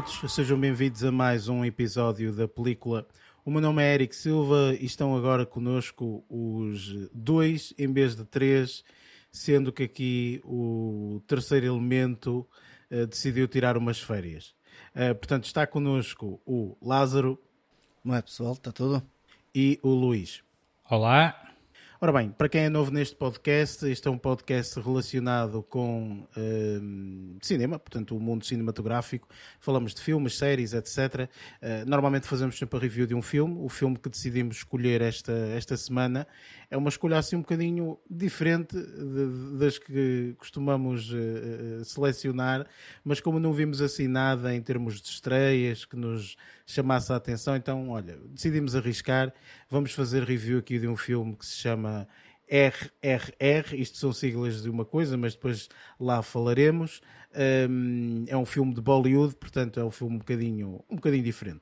todos, sejam bem-vindos a mais um episódio da película. O meu nome é Eric Silva e estão agora conosco os dois em vez de três, sendo que aqui o terceiro elemento uh, decidiu tirar umas férias. Uh, portanto, está conosco o Lázaro. Não é pessoal, está tudo? E o Luís. Olá. Ora bem, para quem é novo neste podcast, este é um podcast relacionado com uh, cinema, portanto, o mundo cinematográfico. Falamos de filmes, séries, etc. Uh, normalmente fazemos sempre a review de um filme. O filme que decidimos escolher esta, esta semana é uma escolha assim um bocadinho diferente de, das que costumamos uh, selecionar, mas como não vimos assim nada em termos de estreias que nos chamasse a atenção, então, olha, decidimos arriscar. Vamos fazer review aqui de um filme que se chama RRR, isto são siglas de uma coisa, mas depois lá falaremos. Um, é um filme de Bollywood, portanto é um filme um bocadinho, um bocadinho diferente.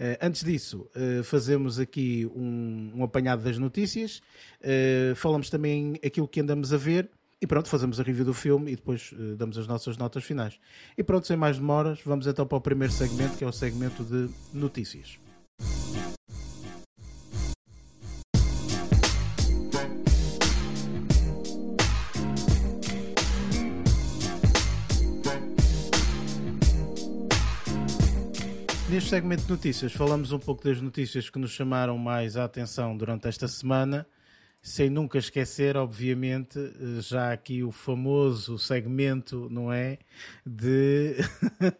Uh, antes disso, uh, fazemos aqui um, um, apanhado das notícias, uh, falamos também aquilo que andamos a ver e pronto, fazemos a review do filme e depois damos as nossas notas finais. E pronto, sem mais demoras, vamos então para o primeiro segmento, que é o segmento de notícias. Neste segmento de notícias, falamos um pouco das notícias que nos chamaram mais a atenção durante esta semana, sem nunca esquecer, obviamente, já aqui o famoso segmento, não é? De.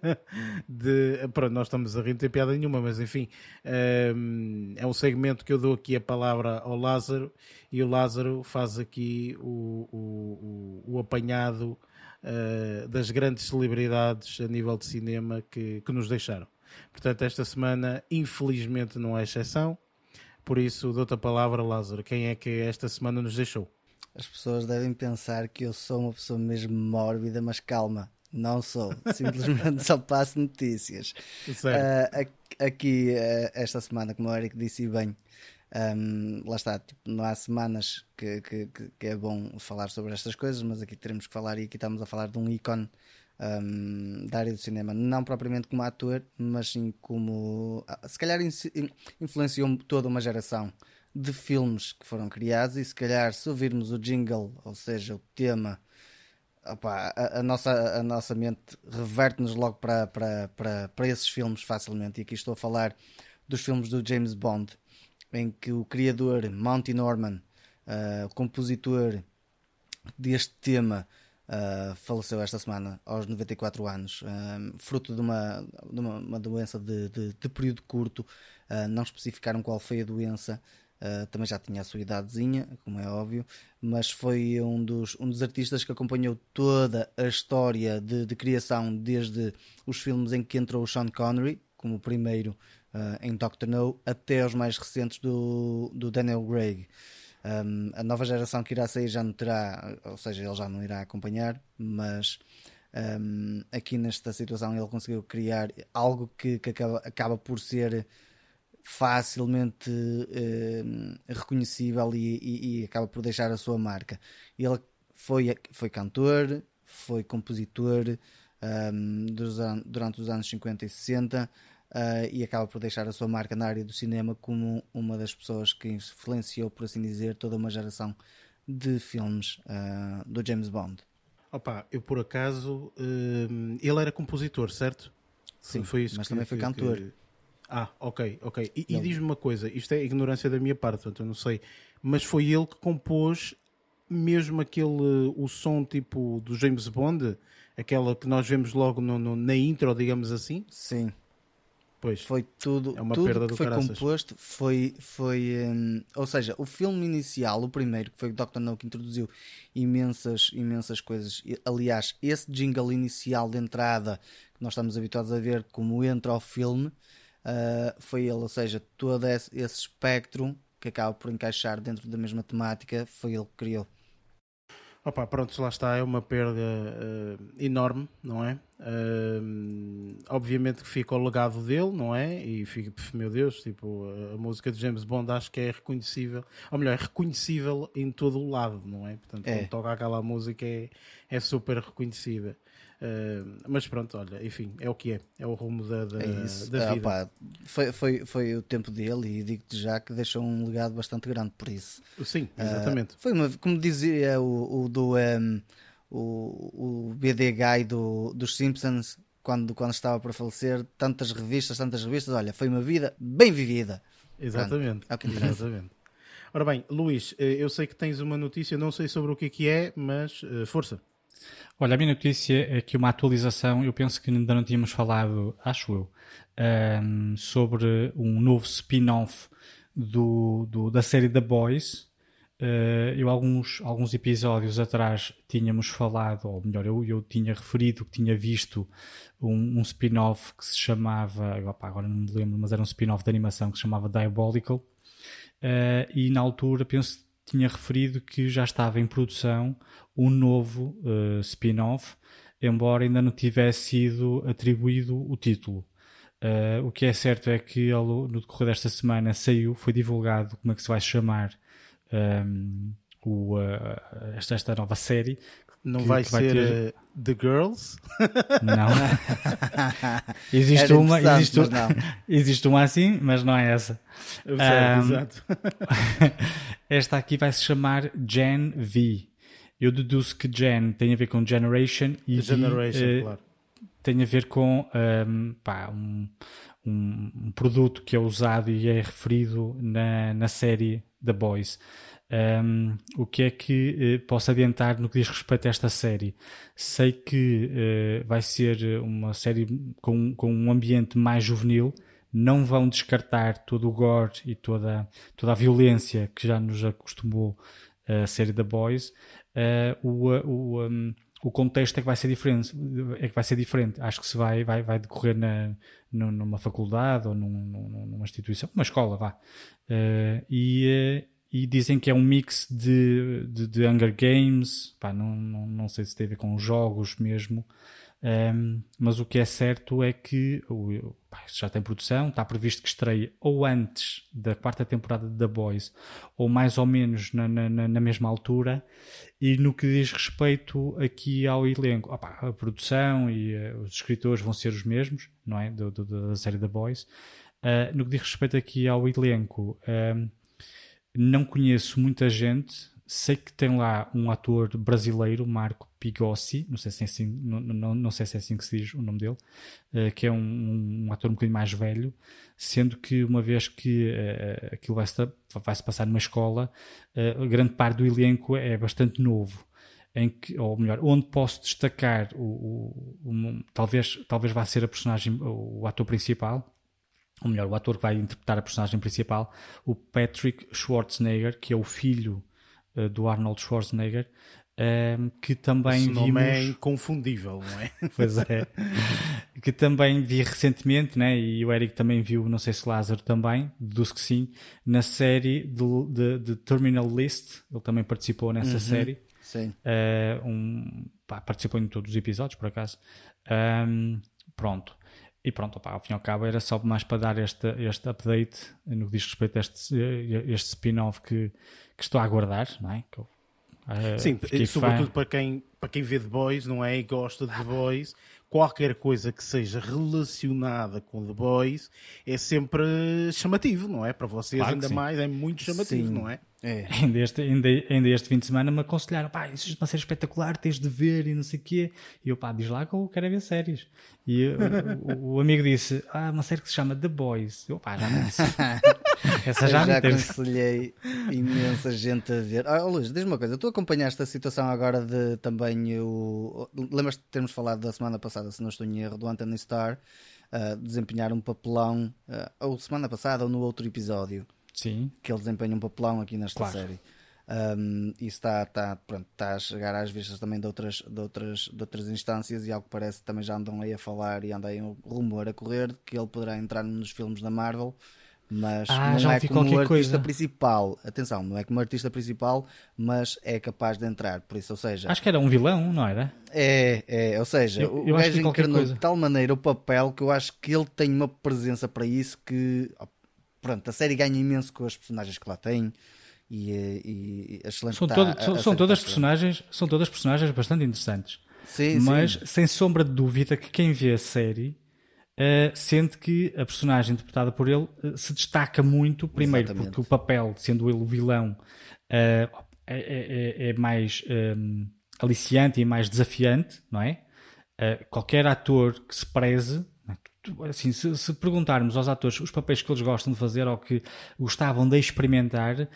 de pronto, nós estamos a rir, não tem piada nenhuma, mas enfim, ehm, é um segmento que eu dou aqui a palavra ao Lázaro e o Lázaro faz aqui o, o, o, apanhado uh, das grandes celebridades a nível de cinema que, que nos deixaram. Portanto, esta semana, infelizmente, não é exceção. Por isso, dou-te a palavra, Lázaro. Quem é que esta semana nos deixou? As pessoas devem pensar que eu sou uma pessoa mesmo mórbida, mas calma, não sou. Simplesmente só passo notícias. Uh, aqui, uh, esta semana, como o Eric disse bem, um, lá está, tipo, não há semanas que, que, que, é bom falar sobre estas coisas, mas aqui teremos que falar e aqui estamos a falar de um ícone um, da área do cinema, não propriamente como ator, mas sim como ah, se calhar influenciou toda uma geração de filmes que foram criados e se calhar se ouvirmos o jingle, ou seja, o tema, opa, a, a, nossa, a nossa mente reverte-nos logo para, para, para, para esses filmes facilmente. E aqui estou a falar dos filmes do James Bond, em que o criador Monty Norman, uh, o compositor deste tema, Uh, faleceu esta semana aos 94 anos, uh, fruto de uma, de uma, uma doença de, de, de, período curto. Uh, não especificaram qual foi a doença, também já tinha a sua idadezinha, como é óbvio, mas foi um dos, um dos artistas que acompanhou toda a história de, de criação, desde os filmes em que entrou o Sean Connery, como o primeiro em Doctor No, até os mais recentes do, do Daniel Craig. Um, a nova geração que irá sair já não terá, ou seja, ele já não irá acompanhar, mas um, aqui nesta situação ele conseguiu criar algo que, que acaba, acaba, por ser facilmente um, reconhecível e, e, e, acaba por deixar a sua marca. Ele foi, foi cantor, foi compositor durante os anos 50 e 60 uh, e acaba por deixar a sua marca na área do cinema como uma das pessoas que influenciou, por assim dizer, toda uma geração de filmes uh, do James Bond. Opa, eu por acaso uh, ele era compositor, certo? Sim, foi isso mas que, também foi cantor. Que... Ah, ok, ok. E, e diz-me uma coisa, isto é ignorância da minha parte, portanto eu não sei, mas foi ele que compôs mesmo aquele o som tipo do James Bond, aquela que nós vemos logo no, no, na intro, digamos assim? Sim. Pois. Foi tudo, é tudo que foi caraças. composto, foi, foi um, ou seja, o filme inicial, o primeiro, que foi o Dr. No, que introduziu imensas, imensas coisas. Aliás, esse jingle inicial de entrada, que nós estamos habituados a ver como entra ao filme, uh, foi ele, ou seja, todo esse, esse espectro que acaba por encaixar dentro da mesma temática, foi ele que criou. Opa, pronto, lá está, é uma perda uh, enorme, não é? Uh, obviamente que fica o legado dele, não é? E fica, meu Deus, tipo, a, música de James Bond acho que é reconhecível, ou melhor, é reconhecível em todo o lado, não é? Portanto, é. quando toca aquela música é, é super reconhecida. Uh, mas pronto, olha, enfim, é o que é, é o rumo da, da, é da ah, vida. Opa, foi, foi, foi o tempo dele e digo-te já que deixou um legado bastante grande por isso. Sim, exatamente. Uh, foi uma, como dizia o, o do um, o, o BD Guy do, dos Simpsons quando, quando estava para falecer, tantas revistas, tantas revistas, olha, foi uma vida bem vivida. Exatamente. Pronto, é exatamente. Ora bem, Luís, eh, eu sei que tens uma notícia, não sei sobre o que é que é, mas uh, força. Olha, a minha notícia é que uma atualização, eu penso que ainda não tínhamos falado, acho eu, um, sobre um novo spin-off do, do, da série The Boys. Uh, eu, alguns, alguns episódios atrás, tínhamos falado, ou melhor, eu, eu tinha referido que tinha visto um, um spin-off que se chamava, opa, agora não me lembro, mas era um spin-off de animação que se chamava Diabolical. Uh, e na altura, penso tinha referido que já estava em produção um novo uh, spin-off, embora ainda não tivesse sido atribuído o título. Uh, o que é certo é que ele, no decorrer desta semana saiu, foi divulgado como é que se vai chamar um, ehm, o, uh, esta, esta nova série. Não vai que ser vai ter... The Girls? Não. existe uma, existe, não. existe uma assim, mas não é essa. Certo, um, exato. esta aqui vai se chamar Gen V. Eu deduzo que Gen tem a ver com Generation e Generation, v, uh, claro. tem a ver com um, pá, um, um, produto que é usado e é referido na, na série The Boys. Um, o que é que uh, posso adiantar no que diz respeito a esta série? Sei que uh, vai ser uma série com, com um ambiente mais juvenil, não vão descartar todo o gore e toda, toda a violência que já nos acostumou a série da Boys. Uh, o, o, um, o contexto é que vai ser diferente. É que vai ser diferente. Acho que se vai, vai, vai decorrer na, numa faculdade ou num, numa instituição, uma escola, vá. E, e dizem que é um mix de, de, de Hunger Games, pá, não, não, não sei se tem a ver com jogos mesmo, um, mas o que é certo é que pá, já tem produção, está previsto que estreie ou antes da quarta temporada de The Boys, ou mais ou menos na, na, na mesma altura. E no que diz respeito aqui ao elenco, a produção e uh, os escritores vão ser os mesmos, não é? Do, do, da série The Boys. Uh, no que diz respeito aqui ao elenco, não conheço muita gente, Sei que tem lá um ator brasileiro, Marco Pigossi, não sei se é assim, não, não, não sei se é assim que se diz o nome dele, uh, que é um, um, ator um bocadinho mais velho, sendo que uma vez que uh, aquilo vai se, vai -se passar numa escola, uh, grande parte do elenco é bastante novo. Em que, ou melhor, onde posso destacar o, o, o talvez, talvez vá ser a personagem, o ator principal, ou melhor, o ator que vai interpretar a personagem principal, o Patrick Schwarzenegger, que é o filho eh, do Arnold Schwarzenegger, um, ehm, que também Esse nome vimos... é inconfundível, não é? pois é. que também vi recentemente, né? e o Eric também viu, não sei se Lázaro também, deduzo que sim, na série de, de, de Terminal List, ele também participou nessa uhum, série. Sim. Uh, um, pá, participou em todos os episódios, por acaso. Um, ehm, pronto. E pronto, opa, ao fim e ao cabo era só mais para dar este, este update no que diz respeito a este, este spin-off que, que estou a aguardar, não é? Que eu, uh, Sim, sobretudo para quem, para quem vê The Boys, não é? E gosta de The Boys, qualquer coisa que seja relacionada com The Boys é sempre chamativo, não é? Para vocês claro ainda mais, é muito chamativo, sim. não é? É. Ainda, este, ainda, ainda este fim de semana me aconselharam, pá, isso é uma série espetacular, tens de ver e não sei o quê. E eu, pá, diz lá que eu quero ver séries. E eu, o, o, amigo disse, ah, uma série que se chama The Boys. Eu, pá, já não disse. Essa já, já aconselhei imensa gente a ver. Ah, Luís, diz-me uma coisa, tu acompanhaste a situação agora de também o. Lembras-te de termos falado da semana passada, se não estou em erro, do Anthony Starr uh, desempenhar um papelão, uh, ou semana passada ou no outro episódio. Sim. que ele desempenha um papelão aqui nesta claro. série. Um, isso está, está, pronto, está a chegar às vistas também de outras, de, outras, de outras instâncias e algo que parece que também já andam aí a falar e anda aí um rumor a correr que ele poderá entrar nos filmes da Marvel mas ah, não é como artista coisa. principal. Atenção, não é como artista principal, mas é capaz de entrar. Por isso, ou seja, acho que era um vilão, não era? É, é ou seja, eu, o eu gajo encarnou de tal maneira o papel que eu acho que ele tem uma presença para isso que pronto, a série ganha imenso com as personagens que lá tem e, e, e excelente são, todo, são, são todas personagens são todas personagens bastante interessantes sim, mas sim. sem sombra de dúvida que quem vê a série uh, sente que a personagem interpretada por ele uh, se destaca muito, primeiro Exatamente. porque o papel, sendo ele o vilão, uh, é, é, é, mais um, aliciante e mais desafiante, não é? qualquer ator que se preze assim, se, se, perguntarmos aos atores os papéis que eles gostam de fazer ou que gostavam de experimentar,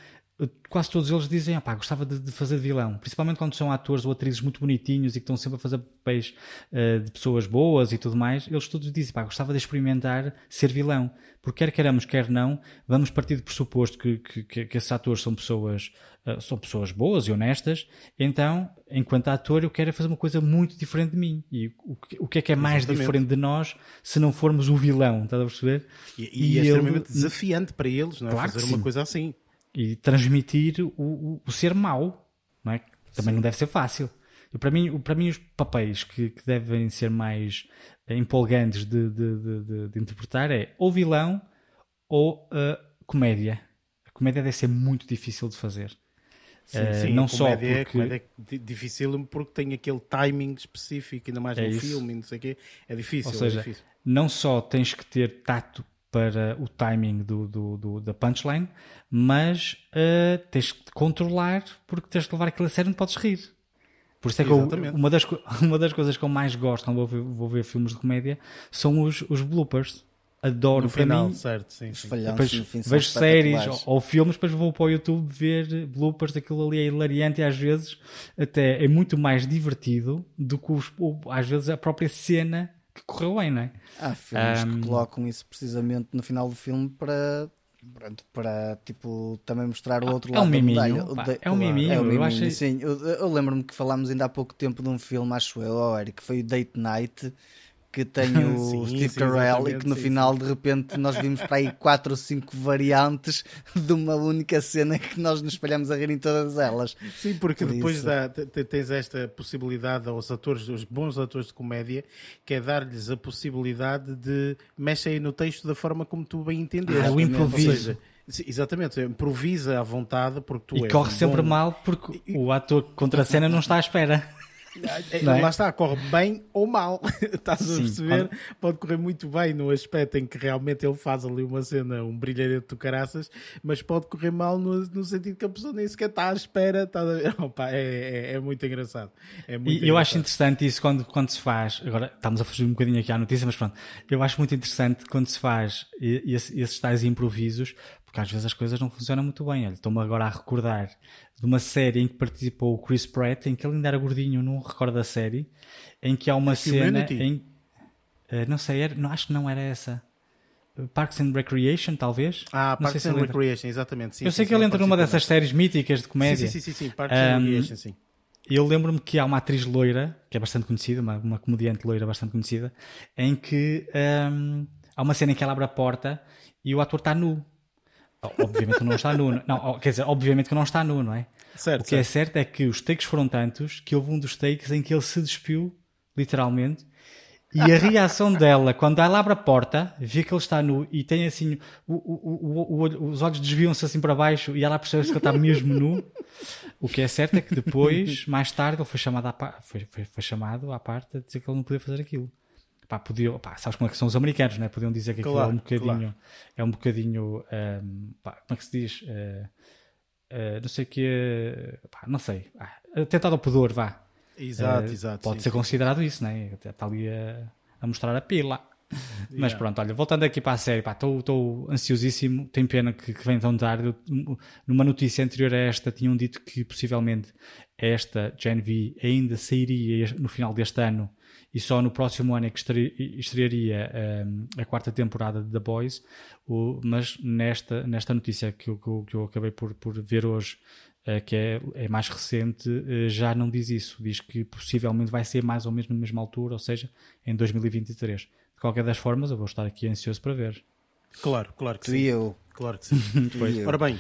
quase todos eles dizem, ah, gostava de, de, fazer vilão, principalmente quando são atores ou atrizes muito bonitinhos e que estão sempre a fazer papéis uh, de pessoas boas e tudo mais, eles todos dizem, pá, gostava de experimentar ser vilão, porque quer queiramos, quer não, vamos partir do pressuposto que, que, que, que esses atores são pessoas, uh, são pessoas boas e honestas, então, enquanto ator, eu quero fazer uma coisa muito diferente de mim, e o, o que é que é mais Exatamente. diferente de nós se não formos o vilão, estás a perceber? E, e, e é ele... extremamente desafiante para eles, não é? Claro fazer uma coisa assim e transmitir o, o, o ser mau, não é? Também Sim. não deve ser fácil. E para mim, para mim os papéis que, que devem ser mais empolgantes de, de, de, de, interpretar é ou vilão ou uh, comédia. A comédia deve ser muito difícil de fazer. Sim, uh, sim, não só comédia, porque... comédia é difícil porque tem aquele timing específico, ainda mais é no isso. filme, não sei o quê. É difícil. Ou seja, é difícil. não só tens que ter tato para o timing do, do, do da punchline, mas uh, tens que te controlar porque tens que levar aquilo a sério não podes rir. Por isso é que eu, uma, das, uma das coisas que eu mais gosto quando vou ver, vou ver filmes de comédia são os, os bloopers. Adoro no para final, mim. certo, sim, sim. Depois vejo séries ou, ou, filmes, depois vou para o YouTube ver bloopers, aquilo ali é hilariante e às vezes até é muito mais divertido do que os, às vezes a própria cena que correu bem, não é? Há filmes um... que colocam isso precisamente no final do filme para Pronto, para tipo também mostrar o ah, outro é lado um miminho, da medalha. é um miminho, é um miminho, eu sim. Eu, eu lembro-me que falámos ainda há pouco tempo de um filme, acho eu, oh, Eric, que foi o Date Night, que tem o sim, Steve sim, Carell e que no sim, final de repente nós vimos para aí quatro ou cinco variantes de uma única cena que nós nos espalhamos a rir em todas elas. Sim, porque Por depois dá, tens esta possibilidade aos atores, aos bons atores de comédia, que é dar-lhes a possibilidade de mexer no texto da forma como tu bem entenderes. Ah, o improviso. Exatamente, improvisa à vontade porque tu E corre um sempre bom... mal porque o ator contra a cena não está à espera. É? Lá está, corre bem ou mal. Estás a perceber? Quando... Pode correr muito bem no aspecto em que realmente ele faz ali uma cena, um brilharete do caraças, mas pode correr mal no, no sentido que a pessoa nem sequer está à espera. Está a... Opa, é, é, é, muito engraçado. É muito e engraçado. eu acho interessante isso quando, quando se faz. Agora estamos a fugir um bocadinho aqui à notícia, mas pronto. Eu acho muito interessante quando se faz esses tais improvisos, porque às vezes as coisas não funcionam muito bem. estou-me agora a recordar de uma série em que participou o Chris Pratt, em que ele ainda era gordinho, não recordo da série, em que há uma cena em. Uh, não sei, era, não, acho que não era essa. Parks and Recreation, talvez? Ah, não Parks and Recreation, exatamente. Sim, eu sei sim, que ele entra numa dessas séries míticas de comédia. Sim, sim, sim, sim. Parks um, and Recreation, sim. Eu lembro-me que há uma atriz loira, que é bastante conhecida, uma, uma comediante loira bastante conhecida, em que um, há uma cena em que ela abre a porta e o ator está nu. Obviamente não está nu. Não, quer dizer, obviamente que não está nu, não é? Certo, o que certo. é certo é que os takes foram tantos que houve um dos takes em que ele se despiu, literalmente, e a reação dela, quando ela abre a porta, vê que ele está nu e tem assim, o, o, o, os olhos desviam-se assim para baixo e ela percebe que ele está mesmo nu. O que é certo é que depois, mais tarde, ele foi chamado à, foi, foi, foi chamado à parte a dizer que ele não podia fazer aquilo pá, podiam, pá, sabes como é que são os americanos, né? Podiam dizer que claro, aquilo é um bocadinho, claro. é um bocadinho, um, pá, como é que se diz? Uh, uh, não sei o que, pá, não sei, ah, tentado ao pudor, vá. Exato, uh, exato. Pode sim, ser sim. considerado isso, né? Está ali a, a, mostrar a pila. Mas yeah. pronto, olha, voltando aqui para a série, estou ansiosíssimo. Tenho pena que, que vem tão tarde. Numa notícia anterior a esta, tinham dito que possivelmente esta Gen V ainda sairia no final deste ano e só no próximo ano é que estrearia um, a quarta temporada de The Boys, o, mas nesta, nesta notícia que eu, que eu acabei por, por ver hoje, uh, que é, é mais recente, uh, já não diz isso. Diz que possivelmente vai ser mais ou menos na mesma altura, ou seja, em 2023. De qualquer das formas, eu vou estar aqui ansioso para ver. Claro, claro que tu sim. E eu. Claro que sim. Ora bem,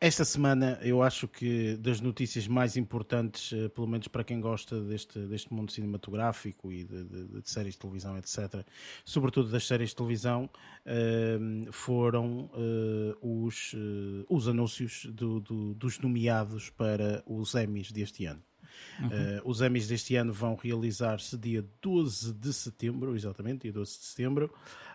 esta semana eu acho que das notícias mais importantes, uh, pelo menos para quem gosta deste, deste mundo cinematográfico e de, de, de séries de televisão, etc., sobretudo das séries de televisão, foram uh, os, eh, os anúncios do, do, dos nomeados para os Emmys deste ano. Uhum. Uh, os Emmys deste ano vão realizar-se dia 12 de setembro, exatamente, dia 12 de setembro.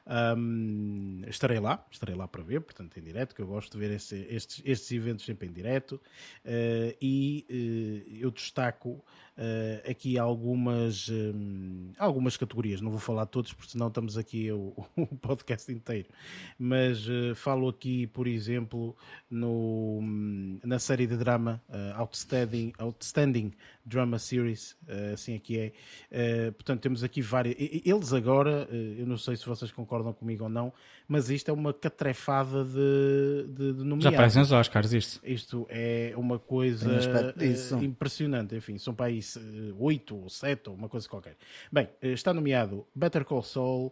Um, estarei lá, estarei lá para ver, portanto, em direto, que eu gosto de ver esse, estes, estes eventos sempre em direto. Uh, e uh, eu destaco uh, aqui algumas, um, algumas categorias. Não vou falar todos, porque senão estamos aqui o, o podcast inteiro. Mas falo aqui, por exemplo, no, na série de drama Outstanding, Outstanding Drama Series, assim aqui é. portanto, temos aqui várias. Eles agora, eu não sei se vocês concordam comigo ou não, mas isto é uma catrefada de, de, de nomeados. Já aparecem os Oscars isto. Isto é uma coisa uh, impressionante. Enfim, são para aí eh, oito ou sete ou uma coisa qualquer. Bem, eh, está nomeado Better Call Saul, uh,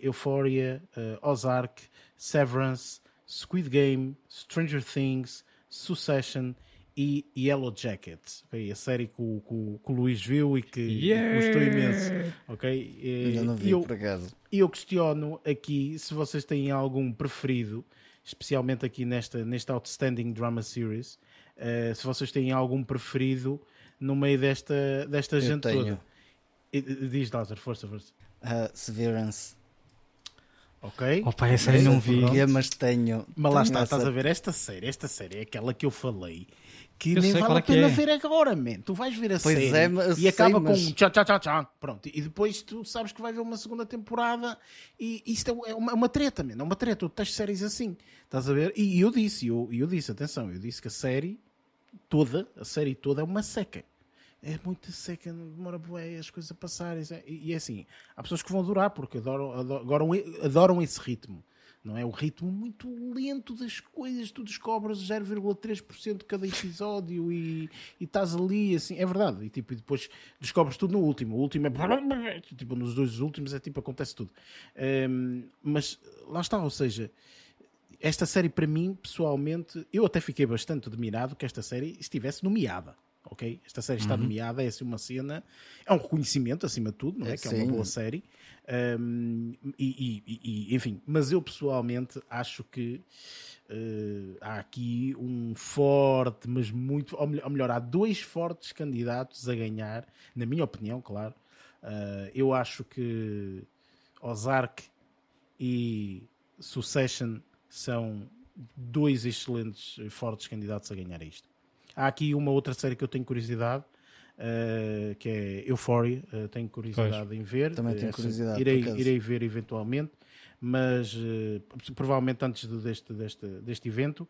Euphoria, uh, Ozark, Severance, Squid Game, Stranger Things, Succession e Yellow Jackets, okay? a série que o, que, o, que o Luís viu e que yeah! gostou imenso. Okay? E, Ainda não vi, eu, por acaso. E eu questiono aqui se vocês têm algum preferido, especialmente aqui nesta, nesta Outstanding Drama Series, uh, se vocês têm algum preferido no meio desta, desta eu gente tenho. toda. Diz, Lázaro, força, força. Uh, Severance. Ok. Opa, essa aí não vi. Mas tenho. Mas lá está, essa... estás a ver esta série. Esta série é aquela que eu falei que eu nem vale a é pena é. ver agora, man. Tu vais ver a pois série é, e acaba sei, mas... com tchá, tchá, tchá, tchá. Pronto. E depois tu sabes que vai haver uma segunda temporada e isto é uma, é uma treta, man. É uma treta. Tu tens séries assim. Estás a ver? E eu disse, eu, eu disse, atenção, eu disse que a série toda, a série toda é uma seca. É muito seca, demora bué as coisas a passarem. E, e é assim, há pessoas que vão adorar porque adoram, adoram, adoram esse ritmo não é? O ritmo muito lento das coisas, tu descobres 0,3% de cada episódio e, e estás ali, assim, é verdade. E, tipo, e depois descobres tudo no último. O último é. Tipo, nos dois últimos é tipo, acontece tudo. Um, mas lá está, ou seja, esta série para mim, pessoalmente, eu até fiquei bastante admirado que esta série estivesse nomeada ok? Esta série está uhum. nomeada, é assim uma cena, é um reconhecimento acima de tudo, não é? é que é uma boa série. Um, e, e, e, enfim, mas eu pessoalmente acho que uh, há aqui um forte, mas muito, ou melhor, há dois fortes candidatos a ganhar, na minha opinião, claro. Uh, eu acho que Ozark e Succession são dois excelentes, fortes candidatos a ganhar isto. Há aqui uma outra série que eu tenho curiosidade, uh, que é Euphoria. Uh, tenho curiosidade pois. em ver. Também tenho curiosidade. Irei, irei ver eventualmente, mas uh, provavelmente antes do, deste, deste, deste evento.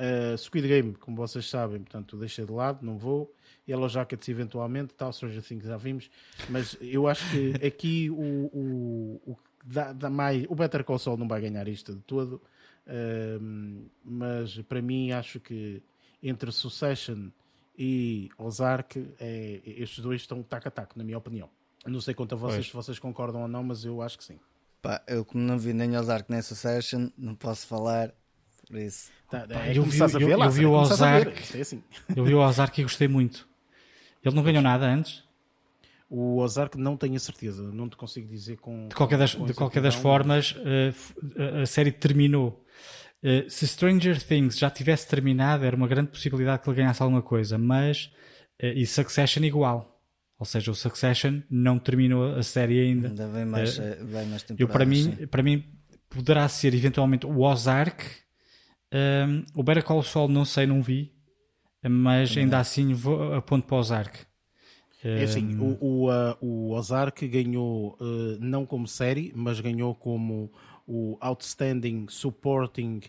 Uh, Squid Game, como vocês sabem, portanto, deixei de lado, não vou. Yellow Jackets, eventualmente, tal, Stranger Things já vimos. Mas eu acho que aqui o, o, o, dá, dá mais, o Better Call Saul não vai ganhar isto de todo. Uh, mas para mim, acho que entre Succession e Ozark, é, estes dois estão tac a tac, na minha opinião. Não sei quanto a vocês, se vocês concordam ou não, mas eu acho que sim. Pá, eu como não vi nem Ozark nem Succession, não posso falar por isso. Tá, é, eu, vi, eu, eu, eu vi o Ozark, é assim. eu vi o Ozark e gostei muito. Ele não ganhou nada antes? O Ozark não tenho a certeza, não te consigo dizer com. De qualquer das, de qualquer das formas, uh, a série terminou. Uh, se Stranger Things já tivesse terminado, era uma grande possibilidade que ele ganhasse alguma coisa, mas. Uh, e Succession igual. Ou seja, o Succession não terminou a série ainda. Ainda vem mais, uh, vem mais eu, para mim, para mim, poderá ser eventualmente o Ozark. Um, ehm, o Better Call Saul não sei, não vi. Mas ainda assim vou, aponto para o Ozark. É assim, o, o, uh, o Ozark ganhou uh, não como série, mas ganhou como o Outstanding Supporting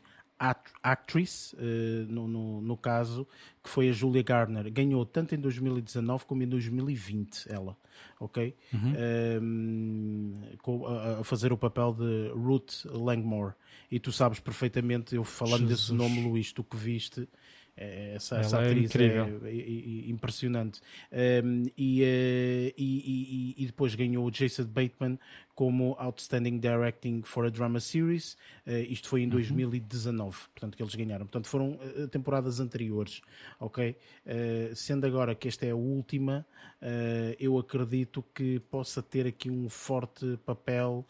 Actress, uh, no, no, no, caso, que foi a Julia Garner. Ganhou tanto em 2019 como em 2020, ela, ok? Uhum. Um, ehm, a, fazer o papel de Ruth Langmore. E tu sabes perfeitamente, eu falando Jesus. desse nome, Luís, tu que viste, essa, essa é atriz é, é, impressionante. Um, e, uh, e, e, e, depois ganhou o Jason Bateman como Outstanding Directing for a Drama Series. Uh, isto foi em 2019, uhum. portanto, que eles ganharam. Portanto, foram uh, temporadas anteriores, ok? sendo agora que esta é a última, eu acredito que possa ter aqui um forte papel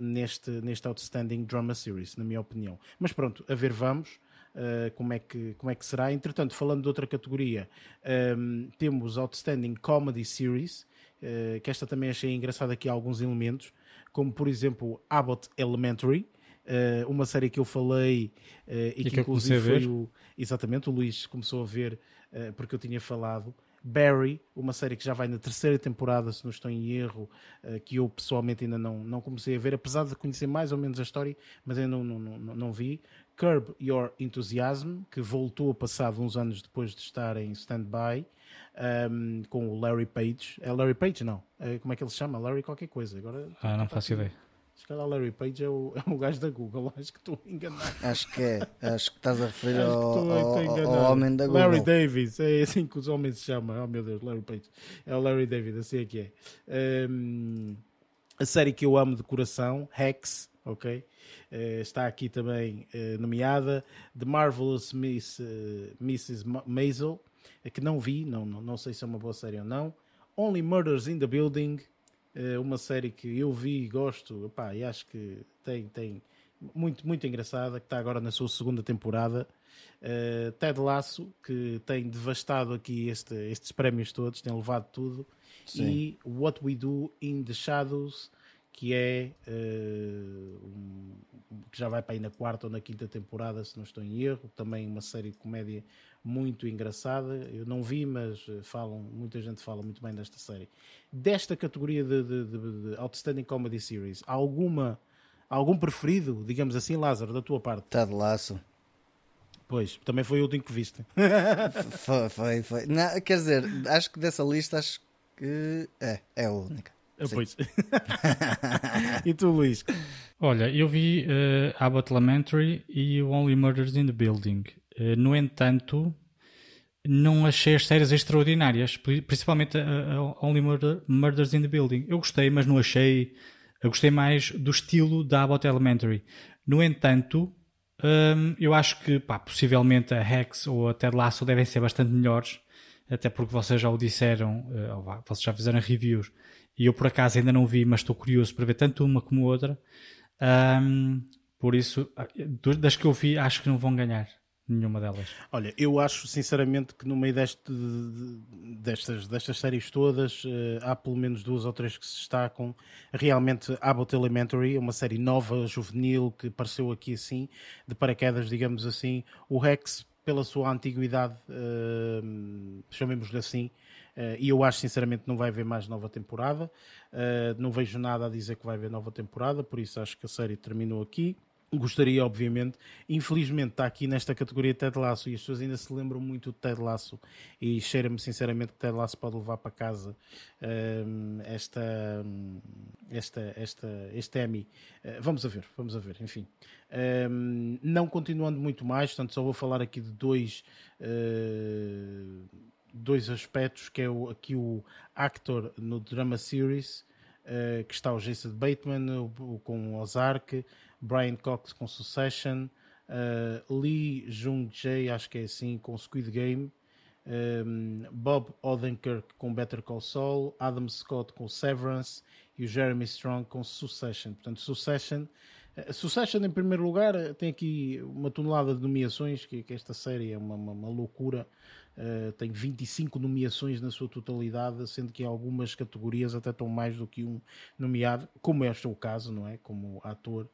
neste, neste Outstanding Drama Series, na minha opinião. Mas pronto, a ver vamos. Uh, como, é que, como é que será. Entretanto, falando de outra categoria, um, temos Outstanding Comedy Series, uh, que esta também achei engraçada aqui alguns elementos, como por exemplo Abbott Elementary, uh, uma série que eu falei e, e que, que inclusive foi o, exatamente o Luís começou a ver porque eu tinha falado. Barry, uma série que já vai na terceira temporada, se não estou em erro, uh, que eu pessoalmente ainda não, não comecei a ver, apesar de conhecer mais ou menos a história, mas ainda não, não, não, não vi. Curb Your Enthusiasm, que voltou a passado uns anos depois de estar em stand-by, um, com o Larry Page. É Larry Page? Não. É, como é que ele se chama? Larry qualquer coisa. Agora, ah, não faço ideia. Se calhar Larry Page é o, é o gajo da Google, acho que estou enganado. Acho que é, acho que estás a referir ao, ao, ao, homem da Google. Larry Davis, é assim que os homens se chamam. Oh meu Deus, Larry Page. É o Larry David, assim é que é. Um, a série que eu amo de coração, Hex, ok? Uh, está aqui também uh, nomeada The Marvelous Miss, uh, Mrs. Maisel, que não vi, não, não, não sei se é uma boa série ou não. Only Murders in the Building, eh, uma série que eu vi e gosto, opá, e acho que tem, tem muito, muito engraçada, que está agora na sua segunda temporada. Ted Lasso, que tem devastado aqui este, estes prémios todos, tem levado tudo. Sim. E What We Do in the Shadows, que é uh, um, que já vai para aí na quarta ou na quinta temporada, se não estou em erro, também uma série de comédia muito engraçada. Eu não vi, mas eh, falam, muita gente fala muito bem desta série. Desta categoria de, de, de, de Outstanding Comedy Series, alguma, algum preferido, digamos assim, Lázaro, da tua parte? Está de laço. Pois, também foi o último que viste. foi, foi, foi. Não, quer dizer, acho que dessa lista, acho que é, é a única. Ah, pois. e tu, Luís? Olha, eu vi uh, Abbott Elementary e Only Murders in the Building. Eh, no entanto, não achei as séries extraordinárias, principalmente a, Only Murder, Murders in the Building. Eu gostei, mas não achei. Eu gostei mais do estilo da Abbott Elementary. No entanto, hum, eu acho que pá, possivelmente a Hex ou a Ted Lasso devem ser bastante melhores, até porque vocês já o disseram, uh, vocês já fizeram reviews e eu por acaso ainda não vi, mas estou curioso para ver tanto uma como outra. Um, por isso, ah, das que eu vi, acho que não vão ganhar nenhuma delas. Olha, eu acho sinceramente que no meio deste, destas, destas séries todas uh, há pelo menos duas ou três que se destacam. Realmente, Abbott Elementary, uma série nova, juvenil, que apareceu aqui assim, de paraquedas, digamos assim. O Rex, pela sua antiguidade, uh, chamemos-lhe assim, e eu acho sinceramente que não vai haver mais nova temporada. Uh, não vejo nada a dizer que vai haver nova temporada, por isso acho que a série terminou aqui. Gostaria, obviamente. Infelizmente está aqui nesta categoria Ted Lasso e as pessoas ainda se lembram muito de Ted Lasso e cheira-me sinceramente que Ted Lasso pode levar para casa um, esta, esta, esta, este Emmy. Uh, vamos a ver, vamos a ver, enfim. Um, não continuando muito mais, portanto só vou falar aqui de dois, uh, dois aspectos, que é o, aqui o actor no drama series, uh, que está o Jason Bateman o, o, com Ozark, Brian Cox com Succession, uh, Lee Jung-jae, acho que é assim, com Squid Game, um, Bob Odenkirk com Better Call Saul, Adam Scott com Severance e o Jeremy Strong com Succession. Portanto, Succession, uh, Succession em primeiro lugar tem aqui uma tonelada de nomeações, que, que esta série é uma, uma, uma loucura. Uh, tem 25 nomeações na sua totalidade, sendo que algumas categorias até estão mais do que um nomeado, como é o caso, não é? Como ator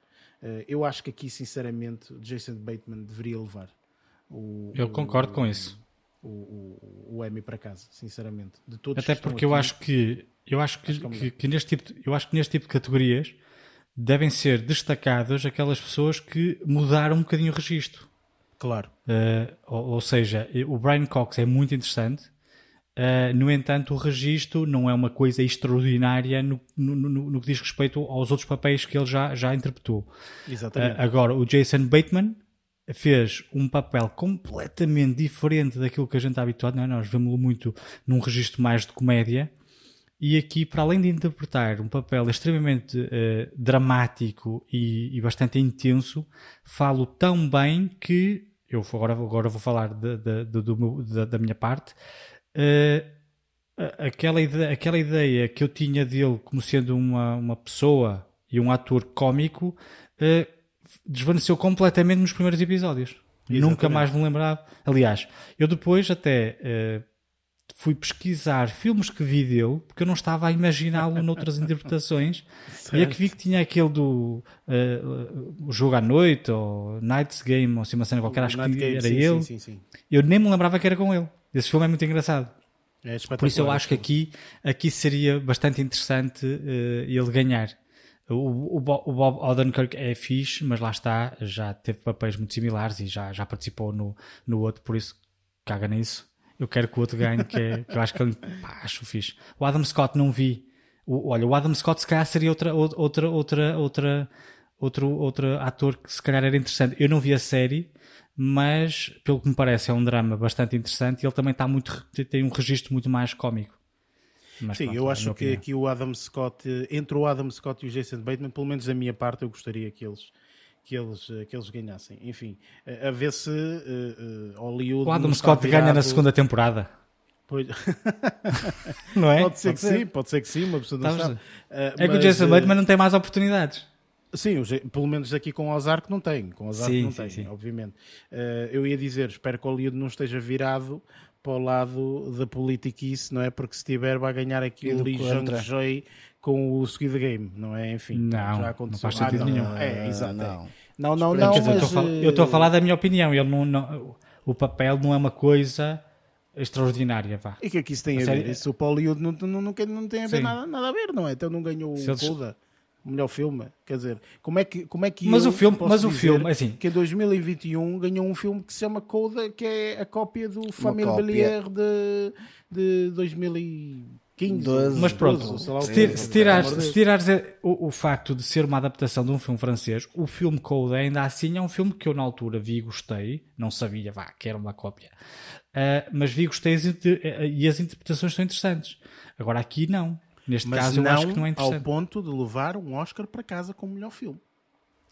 eh, eu acho que aqui, sinceramente, Jason Bateman deveria levar. O, eu concordo o, com isso. O, o, Emmy para casa, sinceramente. De todos Até porque eu acho que eu acho que, acho que, que, que, neste tipo de, eu acho que neste tipo de categorias devem ser destacadas aquelas pessoas que mudaram um bocadinho o registro. Claro. Uh, ou, ou, seja, o Brian Cox é muito interessante. Uh, no entanto, o registro não é uma coisa extraordinária no, no, no, no, que diz respeito aos outros papéis que ele já, já interpretou. Exatamente. Uh, agora, o Jason Bateman fez um papel completamente diferente daquilo que a gente está habituado. Não é? Nós vemos-lo muito num registro mais de comédia. E aqui, para além de interpretar um papel extremamente uh, dramático e, e, bastante intenso, falo tão bem que eu agora, agora vou falar de, de, de, do, da, da minha parte uh, aquela, ideia, aquela ideia que eu tinha dele como sendo uma, uma pessoa e um ator cómico uh, desvaneceu completamente nos primeiros episódios. Exatamente. Nunca mais me lembrava. Aliás, eu depois até uh, fui pesquisar filmes que vi dele, porque eu não estava a imaginá-lo noutras interpretações. Certo. E é que vi que tinha aquele do uh, o Jogo à Noite, ou Night's Game, ou assim uma cena qualquer, acho Night que Game, era sim, ele. Sim, sim, eu nem me lembrava que era com ele. Esse filme é muito engraçado. É Por isso eu acho que aqui, aqui seria bastante interessante uh, ele ganhar. O, o, o Bob Odenkirk é fixe, mas lá está, já teve papéis muito similares e já, já participou no, no outro, por isso caga nisso. Eu quero que o outro ganhe, que, é, que eu acho que ele, pá, acho fixe. O Adam Scott não vi. O, olha, o Adam Scott se calhar seria outra, outra, outra, outra, outro, outro ator que se calhar era interessante. Eu não vi a série, mas pelo que me parece é um drama bastante interessante e ele também está muito, tem um registro muito mais cómico. Mas, Sim, pronto, eu é acho que aqui o Adam Scott, entre o Adam Scott e o Jason Bateman, pelo menos da minha parte, eu gostaria que eles que eles, que eles ganhassem. Enfim, a ver se uh, uh, Hollywood. O Adam Scott virado... ganha na segunda temporada. Pois... não é? Pode ser pode que ser. sim, pode ser que sim, uma pessoa não sabe. Uh, é mas, que o Jason Bateman não tem mais oportunidades. Sim, pelo menos aqui com o Ozark não tem. Com o Ozark sim, não sim, tem, sim. obviamente. eu ia dizer, espero que o Hollywood não esteja virado para o lado da politiquice, não é? Porque se tiver vai ganhar aqui o Lee Jung-jae com o Squid Game, não é? Enfim, não, já aconteceu. Não faz sentido ah, não, nenhum. É, exato. Não, não, não. não mas... eu estou a falar da minha opinião. Ele não, não, o papel não é uma coisa extraordinária, vá. E que aqui é isso tem a, a ver? Isso o Hollywood não, não, não, não tem a ver nada, nada a ver, não é? Então não ganhou o Coda o melhor filme. Quer dizer, como é que, como é que mas o filme, mas o filme, assim, que em 2021 ganhou um filme que se chama Coda, que é a cópia do Família Belier de, de 2015. 12, mas pronto, 12, se, tir, se, tirares, se tirares o, o, facto de ser uma adaptação de um filme francês, o filme Coda ainda assim é um filme que eu na altura vi e gostei, não sabia, vá, que era uma cópia, uh, mas vi e gostei e as interpretações são interessantes. Agora aqui não. Neste mas caso, eu acho que não é interessante. ao ponto de levar um Oscar para casa como melhor filme.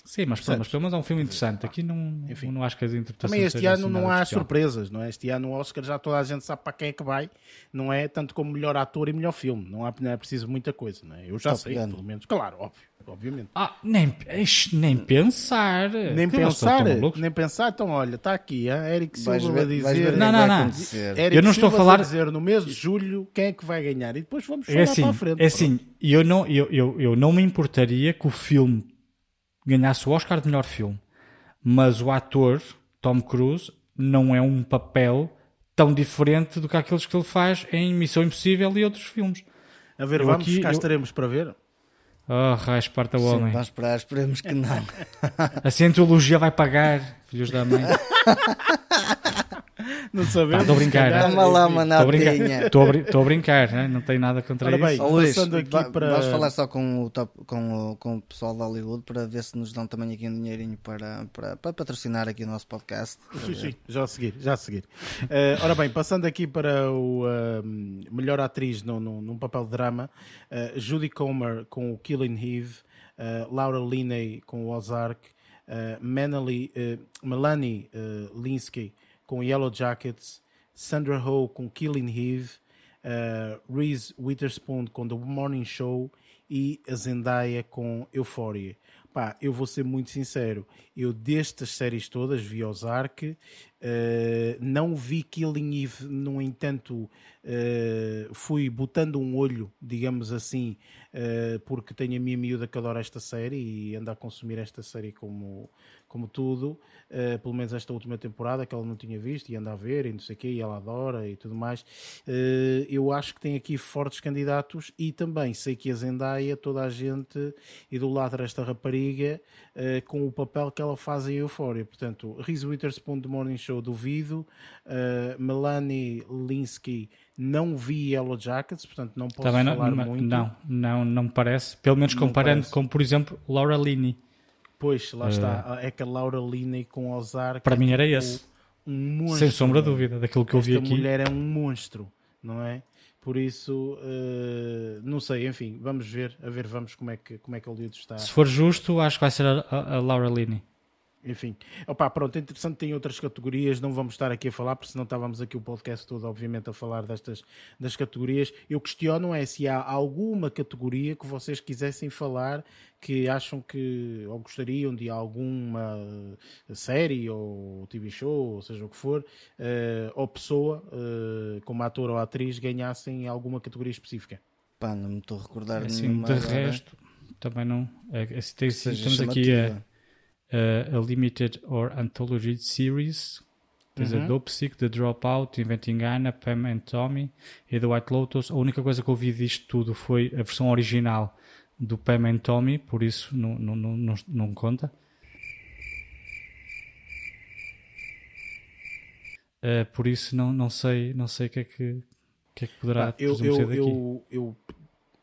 Sim, mas, pronto, mas pelo menos é um filme interessante. Aqui não, Enfim. não acho que as interpretações. Também este ano assim não há especial. surpresas, não é? Este ano o Oscar já toda a gente sabe para quem é que vai, não é? Tanto como melhor ator e melhor filme. Não, há, não é preciso muita coisa, não é? Eu já Top sei, pelo menos. Claro, óbvio, obviamente. Ah, nem, nem pensar. Nem que pensar, nem pensar. Então, olha, está aqui, a Eric Silva vai dizer. Não, não, não. Eric eu não estou a falar. dizer no mês de julho quem é que vai ganhar e depois vamos é falar é assim, para a frente. É assim, eu não, eu, eu, eu não me importaria que o filme ganhasse o Oscar de melhor filme. Mas o ator, Tom Cruise, não é um papel tão diferente do que aqueles que ele faz em Missão Impossível e outros filmes. A ver, eu vamos, aqui, cá eu... estaremos para ver. Oh, raio, esparta o homem. Vamos esperar, esperemos que não. A cientologia vai pagar, filhos da mãe. não sabemos. Estou a brincar. Toma lá uma Estou a brincar, né? não tenho nada contra Ora isso. Bem, Luís, aqui para... vamos falar só com o, top, com, o, com o pessoal de Hollywood para ver se nos dão também aqui um dinheirinho para, para, para patrocinar aqui o nosso podcast. Sim, sim, já a seguir, já a seguir. Uh, ora bem, passando aqui para o uh, melhor atriz no, no, num papel de drama, uh, Judy Comer com o Killing Eve, Laura Linney com o Ozark, uh, Manali, Melanie Linsky com Yellow Jackets, Sandra Ho com Killing Eve, uh, Reese Witherspoon com The Morning Show e a Zendaya com Euphoria. Pá, eu vou ser muito sincero, eu destas séries todas vi Ozark, uh, não vi Killing Eve, no entanto, uh, fui botando um olho, digamos assim, uh, porque tenho a minha miúda que adora esta série e anda a consumir esta série como, como tudo, uh, pelo menos esta última temporada que ela não tinha visto e anda a ver e não sei o quê, e ela adora e tudo mais. Uh, eu acho que tem aqui fortes candidatos e também sei que a Zendaya, toda a gente idolatra esta rapariga uh, com o papel que ela faz em Euphoria. Portanto, Reese Witherspoon do Morning Show duvido, Melanie Linsky não vi Yellow Jackets, portanto não posso Também falar não, muito. Não, não, não me parece. Pelo menos comparando com, por exemplo, Laura Linney. Pois, lá está. É que a Laura Linney com Ozark. Para mim era esse. Um monstro, Sem sombra de dúvida, daquilo que eu vi aqui. Esta mulher é um monstro, não é? Por isso, uh, não sei, enfim, vamos ver, a ver, vamos como é que, como é que o Hollywood está. Se for justo, acho que vai ser a, a, a Laura Linney. Enfim. Opa, pronto, interessante, tem outras categorias, não vamos estar aqui a falar, porque senão estávamos aqui o podcast todo, obviamente, a falar destas das categorias. Eu questiono é se há alguma categoria que vocês quisessem falar que acham que, ou gostariam de alguma série ou TV show, ou seja o que for, uh, ou pessoa, uh, como ator ou atriz, ganhassem alguma categoria específica. Pá, não me estou a recordar assim, nenhuma. De resto, também não. É, é, tem, estamos aqui a uh, a limited or anthology series. Tens uhum. a Dope Sick, The Dropout, Inventing Anna, Pam and Tommy e The White Lotus. A única coisa que eu ouvi disto tudo foi a versão original do Pam and Tommy, por isso não, não, não, não conta. Uh, por isso não, não sei não sei o que é que, que, é que poderá ah, eu, eu. Eu, eu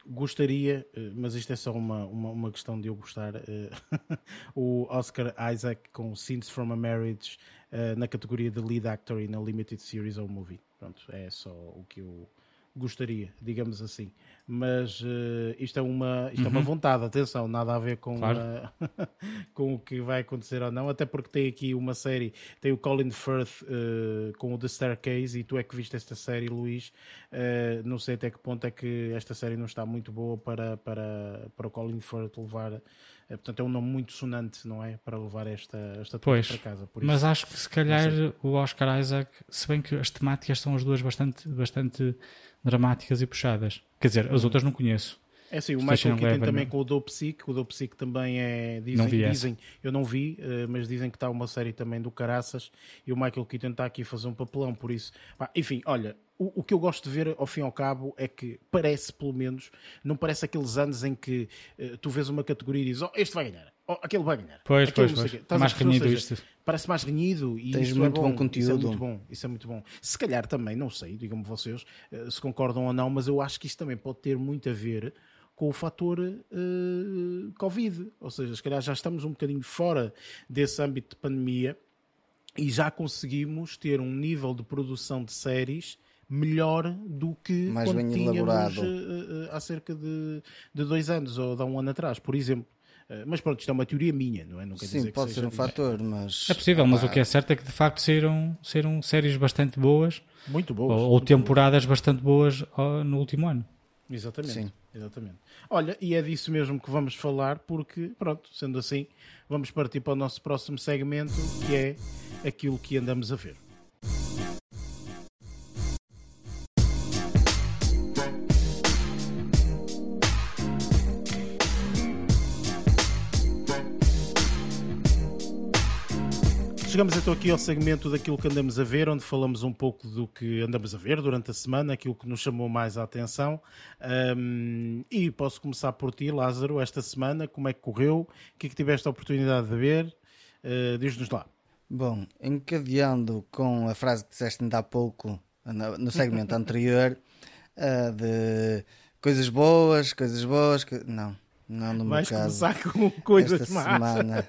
gostaria, eh, mas isto é só uma, uma, uma questão de eu gostar, uh, o Oscar Isaac com Scenes from a Marriage uh, na categoria de Lead Actor in a Limited Series ou Movie. Pronto, é só o que eu gostaria, digamos assim. Mas uh, isto, é uma, isto uhum. é uma uhum. vontade, atenção, nada a ver com, claro. com o que vai acontecer ou não, até porque tem aqui uma série, tem o Colin Firth uh, com o The Staircase, e tu é que viste esta série, Luís. Não sei até que ponto é que esta série não está muito boa para, para, para o Colin Firth levar é, portanto, é um nome muito sonante, não é? Para levar esta, esta pois, para casa. Mas acho que se calhar o Oscar Isaac, se bem que as temáticas são as duas bastante, bastante dramáticas e puxadas. Quer dizer, as uhum. outras não conheço. É sim, o Michael Keaton também com o Dope Sick. O Dope Sick também é. Dizem, não vi dizem eu não vi, eh, mas dizem que está uma série também do Caraças e o Michael Keaton está aqui a fazer um papelão, por isso. Enfim, olha, o, o, que eu gosto de ver, ao fim e ao cabo, é que parece, pelo menos, não parece aqueles anos em que uh, tu vês uma categoria e dizes, oh, este vai ganhar, oh, aquele vai ganhar. Pois, pois, pois. Mais renhido isto. Parece mais renhido e Tens isso é muito é bom, bom conteúdo. Isso é muito bom, isso é muito bom. Se calhar também, não sei, digam-me vocês, uh, se concordam ou não, mas eu acho que isto também pode ter muito a ver com o fator uh, Covid. Ou seja, se calhar já estamos um bocadinho fora desse âmbito de pandemia e já conseguimos ter um nível de produção de séries melhor do que Mais quando tínhamos uh, uh, há cerca de, de dois anos ou de um ano atrás, por exemplo. Mas pronto, isto é uma teoria minha, não é? Não quer Sim, pode ser um fator, mas. É possível, mas o que é certo é que de facto saíram, saíram séries bastante boas. Muito boas. Ou, ou temporadas boas. bastante boas no último ano. Exatamente. Sim. Exatamente. Olha, e é disso mesmo que vamos falar, porque, pronto, sendo assim, vamos partir para o nosso próximo segmento, que é aquilo que andamos a ver. Chegamos então aqui ao segmento daquilo que andamos a ver, onde falamos um pouco do que andamos a ver durante a semana, aquilo que nos chamou mais a atenção. Um, e posso começar por ti, Lázaro, esta semana, como é que correu? O que é que tiveste a oportunidade de ver? Uh, Diz-nos lá. Bom, encadeando com a frase que disseste ainda há pouco, no segmento anterior, uh, de coisas boas, coisas boas, que... não não, no Vais meu caso. começar com coisas esta semana.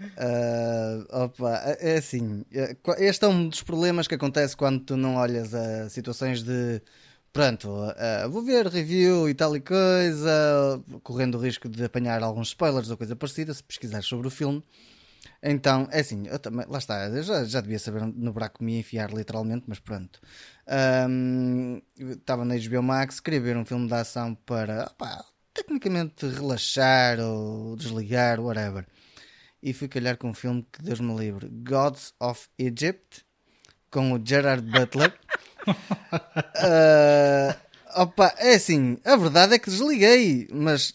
uh, opa, é assim, é, este é um dos problemas que acontece quando tu não olhas a situações de pronto, uh, vou ver review e tal e coisa, correndo o risco de apanhar alguns spoilers ou coisa parecida, se pesquisar sobre o filme. Então, é assim, também, lá está, eu já, já devia saber no buraco me enfiar literalmente, mas pronto. Um, estava na HBO Max, queria ver um filme de ação para, opá, tecnicamente relaxar ou desligar, whatever. E fui calhar com um filme que Deus me livre, Gods of Egypt, com o Gerard Butler. uh, opa, é assim, a verdade é que desliguei, mas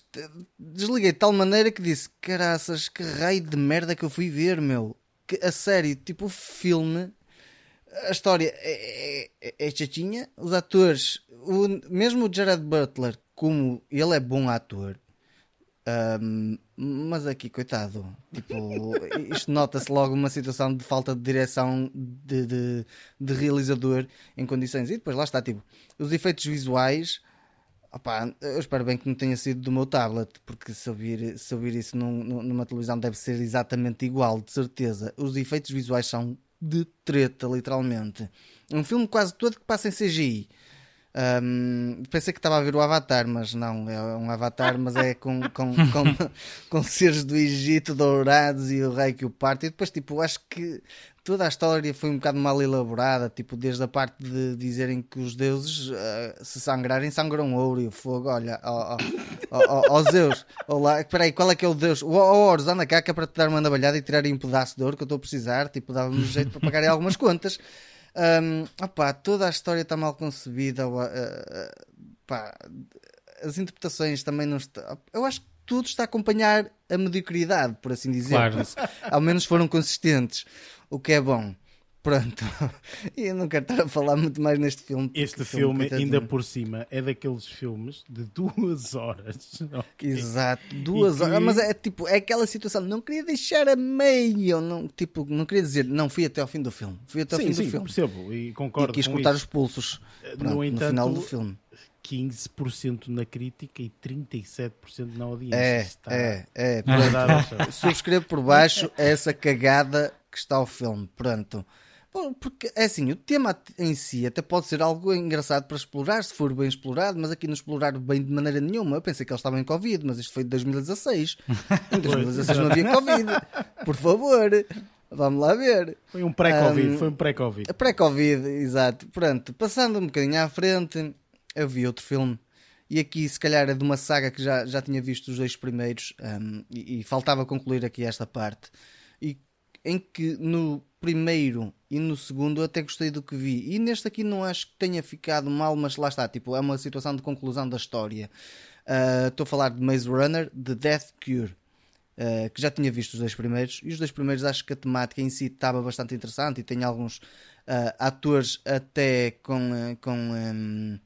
desliguei de tal maneira que disse: caraças, que raio de merda que eu fui ver, meu. Que, a sério, tipo, o filme, a história é, é, é chatinha, os atores, o, mesmo o Gerard Butler, como ele é bom ator, um, mas aqui, coitado, tipo, isto nota-se logo uma situação de falta de direção de, de, de, realizador em condições. E depois lá está, tipo, os efeitos visuais. Opa, eu espero bem que não tenha sido do meu tablet, porque se ouvir, se ouvir isso num, numa televisão deve ser exatamente igual, de certeza. Os efeitos visuais são de treta, literalmente. Um filme quase todo que passa em CGI Um, pensei que estava a ver o Avatar, mas não, é um Avatar, mas é com, com, com, com seres do Egito dourados e o rei que o parte. E depois, tipo, acho que toda a história foi um bocado mal elaborada, tipo, desde a parte de dizerem que os deuses, uh, se sangrarem, sangram ouro e o fogo. Olha, ó, ó, ó, Zeus, olá, espera aí, qual é que é o deus? O Horus, anda cá é para te dar uma navalhada e tirar um pedaço de ouro que eu estou a precisar, tipo, dava-me jeito para pagar algumas contas. Um, opá, toda a história está mal concebida. Uh, uh, as interpretações também não estão. Eu acho que tudo está a acompanhar a mediocridade, por assim dizer. Claro. Ao menos foram consistentes, o que é bom. Pronto, e eu não quero estar a falar muito mais neste filme. Este filme, filme ainda por cima, é daqueles filmes de duas horas. Okay? Exato, duas que... horas. Mas é tipo, é aquela situação, não queria deixar a meio, não, tipo, não queria dizer, não fui até ao fim do filme. Fui até ao sim, fim sim, do filme. percebo e concordo. E quis cortar isso. os pulsos pronto, no, entanto, no final do filme. 15% na crítica e 37% na audiência. É, Está... é, é. Subscrevo por baixo essa cagada que está o filme. Pronto. Porque é assim, o tema em si até pode ser algo engraçado para explorar, se for bem explorado, mas aqui não exploraram bem de maneira nenhuma. Eu pensei que eles estavam em Covid, mas isto foi de 2016. Em 2016 não havia Covid. Por favor, vamos lá ver. Foi um pré-Covid, um, foi um pré-Covid. Pré-Covid, exato. Pronto, passando um bocadinho à frente, eu vi outro filme. E aqui, se calhar, é de uma saga que já, já tinha visto os dois primeiros um, e, e faltava concluir aqui esta parte. E em que no primeiro e no segundo até gostei do que vi. E neste aqui não acho que tenha ficado mal, mas lá está, tipo, é uma situação de conclusão da história. Ah, estou uh, a falar de Maze Runner, de Death Cure. Uh, que já tinha visto os dois primeiros, e os dois primeiros acho que a temática em si estava bastante interessante e tem alguns uh, atores até com, com, um,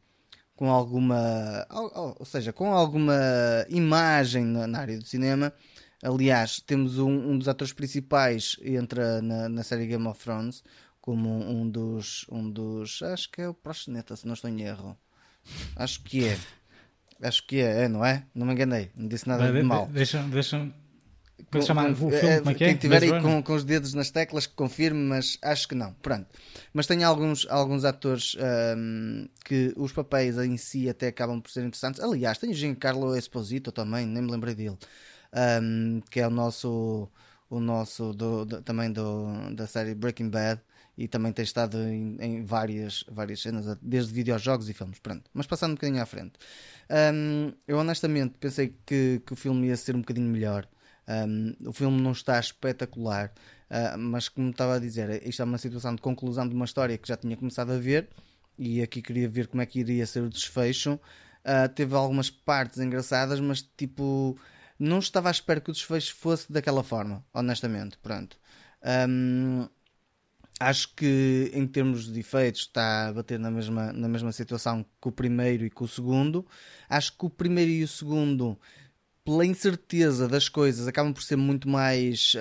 com alguma ou, seja, com alguma imagem na área do cinema Aliás, temos um, um dos atores principais entra na, na série Game of Thrones como um, um, dos um dos acho que é o Proxeneta, se não estou em erro. Acho que é. Acho que é, é não é? Não me enganei, não disse nada de, de mal. Deixa, deixa, com, chamar o filme, é, como é que é? Quem estiver aí com, com, os dedos nas teclas que confirme, mas acho que não. Pronto. Mas tem alguns, alguns atores um, que os papéis em si até acabam por ser interessantes. Aliás, tem o Giancarlo Esposito também, nem me lembrei dele um, que é o nosso, o nosso do, do, também do, da série Breaking Bad e também tem estado em, em, várias, várias cenas, desde videojogos e filmes. Pronto. Mas passando um bocadinho à frente, um, eu honestamente pensei que, que o filme ia ser um bocadinho melhor. Um, o filme não está espetacular, uh, mas como estava a dizer, isto é uma situação de conclusão de uma história que já tinha começado a ver e aqui queria ver como é que iria ser o desfecho. Uh, teve algumas partes engraçadas, mas tipo não estava à espera que o desfecho fosse daquela forma, honestamente. Pronto. Um, acho que em termos de efeitos está a bater na mesma, na mesma situação que o primeiro e que o segundo. Acho que o primeiro e o segundo, pela incerteza das coisas, acabam por ser muito mais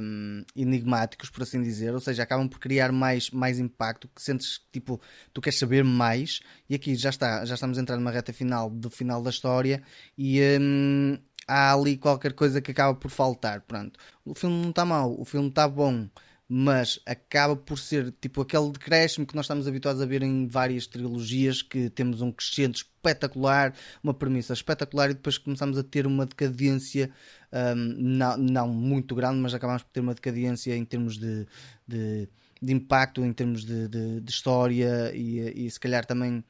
um, enigmáticos, por assim dizer, ou seja, acabam por criar mais, mais impacto, que sentes tipo, tu queres saber mais, e aqui já está, já estamos a entrar numa reta final do final da história e um, há ali qualquer coisa que acaba por faltar. Pronto. O filme não está mau, o filme está bom, mas acaba por ser tipo aquele decréscimo que nós estamos habituados a ver em várias trilogias, que temos um crescente espetacular, uma premissa espetacular e depois começamos a ter uma decadência um, não, não muito grande, mas acabamos por ter uma decadência em termos de, de, de impacto, em termos de, de, história e, e se calhar também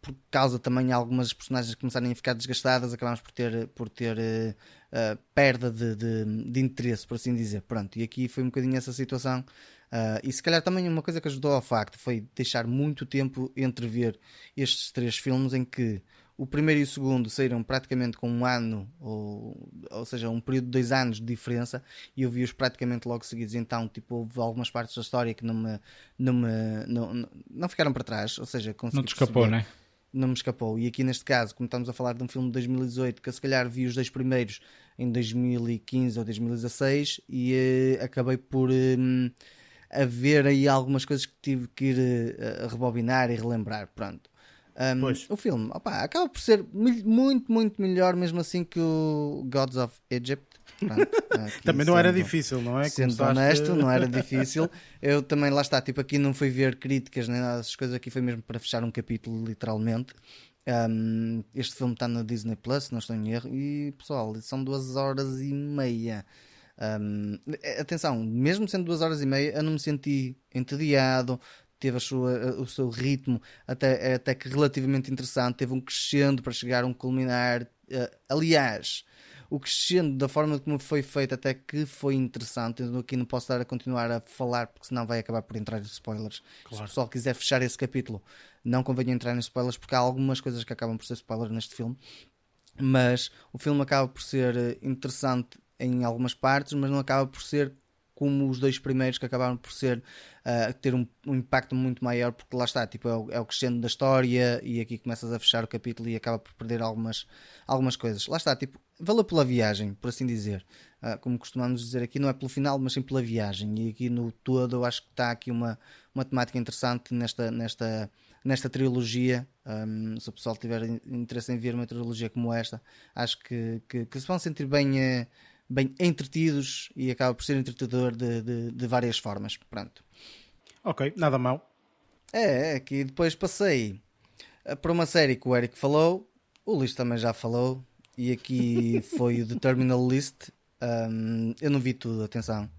por causa também de algumas personagens começarem a ficar desgastadas, acabamos por ter, por ter uh, perda de, de, de, interesse, por assim dizer. Pronto, e aqui foi um bocadinho essa situação. Uh, e se calhar também uma coisa que ajudou ao facto foi deixar muito tempo entre ver estes três filmes em que o primeiro e o segundo saíram praticamente com um ano, ou, ou seja, um período de dois anos de diferença, e eu vi-os praticamente logo seguidos. Então, tipo, houve algumas partes da história que não me. não, me, não, não ficaram para trás, ou seja, Não te escapou, perceber, né? Não me escapou. E aqui neste caso, como estamos a falar de um filme de 2018, que eu se calhar vi os dois primeiros em 2015 ou 2016, e uh, acabei por. Uh, haver aí algumas coisas que tive que ir uh, rebobinar e relembrar. Pronto. Um, o filme opa, acaba por ser muito, muito melhor, mesmo assim, que o Gods of Egypt. Pronto, também não sendo, era difícil, não é? Sendo Começaste... honesto, não era difícil. Eu também, lá está, tipo, aqui não fui ver críticas nem nada dessas coisas, aqui foi mesmo para fechar um capítulo, literalmente. Um, este filme está na Disney Plus, não estou em erro, e pessoal, são duas horas e meia. Um, atenção, mesmo sendo duas horas e meia, eu não me senti entediado, teve a sua, o seu ritmo até, até que relativamente interessante, teve um crescendo para chegar a um culminar. Uh, aliás, o crescendo da forma como foi feito até que foi interessante. Eu aqui não posso dar a continuar a falar porque senão vai acabar por entrar em spoilers. Claro. Se o pessoal quiser fechar esse capítulo, não convém entrar em spoilers porque há algumas coisas que acabam por ser spoilers neste filme. Mas o filme acaba por ser eh, interessante em algumas partes, mas não acaba por ser como os dois primeiros que acabaram por ser uh, ter um, um, impacto muito maior, porque lá está, tipo, é o, é o, crescendo da história e aqui começas a fechar o capítulo e acaba por perder algumas, algumas coisas. Lá está, tipo, valeu pela viagem, por assim dizer. Uh, como costumamos dizer aqui, não é pelo final, mas sim pela viagem. E aqui no todo eu acho que está aqui uma, uma temática interessante nesta, nesta, nesta trilogia. Um, se o pessoal tiver interesse em ver uma trilogia como esta, acho que, que, que se vão sentir bem. Bem entretidos e acaba por ser entretedor de, de, de várias formas. Pronto. Ok, nada mal. É, é que depois passei eh, para uma série que o Eric falou, o Luís também já falou, e aqui foi o The Terminal List. Um, eu não vi tudo, atenção.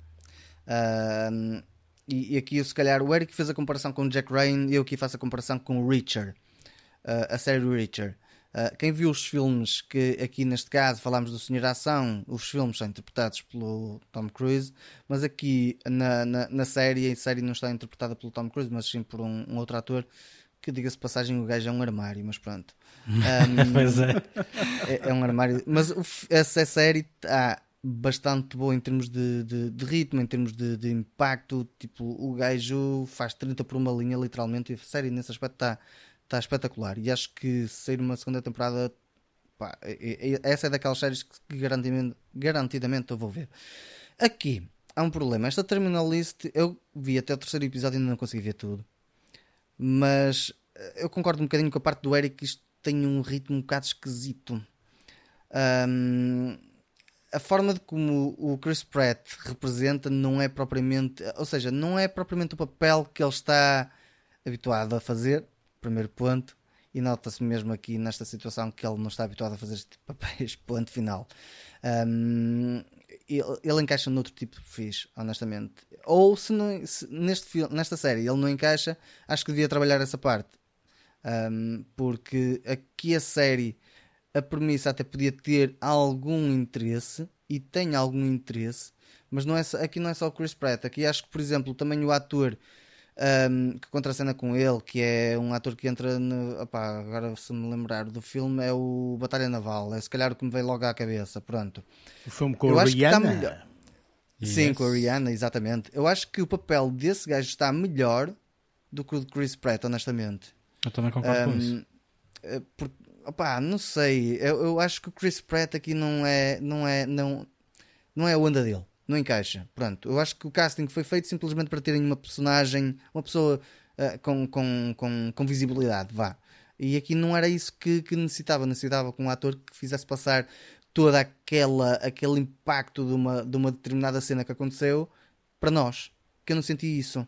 Um, e, e, aqui, eu, se calhar, o Eric fez a comparação com Jack Ryan eu aqui faço a comparação com Richard, uh, a série Richard. Uh, quem viu os filmes, que aqui neste caso falámos do Senhor Ação, os filmes são interpretados pelo Tom Cruise, mas aqui na, na, na série, a série não está interpretada pelo Tom Cruise, mas sim por um, um outro ator que diga-se passagem, o gajo é um armário, mas pronto. Um, pois é. é. é. um armário. Mas essa série está bastante boa em termos de, de, de ritmo, em termos de, de, impacto. Tipo, o gajo faz 30 por uma linha, literalmente, e a série nesse aspecto está está espetacular. E acho que sair uma segunda temporada, pá, essa é daquelas séries que garantidamente, garantidamente eu vou ver. Aqui há um problema. Esta Terminal List eu vi até o terceiro episódio e ainda não consegui ver tudo. Mas eh, eu concordo um bocadinho com a parte do Eric que isto tem um ritmo um bocado esquisito. Um, a forma de como o Chris Pratt representa não é propriamente, ou seja, não é propriamente o papel que ele está habituado a fazer primeiro ponto, e nota-se mesmo aqui nesta situação que ele não está habituado a fazer este tipo de papéis, ponto final. Um, ele, ele, encaixa noutro tipo de perfis, honestamente. Ou se, não, se neste nesta série ele não encaixa, acho que devia trabalhar essa parte. Um, porque aqui a série, a premissa até podia ter algum interesse e tem algum interesse, mas não é aqui não é só o Chris Pratt. Aqui acho que, por exemplo, também o ator um, que contracena com ele, que é um ator que entra no. Opá, agora se me lembrar do filme, é o Batalha Naval. É se calhar o que me veio logo à cabeça. Pronto. O filme com Eu a Rihanna. Yes. Sim, com a Rihanna, exatamente. Eu acho que o papel desse gajo está melhor do que o de Chris Pratt, honestamente. Eu também concordo um, com isso. Eh, opá, não sei. Eu, eu acho que o Chris Pratt aqui não é, não é, não, não é a onda dele não encaixa. Pronto, eu acho que o casting foi feito simplesmente para terem uma personagem, uma pessoa uh, com, com, com, com, visibilidade, vá. E aqui não era isso que, que necessitava, necessitava com um ator que fizesse passar toda aquela aquele impacto de uma, de uma determinada cena que aconteceu para nós, que eu não senti isso.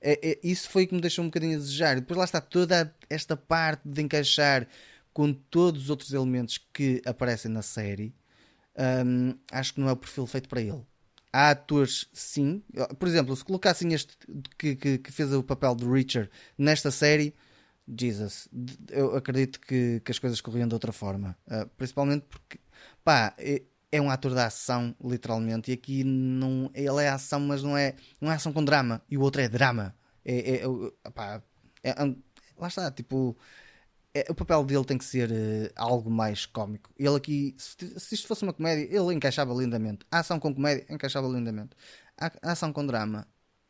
É, é, isso foi o que me deixou um bocadinho a desejar. E depois lá está toda esta parte de encaixar com todos os outros elementos que aparecem na série. Um, acho que não é o perfil feito para ele há atores, sim. Por exemplo, se colocassem este que, que, que, fez o papel de Richard nesta série, Jesus, eu acredito que, que as coisas corriam de outra forma. Uh, principalmente porque, pá, é, é, um ator da ação, literalmente, e aqui não, ele é ação, mas não é, não é ação com drama, e o outro é drama. É, é, é pá, é, lá está, tipo é, o papel dele tem que ser uh, algo mais cómico. Ele aqui, se, se, isto fosse uma comédia, ele encaixava lindamente. A ação com comédia encaixava lindamente. A, a, ação com drama,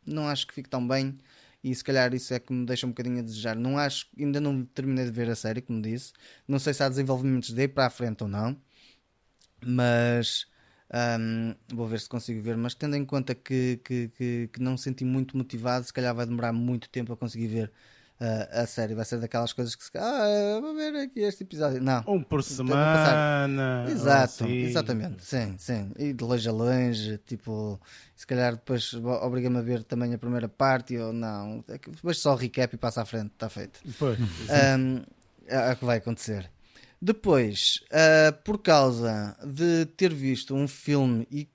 não acho que fique tão bem. E se calhar isso é que me deixa um bocadinho a desejar. Não acho, ainda não terminei de ver a série, como disse. Não sei se há desenvolvimentos daí para a frente ou não. Mas um, vou ver se consigo ver. Mas tendo em conta que, que, que, que não me senti muito motivado, se calhar vai demorar muito tempo a conseguir ver a série vai ser daquelas coisas que se. Ah, vou ver aqui este episódio. Não. Um por semana. Exato, assim. exatamente. Sim, sim. E de longe a longe, tipo, se calhar depois obriga-me a ver também a primeira parte ou não. É depois só recap e passa à frente, está feito. Pois. Um, é, é o que vai acontecer. Depois, uh, por causa de ter visto um filme e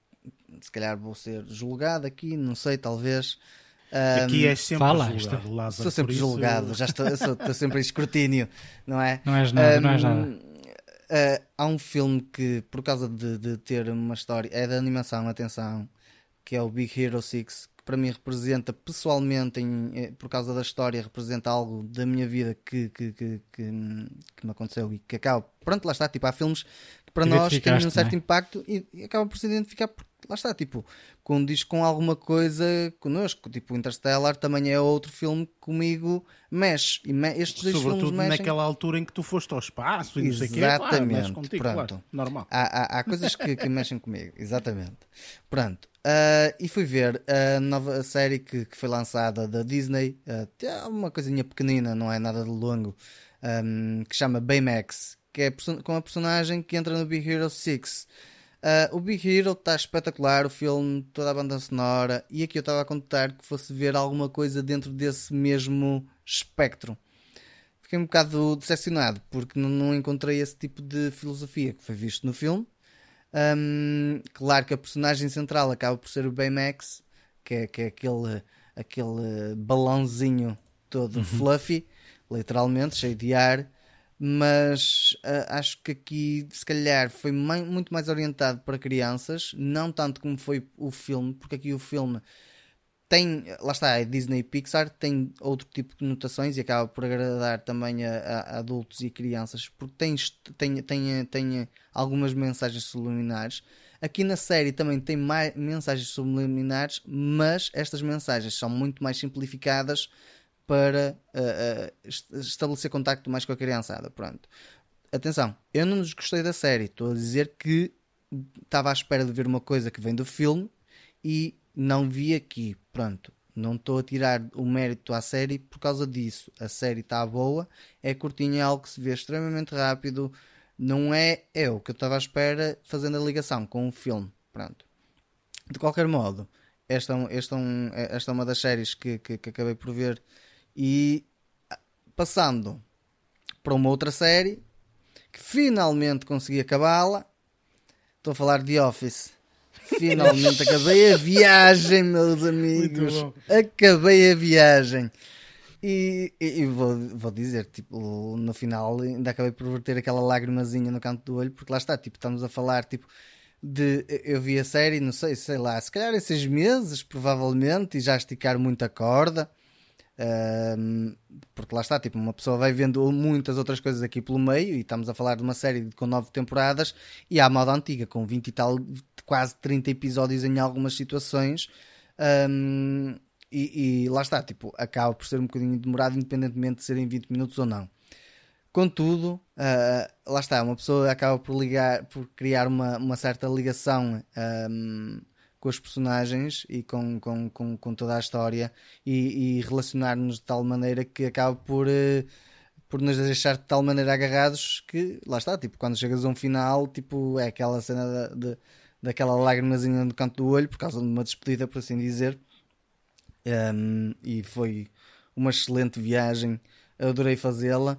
se calhar vou ser julgado aqui, não sei, talvez. Um, aqui és sempre Fala, julgado, Lázaro, Sou sempre isso... julgado, já estou, estou, estou, sempre em escrutínio, não é? Não és nada, um, não és nada. Uh, há um filme que, por causa de, de, ter uma história, é da animação, atenção, que é o Big Hero 6, que para mim representa pessoalmente, em, eh, por causa da história, representa algo da minha vida que, que, que, que, que me aconteceu e que acaba. Pronto, lá está. Tipo, há filmes que para nós têm um certo é? impacto e, e acaba por se identificar porque lá está, tipo, condiz com alguma coisa connosco. Tipo, Interstellar também é outro filme que comigo mexe. E me, estes dois Sobretudo filmes mexem... naquela altura em que tu foste ao espaço e não sei o quê. Exatamente. Claro, contigo, Pronto. Claro, normal. Há, há, há coisas que, que mexem comigo. Exatamente. Pronto. Uh, e fui ver a nova série que, que foi lançada da Disney, uh, uma coisinha pequenina, não é nada de longo, um, que chama Baymax, que é com a personagem que entra no Big Hero 6. Uh, o Big Hero está espetacular, o filme, toda a banda sonora, e aqui eu estava a contar que fosse ver alguma coisa dentro desse mesmo espectro. Fiquei um bocado decepcionado porque não, não encontrei esse tipo de filosofia que foi visto no filme. Um, claro que a personagem central acaba por ser o Baymax, que é, que é aquele, aquele balãozinho todo uhum. fluffy, literalmente, cheio de ar. Mas uh, acho que aqui, se calhar, foi muito mais orientado para crianças, não tanto como foi o filme, porque aqui o filme tem, lá está, é Disney e Pixar, tem outro tipo de conotações e acaba por agradar também a, a adultos e crianças, porque tem, tem, tem, tem algumas mensagens subliminares. Aqui na série também tem mais mensagens subliminares, mas estas mensagens são muito mais simplificadas para uh, uh, estabelecer contacto mais com a criançada. Pronto. Atenção, eu não desgostei da série, estou a dizer que estava à espera de ver uma coisa que vem do filme e não vi aqui. Pronto, não estou a tirar o mérito à série por causa disso. A série está boa, é curtinha, é algo que se vê extremamente rápido. Não é, é o que eu estava à espera fazendo a ligação com o filme. Pronto. De qualquer modo, esta, esta, esta é uma das séries que, que, que acabei por ver. E passando para uma outra série que finalmente consegui acabá-la. Estou a falar de Office. Finalmente acabei a viagem, meus amigos. Acabei a viagem. E, e, e vou, vou, dizer, tipo, no final ainda acabei por ter aquela lágrimazinha no canto do olho, porque lá está, tipo, estamos a falar, tipo, de. Eu vi a série, não sei, sei lá, se calhar em seis meses, provavelmente, e já esticar muita corda. Um, porque lá está, tipo, uma pessoa vai vendo muitas outras coisas aqui pelo meio, e estamos a falar de uma série com nove temporadas, e há a moda antiga, com 20 e tal, quase 30 episódios em algumas situações. Um, e, e, lá está, tipo, acaba por ser um bocadinho demorado, independentemente de serem 20 minutos ou não. Contudo, uh, lá está, uma pessoa acaba por ligar, por criar uma, uma certa ligação um, com os personagens e com, com, com, com toda a história e, e relacionar-nos de tal maneira que acaba por, uh, por nos deixar de tal maneira agarrados que lá está, tipo, quando chegas a um final, tipo, é aquela cena de, de daquela lágrimazinha no canto do olho por causa de uma despedida, por assim dizer. Um, e foi uma excelente viagem, adorei fazê-la.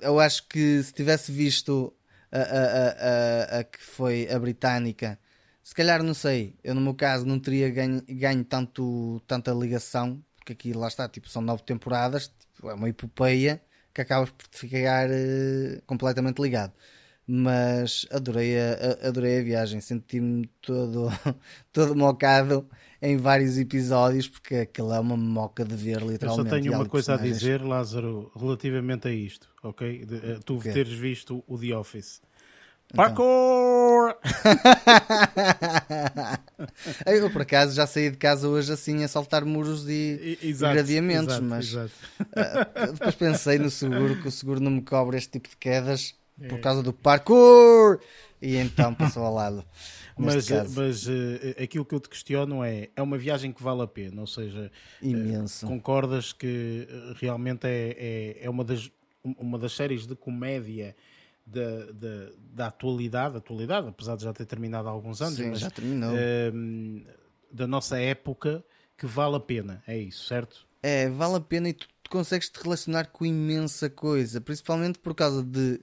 Eu acho que se tivesse visto a, a, a, a, que foi a britânica se calhar não sei, eu no meu caso não teria ganho, ganho tanto, tanta ligação, porque aqui lá está, tipo, são nove temporadas, tipo, é uma epopeia que acabas por ficar uh, completamente ligado. Mas adorei a, adorei a viagem, senti-me todo, todo mocado em vários episódios, porque aquilo é uma moca de ver, literalmente. Eu só tenho uma coisa a dizer, Lázaro, relativamente a isto, ok? De, uh, tu teres visto o The Office. Então. Parkour! eu por acaso já saí de casa hoje assim a saltar muros e, gradeamentos, mas exato. Uh, depois pensei no seguro que o seguro não me cobre este tipo de quedas é. por causa do parkour e então passou ao lado. mas, mas uh, aquilo que eu te questiono é: é uma viagem que vale a pena? Ou seja, Imenso. Uh, concordas que realmente é, é, é, uma, das, uma das séries de comédia da, da, da atualidade, atualidade, apesar de já ter terminado há alguns anos, Sim, mas, já terminou. Uh, da nossa época que vale a pena, é isso, certo? É, vale a pena e tu, consegues te relacionar com imensa coisa, principalmente por causa de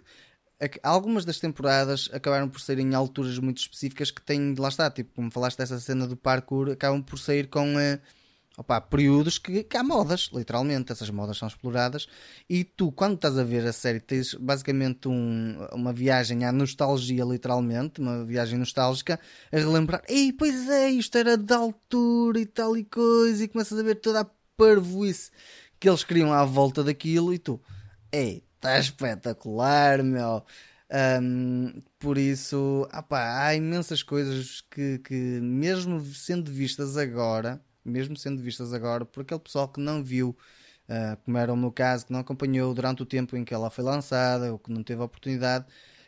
algumas das temporadas acabaram por ser em alturas muito específicas que têm, lá está, tipo, como falaste dessa cena do parkour, acabam por sair com uh, opa, períodos que, que há modas, literalmente, essas modas são exploradas, e tu, quando estás a ver a série, tens basicamente um, uma viagem à nostalgia, literalmente, uma viagem nostálgica, a relembrar, ei, pois é, isto era da altura e tal e coisa, e começas a ver toda a parvoíce que eles criam à volta daquilo, e tu, ei, está espetacular, meu. Um, por isso, opa, há imensas coisas que, que, mesmo sendo vistas agora, mesmo sendo vistas agora por aquele pessoal que não viu, uh, como era o meu caso, que não acompanhou durante o tempo em que ela foi lançada ou que não teve a oportunidade,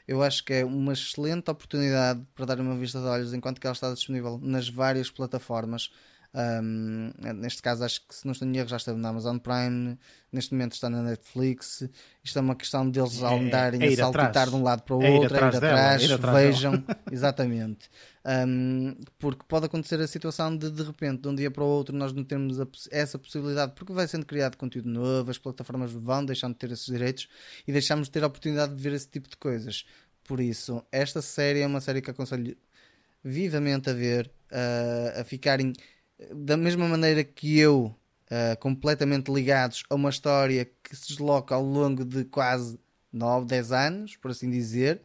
eu acho que é uma excelente oportunidade para dar uma vista de olhos enquanto que ela está disponível nas várias plataformas. Um, neste caso, acho que se não estou em erro, já esteve na Amazon Prime, neste momento está na Netflix. Isto é uma questão deles ao darem é, é a saltitar de um lado para o é outro, ir atrás, atrás, ir atrás vejam, exatamente. Um, porque pode acontecer a situação de de repente, de um dia para o outro, nós não temos a, essa possibilidade, porque vai sendo criado conteúdo novo, as plataformas vão deixando de ter esses direitos e deixamos de ter a oportunidade de ver esse tipo de coisas. Por isso, esta série é uma série que aconselho vivamente a ver, uh, a ficarem da mesma maneira que eu, uh, completamente ligados a uma história que se desloca ao longo de quase 9, 10 anos, por assim dizer,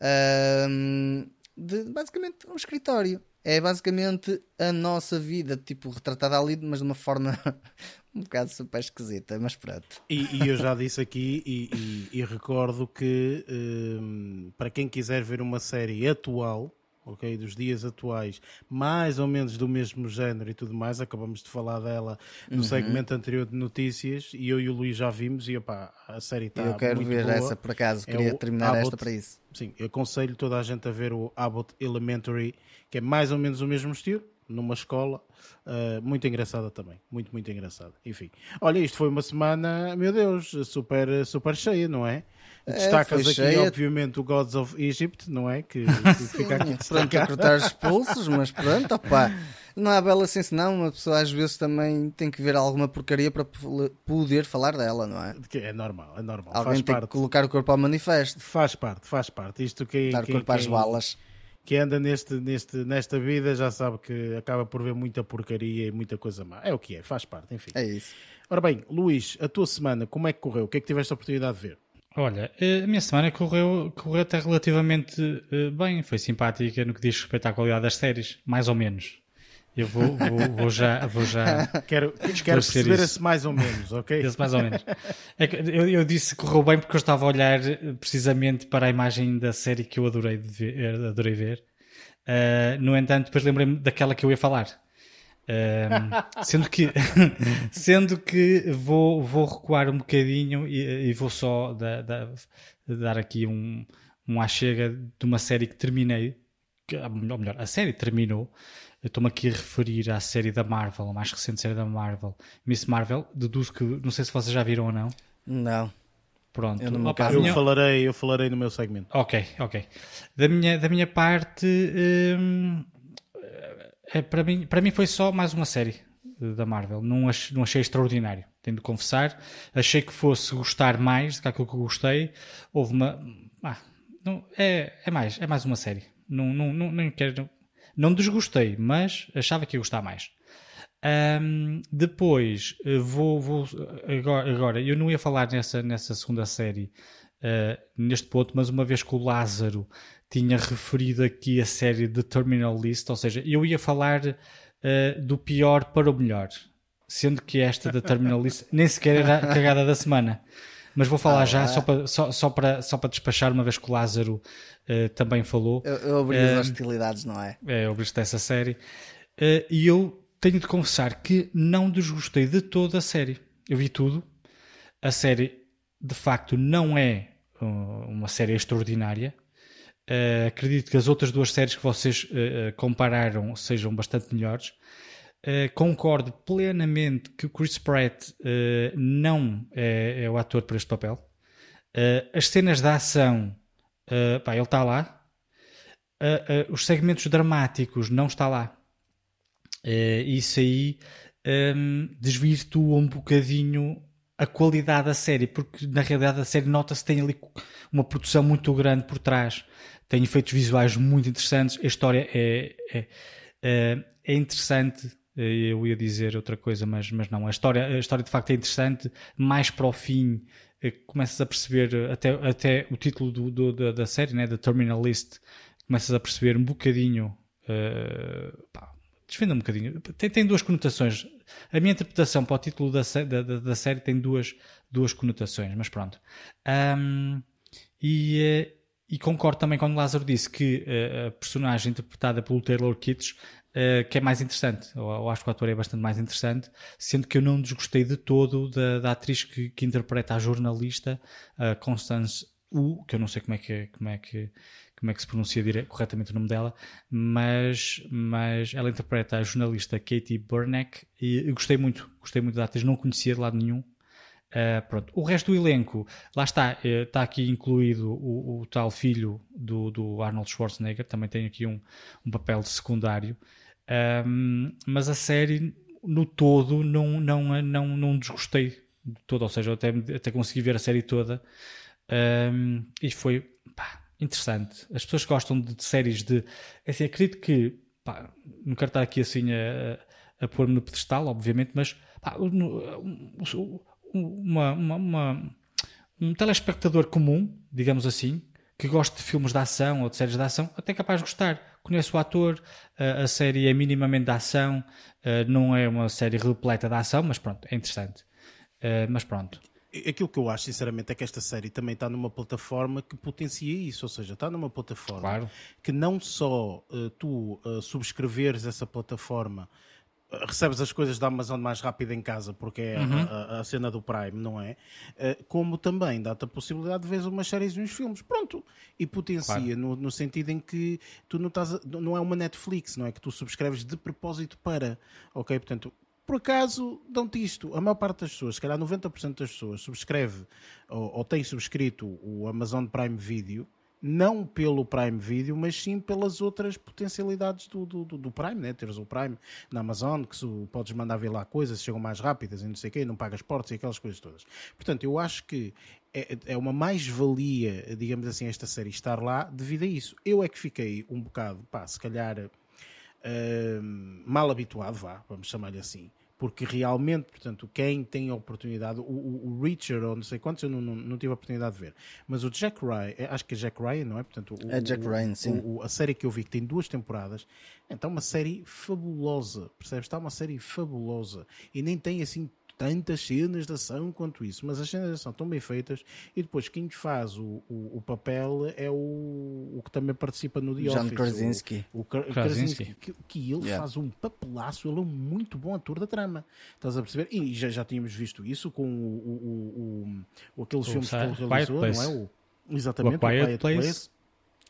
uh, de basicamente um escritório. É basicamente a nossa vida, tipo, retratada ali, mas de uma forma um bocado super esquisita, mas pronto. E, e eu já disse aqui e, e, e recordo que um, para quem quiser ver uma série atual, ok, dos dias atuais, mais ou menos do mesmo género e tudo mais, acabamos de falar dela no uhum. segmento anterior de notícias e eu e o Luís já vimos e opá, a série está Eu quero ver boa. essa por acaso, é queria terminar Abbott, esta para isso. Sim, eu aconselho toda a gente a ver o Abbott Elementary, que é mais ou menos o mesmo estilo, numa escola, uh, muito engraçada também, muito, muito engraçada. Enfim, olha, isto foi uma semana, meu Deus, super, super cheia, não é? É, Destacas aqui, cheia. obviamente, o Gods of Egypt, não é? Que, que fica aqui Pronto, a cortar os pulsos, mas pronto, opá. Não há bela assim senão uma pessoa às vezes também tem que ver alguma porcaria para poder falar dela, não é? É normal, é normal. Alguém faz tem parte. que colocar o corpo ao manifesto. Faz parte, faz parte. Isto que Dar quem, corpo às balas. Que anda neste, neste, nesta vida já sabe que acaba por ver muita porcaria e muita coisa má. É o que é, faz parte, enfim. É isso. Ora bem, Luís, a tua semana, como é que correu? O que é que tiveste a oportunidade de ver? Olha, eh, a minha semana correu, correu até relativamente eh, bem, foi simpática no que diz respeito à qualidade das séries, mais ou menos. Eu vou, vou, vou já. Vou já quero quero perceber isso. esse mais ou menos, ok? Esse mais ou menos. É eu, eu disse que correu bem porque eu estava a olhar eh, precisamente para a imagem da série que eu adorei, ver, adorei ver. Uh, no entanto, depois lembrei-me daquela que eu ia falar. Um, sendo que, sendo que vou, vou recuar um bocadinho e, e vou só da, da, dar aqui um, um achega de uma série que terminei, que, ou melhor, a série terminou. Eu estou-me aqui a referir à série da Marvel, a mais recente série da Marvel, Miss Marvel. Deduzo que, não sei se vocês já viram ou não. Não. Pronto. Eu, Opa, eu minha... falarei, eu falarei no meu segmento. Ok, ok. Da minha, da minha parte, hum, é, para, mim, para mim foi só mais uma série da Marvel. Não achei, não achei extraordinário, tenho de confessar. Achei que fosse gostar mais do que aquilo que gostei. Houve uma. Ah, não, é, é, mais, é mais uma série. Não, não, não, não quero. Não desgostei, mas achava que ia gostar mais. Um, depois eh, vou, vou agora, agora, eu não ia falar nessa, nessa segunda série uh, neste ponto, mas uma vez que o Lázaro tinha referido aqui a série de Terminal List, ou seja, eu ia falar uh, do pior para o melhor, sendo que esta da Terminal List nem sequer era a cagada da semana. Mas vou falar ah, já, só, para, só, só, para, só para despachar, uma vez que o Lázaro uh, também falou. Eu, eu abri as uh, hostilidades, não é? É, eu abri essa série. Uh, e eu tenho de confessar que não desgostei de toda a série. Eu vi tudo. A série, de facto, não é uma série extraordinária. Uh, acredito que as outras duas séries que vocês uh, compararam sejam bastante melhores. Uh, concordo plenamente que o Chris Pratt não é, é, o ator para este papel. as cenas de ação, pá, ele está lá. os segmentos dramáticos não está lá. isso aí um, ehm, desvirtua um bocadinho a qualidade da série, porque na realidade a série nota-se tem ali uma produção muito grande por trás, tem efeitos visuais muito interessantes, a história é, é, é, é interessante. Eu ia dizer outra coisa, mas, mas não. A história, a história de facto é interessante. Mais para o fim, eh, começas a perceber, até, até o título do, do, da, da série, né, da Terminal List, começas a perceber um bocadinho. Uh, pá, desvenda um bocadinho. Tem, tem duas conotações. A minha interpretação para o título da, da, da série tem duas, duas conotações, mas pronto. Um, e, eh, e, concordo também quando Lázaro disse que uh, a personagem interpretada pelo Taylor Kitsch uh, que é mais interessante. Eu, eu, acho que o ator é bastante mais interessante, sendo que eu não desgostei de todo da, da atriz que, que, interpreta a jornalista, a Constance U, que eu não sei como é que, como é que como é que se pronuncia corretamente o nome dela, mas, mas ela interpreta a jornalista Katie Burneck e gostei muito, gostei muito da atriz, não conhecia de lado nenhum. Uh, pronto. O resto do elenco, lá está, uh, está aqui incluído o, o, tal filho do, do Arnold Schwarzenegger, também tem aqui um, um papel secundário, um, mas a série no todo não, não, não, não desgostei de todo, ou seja, eu até, até consegui ver a série toda um, e foi pá, interessante. As pessoas gostam de, de séries de. É assim, acredito que. Pá, não quero estar aqui assim a, a, a pôr-me no pedestal, obviamente, mas pá, uma, uma, uma, um telespectador comum, digamos assim, que gosta de filmes de ação ou de séries de ação, até capaz de gostar. Conhece o ator, a, a série é minimamente de ação, não é uma série repleta de ação, mas pronto, é interessante. mas pronto. Aquilo que eu acho, sinceramente, é que esta série também está numa plataforma que potencia isso, ou seja, está numa plataforma claro. que não só uh, tu uh, subscreveres essa plataforma, recebes as coisas da Amazon mais rápido em casa, porque é uhum. a, a, a, cena do Prime, não é? como também dá-te a possibilidade de ver umas séries e uns filmes, pronto. E potencia claro. no, no, sentido em que tu não estás, não é uma Netflix, não é que tu subscreves de propósito para, ok? Portanto, por acaso dão-te isto. A maior parte das pessoas, se calhar 90% das pessoas, subscreve ou, ou tem subscrito o Amazon Prime Video, não pelo Prime Video, mas sim pelas outras potencialidades do, do, do Prime, né? Teres o Prime na Amazon, que su, podes mandar ver lá coisas, chegam mais rápidas e não sei o quê, não pagas portos e aquelas coisas todas. Portanto, eu acho que é, é uma mais-valia, digamos assim, esta série estar lá devido a isso. Eu é que fiquei um bocado, pá, se calhar uh, mal habituado, vá, vamos chamar-lhe assim, porque realmente, portanto, quem tem a oportunidade, o, o, o Richard ou não sei quantos, eu não, não, não, tive a oportunidade de ver, mas o Jack Ryan, é, acho que é Jack Ryan, não é? Portanto, o, é Jack Ryan, sim. a série que eu vi, que tem duas temporadas, então uma série fabulosa, percebes? Está uma série fabulosa e nem tem assim tantas cenas de ação quanto isso, mas as cenas de ação estão bem feitas e depois quem faz o, o, o papel é o, o que também participa no The John Office. Krasinski. O, o Krasinski, que, que ele yeah. faz um papelaço, ele é um muito bom ator da trama. Estás a perceber? E já, já tínhamos visto isso com o, o, o, aqueles filmes que ele realizou, não é? O, exatamente, o Quiet, Quiet Place. Place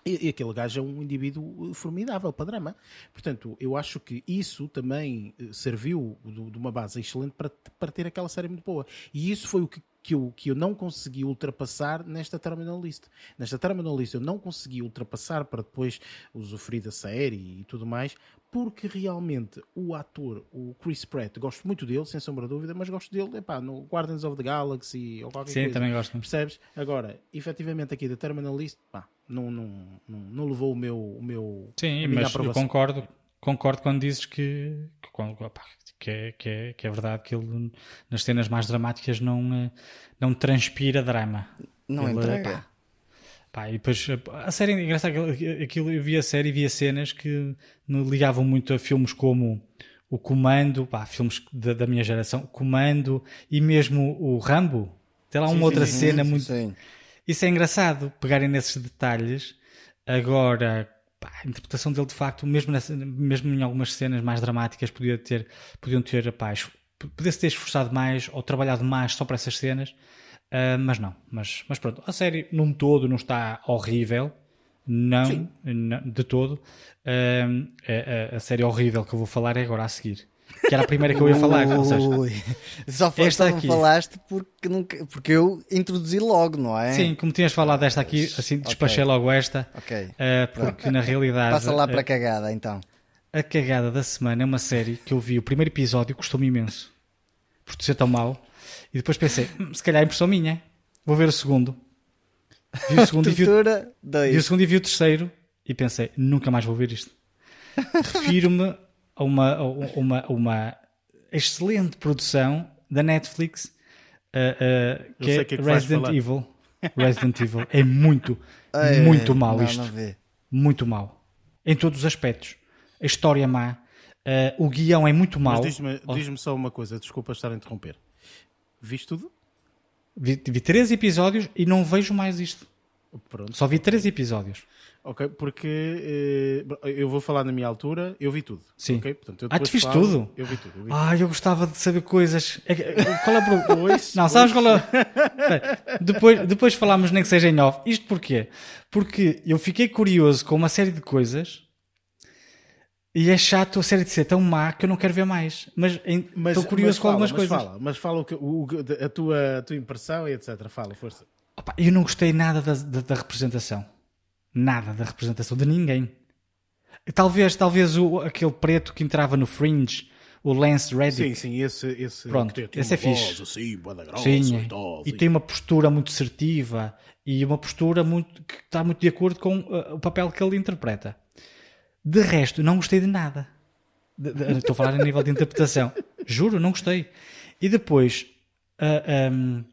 e, e, aquele gajo é um indivíduo formidável para drama. Portanto, eu acho que isso também eh, serviu de, uma base excelente para, para ter aquela série muito boa. E isso foi o que, que, eu, que eu não consegui ultrapassar nesta Terminal List. Nesta Terminal List eu não consegui ultrapassar para depois usufruir da série e tudo mais, porque realmente o ator, o Chris Pratt, gosto muito dele, sem sombra de dúvida, mas gosto dele epá, no Guardians of the Galaxy ou qualquer Sim, coisa. também gosto. Percebes? Agora, efetivamente aqui da Terminal List, pá, não, não, não, não levou o meu. O meu Sim, mas eu concordo, concordo quando dizes que, que, que, é, que, é, que é verdade que ele nas cenas mais dramáticas não, eh, não transpira drama. Não ele, entrega. Pá, Pá, e depois a série, engraçado, aquilo, eu via a série e via cenas que me ligavam muito a filmes como o Comando, pá, filmes da, da minha geração, Comando e mesmo o Rambo. Tem lá uma sim, outra sim, cena sim, muito. Isso é engraçado, pegarem nesses detalhes. Agora, pá, a interpretação dele de facto, mesmo, nessa, mesmo em algumas cenas mais dramáticas, podia ter, podiam ter, pá, podia-se ter esforçado mais ou trabalhado mais só para essas cenas Uh, mas não, mas, mas pronto, a série num todo não está horrível, Não, não de todo. Um, a, a, a, série horrível que eu vou falar é agora a seguir. Que era a primeira que eu ia falar. ou seja, só foi, esta aqui. falaste porque, nunca, porque eu introduzi logo, não é? Sim, como tinhas falado desta aqui, assim despachei okay. logo esta. Ok. Uh, porque Pronto. na realidade. Passa lá para a cagada então. A cagada da semana é uma série que eu vi o primeiro episódio custou-me imenso. Por ser tão mau. E depois pensei, hum, se calhar é impressão minha. Vou ver o segundo. Vi o segundo, e vi, o, vi o segundo e vi o terceiro e pensei, nunca mais vou ver isto. Refiro-me a uma, a uma, uma excelente produção da Netflix uh, uh, que é, que é que Resident Evil. Resident Evil é muito, muito mau isto. Muito mau. Em todos os aspectos. A história é má. Uh, o guião é muito mau. Diz-me diz só uma coisa, desculpa estar a interromper. Viste tudo? Vi, vi três episódios e não vejo mais isto. Pronto. Só vi três episódios. Ok, porque eh, eu vou falar na minha altura, eu vi tudo. Sim. Okay? Portanto, eu ah, tu viste falo, tudo? Eu vi tudo. Eu vi ah, eu gostava de saber coisas. É qual é o problema? Não, sabes qual é? depois, depois falamos nem que seja em off. Isto porquê? Porque eu fiquei curioso com uma série de coisas e é chato a série de ser tão má que eu não quero ver mais. Mas estou curioso mas com algumas mas coisas. Fala, mas fala o que, o, a, tua, a tua impressão e etc. Fala, força. Opa, eu não gostei nada da, da, da, representação. Nada da representação de ninguém. Talvez, talvez o, aquele preto que entrava no Fringe, o Lance Reddick. Sim, sim, esse, esse, Pronto, esse é fixe. Assim, grossa, sim, e, tal, e tem uma postura muito assertiva e uma postura muito, que está muito de acordo com uh, o papel que ele interpreta. De resto, não gostei de nada. De, de, estou a falar a nível de interpretação. Juro, não gostei. E depois, uh, um,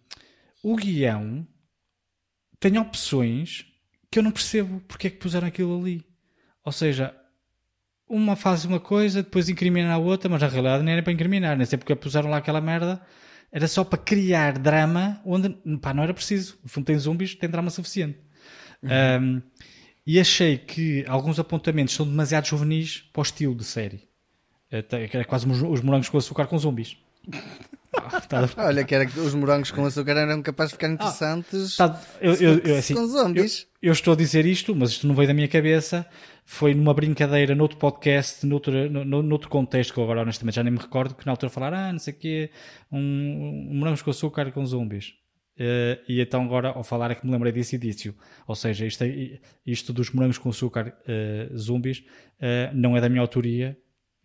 o guião tem opções que eu não percebo porque é que puseram aquilo ali. Ou seja, uma faz uma coisa, depois incrimina a outra, mas na realidade nem era para incriminar, nem sei porque puseram lá aquela merda. Era só para criar drama onde pá, não era preciso. O filme tem zombies, tem drama suficiente. Uhum. Um, e achei que alguns apontamentos são demasiado juvenis para o estilo de série. É, é quase os morangos com açúcar com zombies. Ah, tá. Olha, que era que os morangos com açúcar eram capazes de ficar interessantes ah, tá. eu, eu, eu, assim, com zombies. Eu, estou a dizer isto, mas isto não veio da minha cabeça. Foi numa brincadeira, noutro podcast, noutro, no, noutro contexto, que eu agora honestamente já nem me recordo, que na altura falaram, ah, não sei o quê, um, um morangos com açúcar com zombies. Uh, e então agora ao falar é que me lembrei desse indício. Ou seja, isto, é, isto dos morangos com açúcar uh, zombies uh, não é da minha autoria.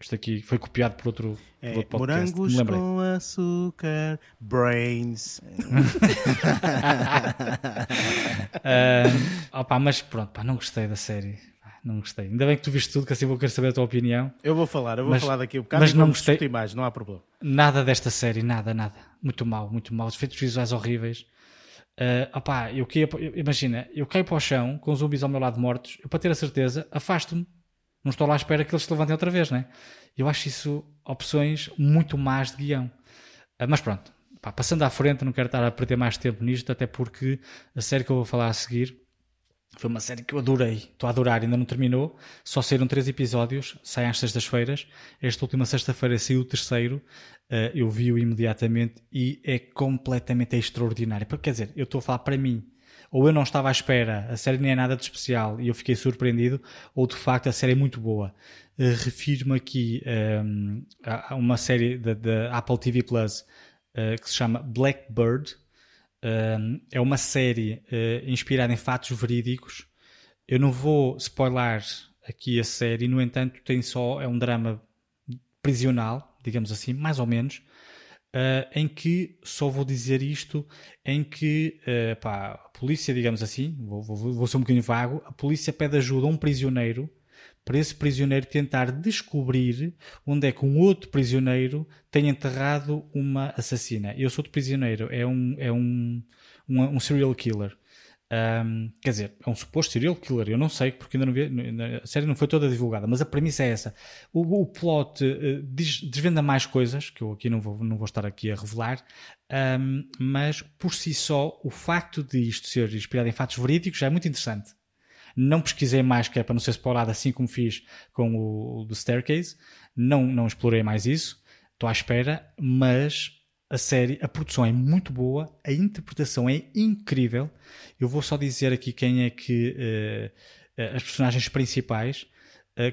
Isto aqui foi copiado por outro, é, por outro podcast. Morangos com açúcar, brains. uh, opa, mas pronto, pá, não gostei da série. Não gostei. Ainda bem que tu viste tudo, que assim vou querer saber a tua opinião. Eu vou falar, eu vou mas, falar daqui um bocado mas não gostei mais, não há problema. Nada desta série, nada, nada. Muito mal, muito mal. Os efeitos visuais horríveis. Uh, opá, eu, eu, imagina, eu caio para o chão com os zumbis ao meu lado mortos, eu para ter a certeza, afasto-me. Não estou lá à espera que eles se levantem outra vez, né? Eu acho isso opções muito más de guião. Uh, mas pronto, pá, passando à frente, não quero estar a perder mais tempo nisto, até porque a série que eu vou falar a seguir foi uma série que eu adorei. Estou a adorar, ainda não terminou. Só saíram três episódios, saem às sextas-feiras. Esta última sexta-feira saiu o terceiro. Uh, eu vi-o imediatamente e é completamente extraordinário. Porque, quer dizer, eu estou a falar para mim. Ou eu não estava à espera, a série nem é nada de especial e eu fiquei surpreendido, ou de facto a série é muito boa. Uh, Refiro-me aqui um, ehm, a uma série da Apple TV Plus uh, que se chama Blackbird é uma série uh, inspirada em fatos verídicos. Eu não vou spoiler aqui a série, no entanto, tem só é um drama prisional, digamos assim, mais ou menos, uh, em que só vou dizer isto, em que uh, pá, a polícia, digamos assim, vou, vou, vou ser um bocadinho vago, a polícia pede ajuda a um prisioneiro para esse prisioneiro tentar descobrir onde é que um outro prisioneiro tem enterrado uma assassina. E esse outro prisioneiro é um, é um, um, um serial killer. Um, quer dizer, é um suposto serial killer, eu não sei, porque ainda não vi, a série não foi toda divulgada, mas a premissa é essa. O, o plot uh, desvenda mais coisas, que eu aqui não vou, não vou estar aqui a revelar, um, mas por si só, o facto de isto ser inspirado em fatos verídicos já é muito interessante. Não pesquisei mais, que é para não ser explorado assim como fiz com o do Staircase. Não, não explorei mais isso. Estou à espera, mas a série, a produção é muito boa, a interpretação é incrível. Eu vou só dizer aqui quem é que as personagens principais,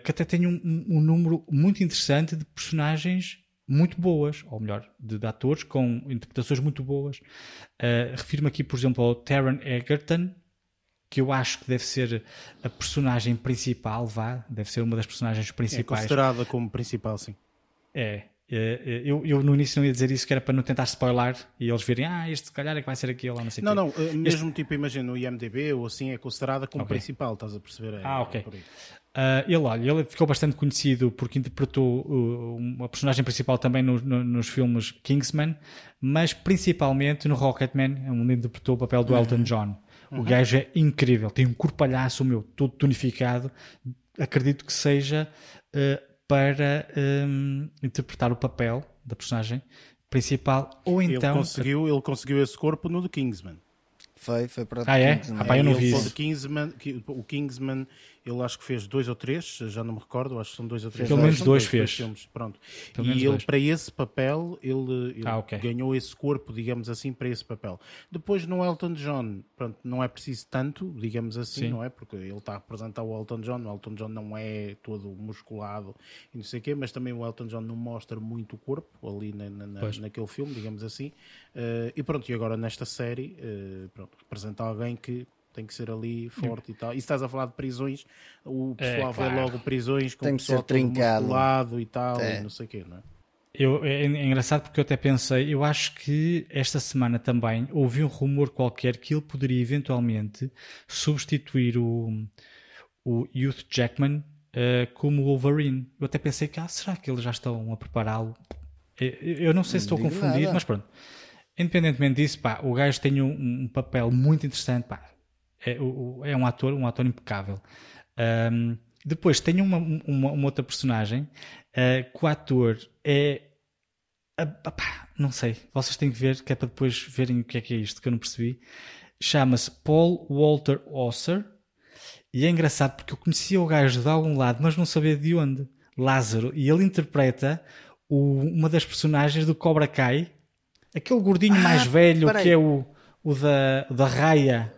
que até tem um, um, número muito interessante de personagens muito boas, ou melhor, de, de atores com interpretações muito boas. refiro-me aqui, por exemplo, ao Taron Egerton, que eu acho que deve ser a personagem principal, vá, deve ser uma das personagens principais. É considerada como principal, sim. É. é, é eu, eu, no início não ia dizer isso, que era para não tentar spoiler e eles verem, ah, este se calhar é que vai ser aquilo, não sei Não, não, eh, mesmo tipo, imagina no IMDB ou assim, é considerada como okay. principal, estás a perceber? É, ah, ok. Uh, ele, olha, ele ficou bastante conhecido porque interpretou uh, uma personagem principal também no, no, nos filmes Kingsman, mas principalmente no Rocketman, onde interpretou o papel do Elton John. Uhum. O gajo é incrível, tem um corpalhaço meu, todo tonificado. Acredito que seja uh, para um, interpretar o papel da personagem principal ou então. Ele conseguiu, ele conseguiu esse corpo no The Kingsman. Foi, foi para o ah, é? Kingsman. Ah, pá, eu não vi isso. Kingsman, o Kingsman ele acho que fez dois ou três, já não me recordo, acho que são dois ou três. Pelo menos dois, dois fez. Filmes, pronto. Pelo e ele, dois. para esse papel, ele, ele ah, okay. ganhou esse corpo, digamos assim, para esse papel. Depois no Elton John, pronto, não é preciso tanto, digamos assim, Sim. não é? Porque ele está a representar o Elton John, o Elton John não é todo musculado e não sei o quê, mas também o Elton John não mostra muito o corpo ali na, na, na naquele filme, digamos assim. Uh, e pronto, e agora nesta série, uh, pronto, representa alguém que tem que ser ali forte e tal. E se estás a falar de prisões, o é, pessoal é, claro. vê logo prisões com tem que ser trincado e tal, é. e não sei o quê, não é? Eu, é, é engraçado porque eu até pensei, eu acho que esta semana também ouvi um rumor qualquer que ele poderia eventualmente substituir o, o Youth Jackman uh, como Wolverine. Eu até pensei que, ah, será que eles já estão a prepará-lo? Eu, eu não sei se estou a confundir, nada. mas pronto. Independentemente disso, pá, o gajo tem um, um papel muito interessante, pá, é, é um ator, um ator impecável. Um, depois tem uma, uma, uma outra personagem uh, que o ator é. Não sei, vocês têm que ver, que é para depois verem o que é que é isto, que eu não percebi. Chama-se Paul Walter Osser e é engraçado porque eu conhecia o gajo de algum lado, mas não sabia de onde. Lázaro, e ele interpreta o, uma das personagens do Cobra Kai, aquele gordinho ah, mais velho que é o, o da, da raia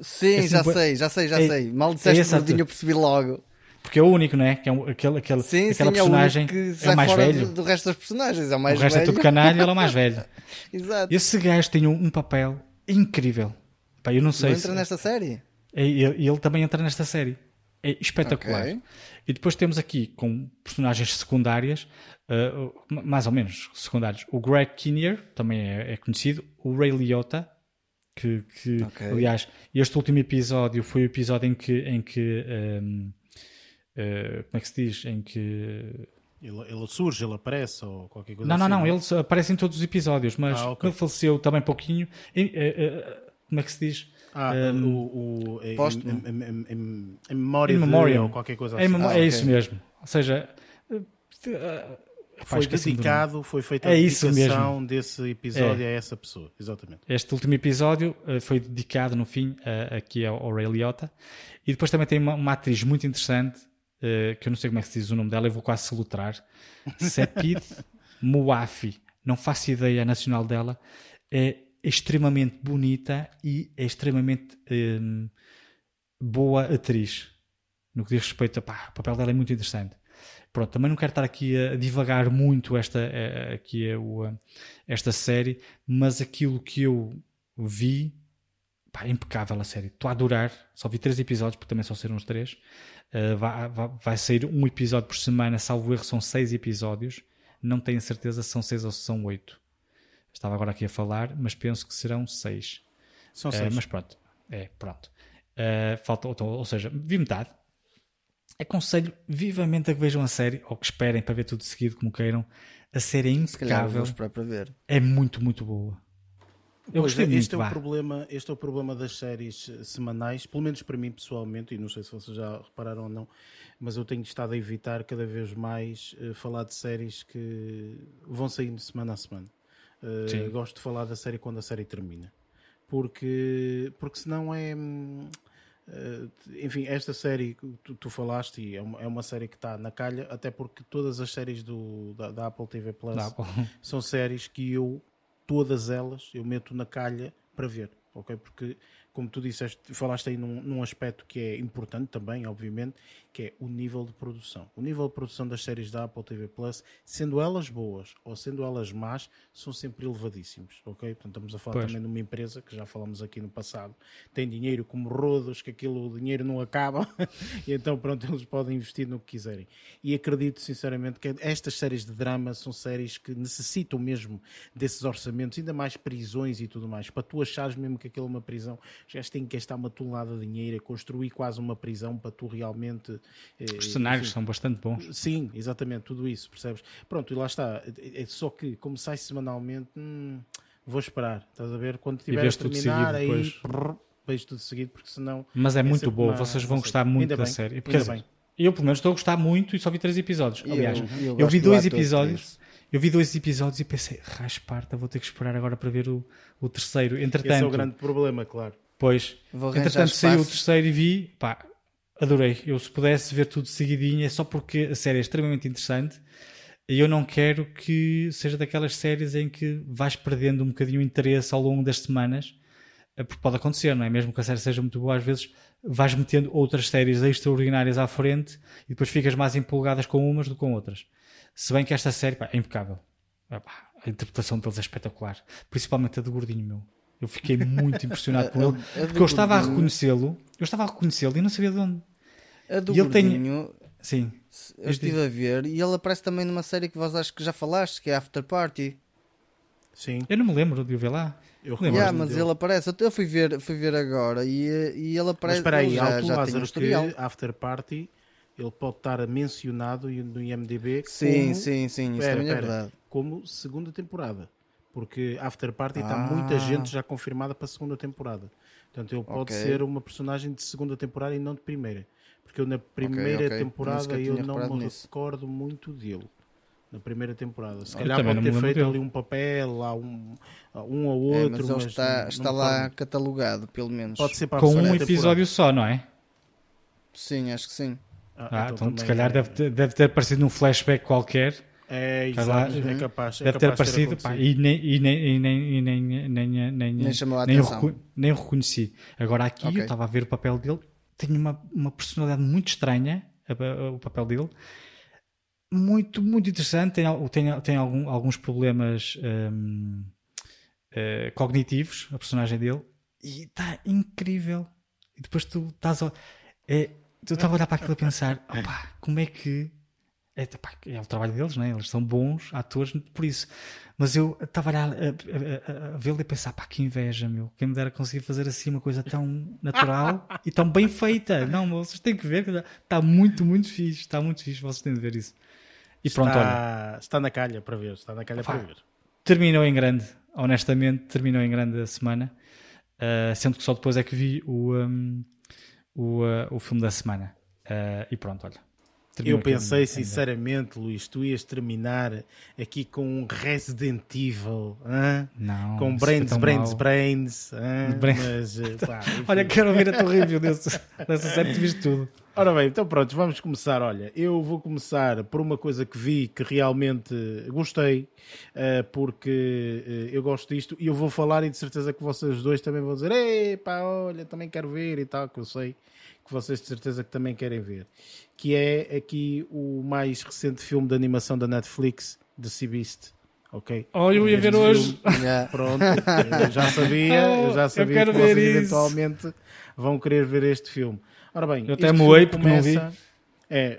Sim, é já sei, já sei, já é, sei. Mal disseste é gordinho, eu percebi logo. Porque é o único, não é? Que é aquele, aquele, sim, aquela sim, personagem é o, que é o mais velho. Do, do, resto das personagens, é o mais o resto velho. é tudo canalha, ele é o mais velho. Exato. Esse gajo tem um, um papel incrível. Pá, eu não sei ele se... entra nesta série? É, ele, ele, também entra nesta série. É espetacular. Okay. E depois temos aqui com personagens secundárias, uh, mais ou menos secundários. O Greg Kinnear, também é, é conhecido. O Ray Liotta, que, que okay. aliás, este último episódio foi o episódio em que, em que um, uh, eh, como é que se diz? Em que ele, ele, surge, ele aparece ou qualquer coisa não, assim? Não, não, ele aparece em todos os episódios, mas ah, okay. ele faleceu também pouquinho. E, uh, uh, como é que se diz? Ah, um, o, o em, em, em, em, memória de, ou qualquer coisa assim. É, ah, é okay. isso mesmo. Ou seja, foi dedicado, foi feita a é dedicação desse episódio é. a essa pessoa, exatamente. Este último episódio uh, foi dedicado, no fim, aqui ao, Ray Liotta. E depois também tem uma, uma atriz muito interessante, uh, que eu não sei como é que se diz o nome dela, eu vou quase solutrar. Sepid Muafi. Não faço ideia nacional dela. É extremamente bonita e é extremamente um, boa atriz. No que diz respeito a pá, o papel dela é muito interessante. Pronto, também não quero estar aqui a divagar muito esta, aqui é o, esta série, mas aquilo que eu vi, pá, é impecável a série. Estou a adorar. Só vi três episódios, porque também só saíram os três. Uh, vai, vai, vai, sair um episódio por semana, salvo erro, são seis episódios. Não tenho certeza se são seis ou se são oito. Estava agora aqui a falar, mas penso que serão seis. São seis. Uh, mas pronto, é, pronto. Uh, falta, ou, ou seja, vi metade aconselho vivamente a que vejam a série, ou que esperem para ver tudo seguido, como queiram. A série é impecável. para ver. É muito, muito boa. Eu pois, gostei este muito, é o problema Este é o problema das séries semanais, pelo menos para mim pessoalmente, e não sei se vocês já repararam ou não, mas eu tenho estado a evitar cada vez mais uh, falar de séries que vão saindo semana a semana. Uh, gosto de falar da série quando a série termina. Porque, porque senão é. Uh, enfim, esta série que tu, tu falaste é uma, é uma, série que está na calha, até porque todas as séries do, da, da Apple TV Plus Apple. são séries que eu, todas elas, eu meto na calha para ver, ok? Porque como tu disseste, falaste aí num, num, aspecto que é importante também, obviamente, que é o nível de produção. O nível de produção das séries da Apple TV Plus, sendo elas boas ou sendo elas más, são sempre elevadíssimos, ok? Portanto, estamos a falar pois. também de uma empresa que já falamos aqui no passado, tem dinheiro como rodos, que aquilo, o dinheiro não acaba, e então, pronto, eles podem investir no que quiserem. E acredito, sinceramente, que estas séries de drama são séries que necessitam mesmo desses orçamentos, ainda mais prisões e tudo mais, para tu achares mesmo que aquilo é uma prisão já tem que gastar uma tonelada de dinheiro a construir quase uma prisão para tu realmente. Eh, Os cenários enfim, são bastante bons. Sim, exatamente, tudo isso, percebes? Pronto, e lá está. É, só que, como sai semanalmente, hum, vou esperar, estás a ver? Quando tiver a terminar, aí. Depois. Vejo tudo seguido, porque senão. Mas é, é muito bom, uma... vocês vão gostar muito ainda da bem, série. Porque, ainda bem. Eu, pelo menos, estou a gostar muito e só vi três episódios. Aliás, eu, eu, eu vi dois episódios. Eu vi dois episódios e pensei, rasparta, vou ter que esperar agora para ver o, o terceiro. Entretanto, Esse é o grande problema, claro. Pois, entretanto saiu o terceiro e vi, pá, adorei. Eu se pudesse ver tudo seguidinho, é só porque a série é extremamente interessante e eu não quero que seja daquelas séries em que vais perdendo um bocadinho o interesse ao longo das semanas, eh, porque pode acontecer, não é? Mesmo que a série seja muito boa, às vezes vais metendo outras séries extraordinárias à frente e depois ficas mais empolgadas com umas do que com outras. Se bem que esta série pá, é impecável. A interpretação deles é espetacular. Principalmente a do gordinho meu. Eu fiquei muito impressionado com ele. porque eu estava a reconhecê-lo. Eu estava a reconhecê-lo e não sabia de onde. A do e ele tem... Sim. Eu estive a ver e ele aparece também numa série que vós acho que já falaste, que é After Party. Sim. Eu não me lembro de o ver lá. Eu lembro. Yeah, mas dele. ele aparece. Eu fui ver, fui ver agora e, e ele aparece. Mas espera aí, já, já Lázaro, que After Party ele pode estar mencionado no IMDB. Sim, como... sim, sim. Isso pera, também é pera, verdade. Como segunda temporada porque After Party está ah. muita gente já confirmada para a segunda temporada. Portanto, ele pode okay. ser uma personagem de segunda temporada e não de primeira. Porque eu na primeira okay, okay. temporada eu, eu não me nisso. recordo muito dele. Na primeira temporada. Se calhar pode ter feito dele. ali um papel, lá um, um ou outro. É, mas ele mas está, não, está não lá pode... catalogado, pelo menos. Pode ser para Com um episódio só, não é? Sim, acho que sim. Ah, ah então, então se calhar é... deve, ter, deve ter aparecido num flashback qualquer é, exato, é uhum. capaz. É deve ter aparecido e, nem, e, nem, nem, nem, nem, nem, nem, nem, chamou a nem, atenção. nem o reconheci. Agora aqui okay. eu estava a ver o papel dele, tem uma, uma personalidade muito estranha, o papel dele, muito, muito interessante. Tem, tem, tem algum, alguns problemas um, uh, eh, cognitivos, a personagem dele, e está incrível. E depois tu estás a. É, tu estava a olhar para aquilo a pensar: opa, como é que é, pá, é, o trabalho deles, né? eles são bons atores por isso. Mas eu estava a, a, a, a vê-lo e pensar, pá, que inveja, meu. Quem me dera conseguir fazer assim uma coisa tão natural e tão bem feita. Não, vocês têm que ver, está muito, muito fixe. Está muito fixe, vocês têm de ver isso. E pronto, está, olha. Está na calha para ver, está na calha pá, para ver. Terminou em grande, honestamente, terminou em grande a semana. Uh, sendo que só depois é que vi o, um, o, uh, o filme da semana. Uh, e pronto, olha eu pensei sinceramente, Luís, tu ias terminar aqui com um Resident Evil, hein? não, com Brains, Brains, Brains, Brains, mas eh, pá, olha, quero ouvir a tua review desse, dessa série, tu viste tudo. Ora bem, então pronto, vamos começar. Olha, eu vou começar por uma coisa que vi que realmente gostei, eh, porque eh, eu gosto disto e eu vou falar e de certeza que vocês dois também vão dizer: Ei, pá, olha, também quero ver e tal, que eu sei que vocês de certeza que também querem ver, que é aqui o mais recente filme de animação da Netflix, The Sea Beast. Ok? Oh, eu ia ver filme, hoje. Pronto, eu já sabia, eu já sabia eu que vocês isso. eventualmente vão querer ver este filme. Ora bem, eu até moei porque começa... não vi. É,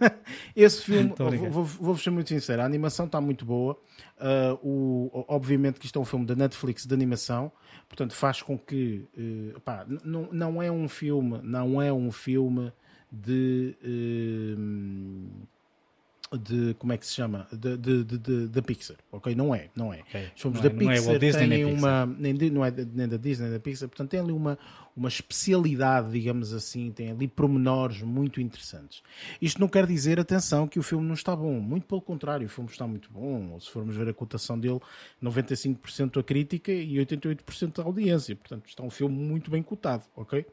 esse filme, vou-vos vou, ser muito sincero, a animação está muito boa. Uh, o, obviamente que isto é um filme da Netflix de animação, portanto faz com que uh, pá, não, não é um filme, não é um filme de uh, de como é que se chama de, de, de, de Pixar, ok? Não é, não é. Okay. Os filmes da Pixar é Disney, têm uma nem, não é nem da Disney nem da Pixar, portanto tem ali uma uma especialidade, digamos assim, tem ali pormenores muito interessantes. Isto não quer dizer, atenção, que o filme não está bom, muito pelo contrário, o filme está muito bom. Se formos ver a cotação dele, 95% a crítica e 88% a audiência, portanto está um filme muito bem cotado, ok?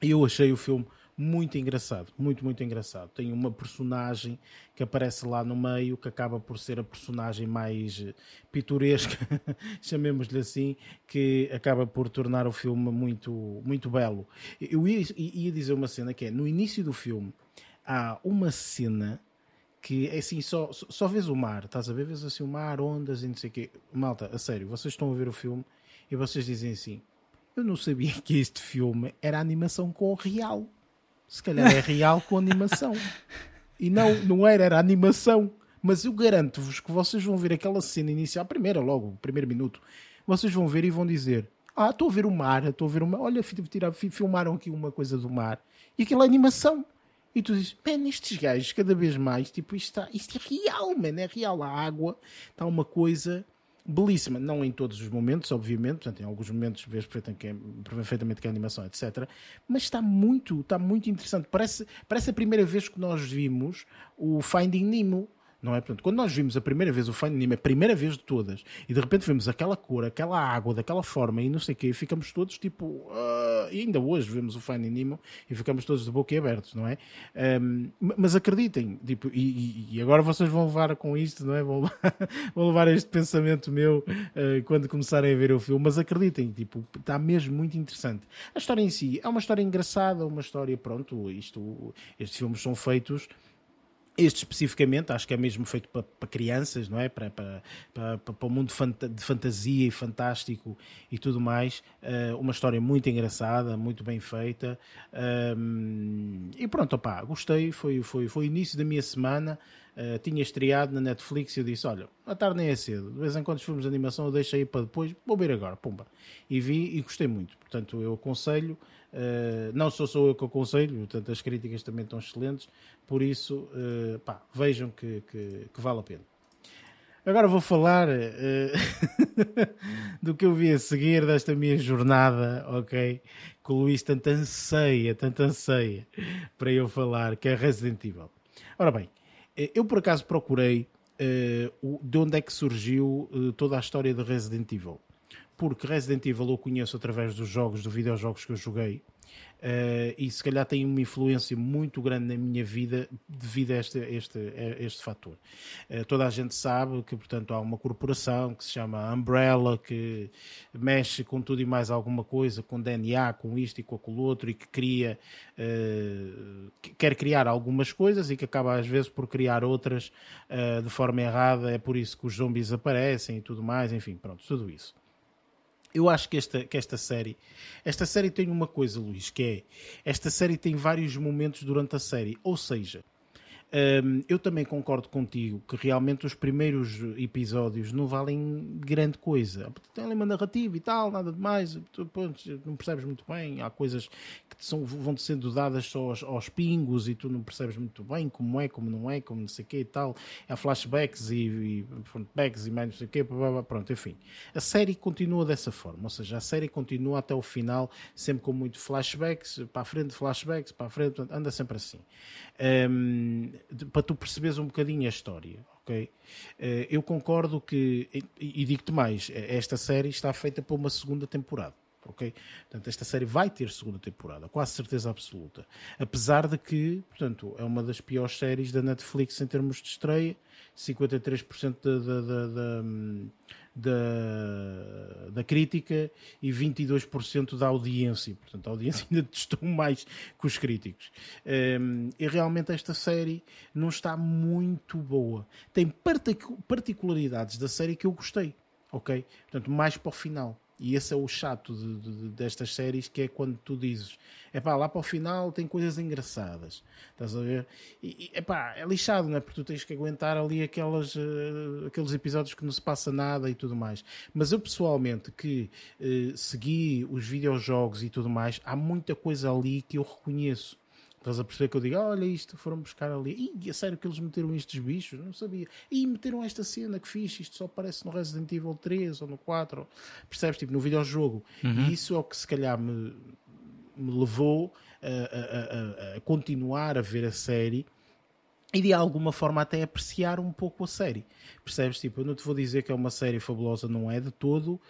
Eu achei o filme muito engraçado, muito, muito engraçado. Tem uma personagem que aparece lá no meio que acaba por ser a personagem mais eh, pitoresca, chamemos-lhe assim, que acaba por tornar o filme muito, muito belo. Eu ia, ia dizer uma cena que é, no início do filme, há uma cena que é assim, só, só vês o mar, estás a ver? Vês assim o mar, ondas e não sei o quê. Malta, a sério, vocês estão a ver o filme e vocês dizem assim: Eu não sabia que este filme era animação com real. Se calhar é real com animação. E não, não era, era animação. Mas eu garanto-vos que vocês vão ver aquela cena inicial, a primeira, logo, o primeiro minuto, vocês vão ver e vão dizer: Ah, estou a ver o mar, estou a ver o mar. Olha, filmaram aqui uma coisa do mar. E aquilo é animação. E tu dizes, man, estes gajos cada vez mais, tipo, isto, está, isto é real, man, é real. A água está uma coisa belíssima. Não em todos os momentos, obviamente, portanto, em alguns momentos vês perfeitamente que é animação, etc. Mas está muito, está muito interessante. Parece, parece a primeira vez que nós vimos o Finding Nemo não é? Portanto, quando nós vimos a primeira vez o Finding Nemo, a primeira vez de todas, e de repente vemos aquela cor, aquela água, daquela forma e não sei o quê, ficamos todos tipo. Uh, e ainda hoje vemos o Finding Nemo e ficamos todos de boca abertos, não é? Um, mas acreditem, tipo, e, e, agora vocês vão levar com isto, não é? Vão levar, vão levar este pensamento meu uh, quando começarem a ver o filme, mas acreditem, tipo, está mesmo muito interessante. A história em si é uma história engraçada, uma história, pronto, isto, estes filmes são feitos este especificamente, acho que é mesmo feito para, para crianças, não é? Para, para, para, para o mundo de fantasia e fantástico e tudo mais. Uh, uma história muito engraçada, muito bem feita. Um, e pronto, opá, gostei. Foi, foi, foi o início da minha semana. Uh, tinha estreado na Netflix e eu disse: Olha, a tarde nem é cedo. De vez em quando os filmes de animação eu deixo aí para depois. Vou ver agora, pumba. E vi e gostei muito. Portanto, eu aconselho. Uh, não sou só eu que aconselho, portanto, as críticas também estão excelentes, por isso, uh, pá, vejam que, que, que, vale a pena. Agora vou falar do que eu vi a seguir desta minha jornada, ok? Que o Luís tanto anseia, tanto anseia para eu falar, que é Resident Evil. Ora bem, eu por acaso procurei de onde é que surgiu toda a história de Resident Evil porque Resident Evil eu conheço através dos jogos, dos videojogos que eu joguei, Uh, e se calhar tem uma influência muito grande na minha vida devido a este, este, este fator. Uh, toda a gente sabe que, portanto, há uma corporação que se chama Umbrella, que mexe com tudo e mais alguma coisa, com DNA, com isto e com aquilo outro, e que cria, uh, que quer criar algumas coisas e que acaba às vezes por criar outras de forma errada. É por isso que os zombies aparecem e tudo mais, enfim, pronto, tudo isso. Eu acho que esta, que esta série, esta série tem uma coisa, Luís, que é esta série tem vários momentos durante a série, ou seja, um, eu também concordo contigo que realmente os primeiros episódios não valem grande coisa. Tem ali uma narrativa e tal, nada demais, não percebes muito bem. Há coisas que são, vão sendo dadas só aos, aos, pingos e tu não percebes muito bem como é, como não é, como não sei o quê e tal. Há flashbacks e, e frontbacks e mais não sei o quê, pronto, enfim. A série continua dessa forma, ou seja, a série continua até o final, sempre com muito flashbacks, para a frente, flashbacks, para a frente, anda sempre assim. Um, para tu perceberes um bocadinho a história, ok? Uh, eu concordo que, e, e digo-te mais, esta série está feita para uma segunda temporada. Ok? Portanto, esta série vai ter segunda temporada, quase certeza absoluta. Apesar de que, portanto, é uma das piores séries da Netflix em termos de estreia, 53% da, da, da, da da, da crítica e 22% da audiência. Portanto, a audiência ainda testou mais que os críticos. Um, e realmente esta série não está muito boa. Tem particularidades da série que eu gostei, ok? Portanto, mais para o final. E esse é o chato de, de, destas séries, que é quando tu dizes, é pá, lá para o final tem coisas engraçadas, estás a ver? E é pá, é lixado, não é? Porque tu tens que aguentar ali aquelas, uh, aqueles episódios que não se passa nada e tudo mais. Mas eu pessoalmente, que uh, segui os videojogos e tudo mais, há muita coisa ali que eu reconheço. Estás a perceber que eu digo, olha isto, foram buscar ali. Ih, é sério que eles meteram estes bichos? Não sabia. E meteram esta cena que fixe, isto só aparece no Resident Evil 3 ou no 4. Percebes? Tipo, no videojogo. Uhum. E isso é o que se calhar me, me levou a, a, a, a, continuar a ver a série e de alguma forma até apreciar um pouco a série. Percebes? Tipo, eu não te vou dizer que é uma série fabulosa, não é de todo, uh,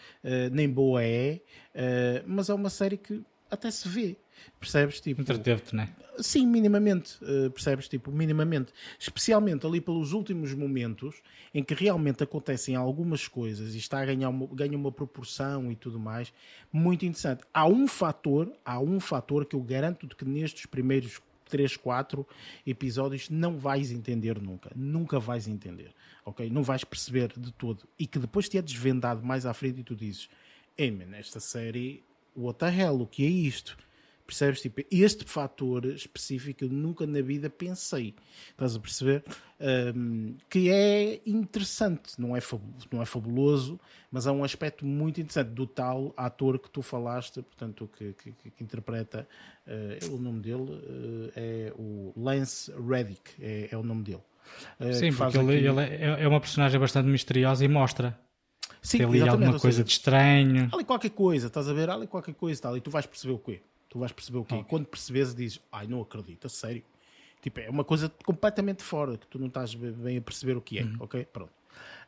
nem boa é, uh, mas é uma série que até se vê. Percebes? Tipo, Entreteve-te, não é? Sim, minimamente, uh, percebes? Tipo, minimamente. Especialmente ali pelos últimos momentos em que realmente acontecem algumas coisas e está a ganhar uma, ganha uma proporção e tudo mais, muito interessante. Há um fator, há um fator que eu garanto que nestes primeiros 3, 4 episódios não vais entender nunca. Nunca vais entender, ok? Não vais perceber de todo. E que depois te é desvendado mais à frente e tu dizes, ei, man, esta série, what the hell, o que é isto? Percebes? Tipo, este fator específico eu nunca na vida pensei. Estás a perceber? Um, que é interessante, não é, não é fabuloso, mas há um aspecto muito interessante do tal ator que tu falaste, portanto, que, que, que interpreta, uh, o nome dele uh, é o Lance Reddick, é, é o nome dele. Uh, Sim, porque ele, aqui... ele é, é uma personagem bastante misteriosa e mostra Sim, tem ali alguma coisa seja, de estranho. Há ali qualquer coisa, estás a ver? Há ali qualquer coisa, tal, e tu vais perceber o quê? Tu vais perceber o quê? Okay. Quando percebes, dizes, ai, não acredito, a sério. Tipo, é uma coisa completamente fora, que tu não estás bem a perceber o que é, uhum. ok? Pronto.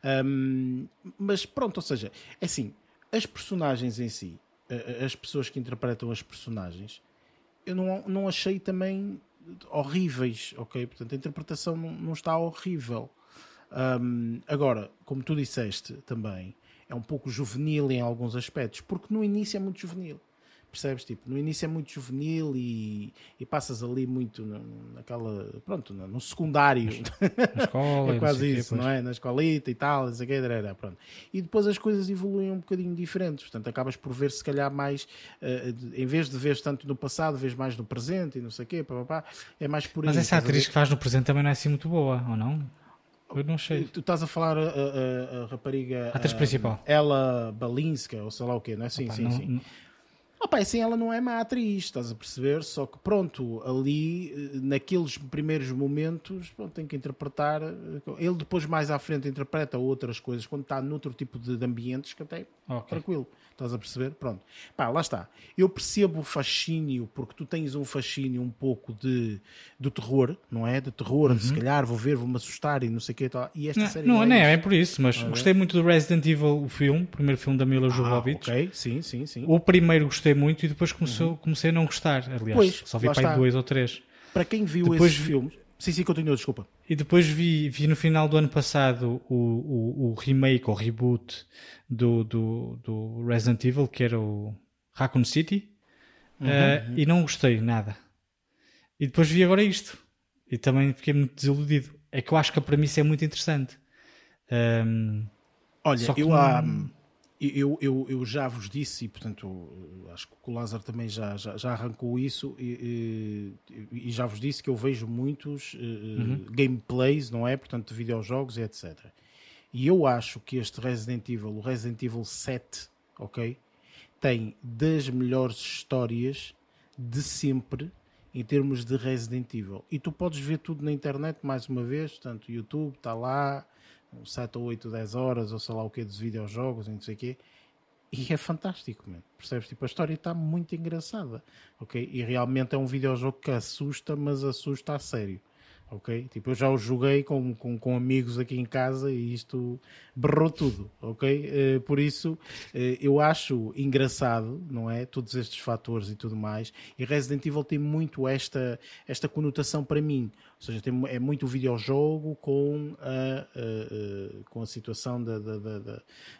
Um, mas pronto, ou seja, é assim, as personagens em si, as pessoas que interpretam as personagens, eu não, não achei também horríveis, ok? Portanto, a interpretação não, não está horrível. Um, agora, como tu disseste também, é um pouco juvenil em alguns aspectos, porque no início é muito juvenil percebes? Tipo, no início é muito juvenil e, e passas ali muito naquela, pronto, no secundário. Na escola. é quase isso, não é? Na escolita e tal, não sei o que, pronto. E depois as coisas evoluem um bocadinho diferentes, portanto acabas por ver se calhar mais, uh, em vez de ver tanto no passado, vês mais no presente e não sei o quê, pá, pá, é mais por aí. Mas essa atriz que faz no presente também não é assim muito boa, ou não? Eu não sei. Tu estás a falar a, a, a rapariga. A atriz principal. Ela Balinska, ou sei lá o quê, não é? Sim, Opa, sim, não, sim. Não Opa, assim ela não é má atriz, estás a perceber? Só que pronto, ali, eh, naqueles primeiros momentos, pronto, tem que interpretar. Eh, ele depois mais à frente interpreta outras coisas quando está noutro tipo de ambientes que até okay. tranquilo. Estás a perceber? Pronto. Pá, lá está. Eu percebo o fascínio, porque tu tens um fascínio um pouco de, de terror, não é? De terror, uhum. se calhar vou ver, vou-me assustar e não sei o que. E esta não, série não, é não é, é por isso, mas gostei muito do Resident Evil, o filme, o primeiro filme da Mila ah, Jovovich. ok, sim, sim, sim. O primeiro gostei muito e depois começou, uhum. comecei a não gostar. Aliás, pois, só vi para dois ou três. Para quem viu depois esses filmes. Sim, sim, continua, desculpa. E depois vi, vi no final do ano passado o, o, o remake ou reboot do, do, do, Resident Evil, que era o Raccoon City, uhum, uh, uhum. e não gostei nada. E depois vi agora isto. E também fiquei muito desiludido. É que eu acho que a premissa é muito interessante. Um, Olha, eu há. Eu, eu, eu já vos disse, e portanto acho que o Lázaro também já, já, já arrancou isso, e, e, já vos disse que eu vejo muitos eh, uhum. gameplays, não é? Portanto, de videojogos e etc. E eu acho que este Resident Evil, o Resident Evil 7, ok? Tem das melhores histórias de sempre em termos de Resident Evil. E tu podes ver tudo na internet mais uma vez, portanto, YouTube está lá, 7 ou 8, 10 horas, ou sei lá o que, dos videojogos e não sei o quê. E é fantástico, percebes? Tipo, a história está muito engraçada, ok? E realmente é um videojogo que assusta, mas assusta a sério ok? Tipo, eu já o joguei com, com, com amigos aqui em casa e isto berrou tudo, ok? Uh, por isso, uh, eu acho engraçado, não é? Todos estes fatores e tudo mais. E Resident Evil tem muito esta, esta conotação para mim. Seja, tem, é muito videojogo com a, a, a com a situação da, da, da,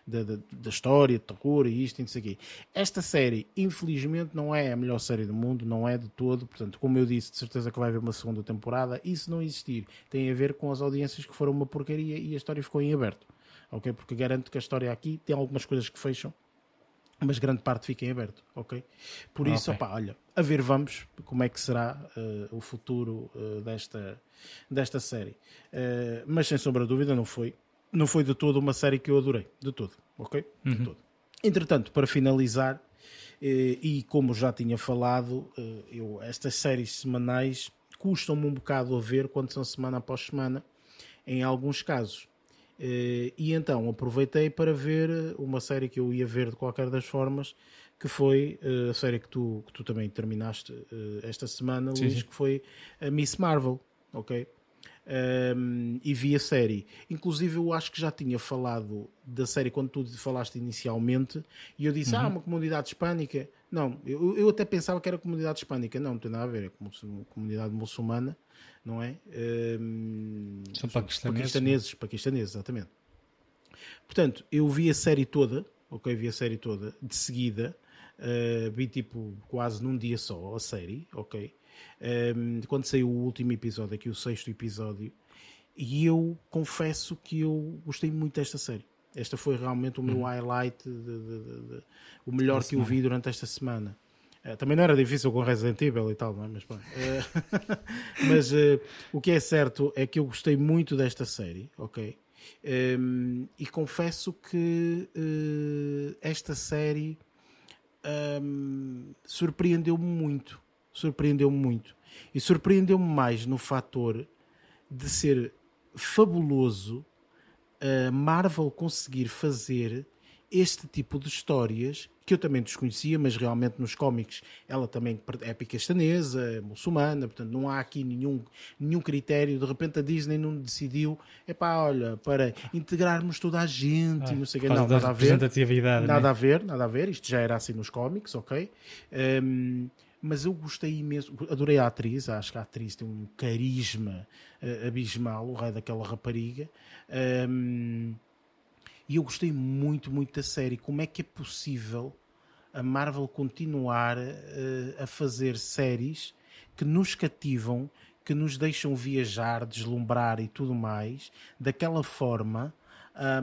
da, da história, de terror e isto e isso aqui. Esta série, infelizmente, não é a melhor série do mundo, não é de todo. Portanto, como eu disse, de certeza que vai haver uma segunda temporada. Isso não existir tem a ver com as audiências que foram uma porcaria e a história ficou em aberto. Ok? Porque garanto que a história aqui tem algumas coisas que fecham mas grande parte fica em aberto, ok? Por isso, okay. Opa, olha, a ver vamos como é que será uh, o futuro uh, desta, desta série. Uh, mas sem sombra de dúvida não foi, não foi de todo uma série que eu adorei, de todo, ok? Uhum. De todo. Entretanto, para finalizar, e como já tinha falado, eu, estas séries semanais custam-me um bocado a ver quando são semana após semana, em alguns casos. Eh, e então aproveitei para ver uma série que eu ia ver de qualquer das formas, que foi eh, a série que tu, que tu também terminaste eh, esta semana, sim, Luís, que foi a Miss Marvel, ok? Um, e vi a série. Inclusive, eu acho que já tinha falado da série quando tu falaste inicialmente, e eu disse: ah, uhum. Ah, uma comunidade hispânica. Não, eu, eu até pensava que era comunidade hispânica. Não, não tem nada a ver. É comunidade muçulmana, não é? Um, São paquistaneses. Paquistaneses, paquistaneses, exatamente. Portanto, eu vi a série toda, ok? Vi a série toda de seguida. Uh, vi tipo quase num dia só a série, ok? Um, quando saiu o último episódio, aqui o sexto episódio, e eu confesso que eu gostei muito desta série. Esta foi realmente o meu uhum. highlight, de, de, de, o melhor que eu vi durante esta semana. Uh, também não era difícil com Resident Evil e tal, não é? mas, bom, uh, mas uh, o que é certo é que eu gostei muito desta série, ok? Um, e confesso que esta série um, surpreendeu-me muito. Surpreendeu-me muito. E surpreendeu-me mais no fator de ser fabuloso a Marvel conseguir fazer este tipo de histórias que eu também desconhecia, mas realmente nos cómics ela também é paquistanesa, é muçulmana, portanto não há aqui nenhum, nenhum critério. De repente a Disney não decidiu, é pá, olha, para integrarmos toda a gente, ah, não sei o que, não, nada a ver. Nada né? a ver, nada a ver. Isto já era assim nos cómics, ok? Um, mas eu gostei imenso, adorei a atriz, acho que a atriz tem um carisma uh, abismal, o raio daquela rapariga. Um, e eu gostei muito, muito da série. Como é que é possível a Marvel continuar uh, a fazer séries que nos cativam, que nos deixam viajar, deslumbrar e tudo mais, daquela forma?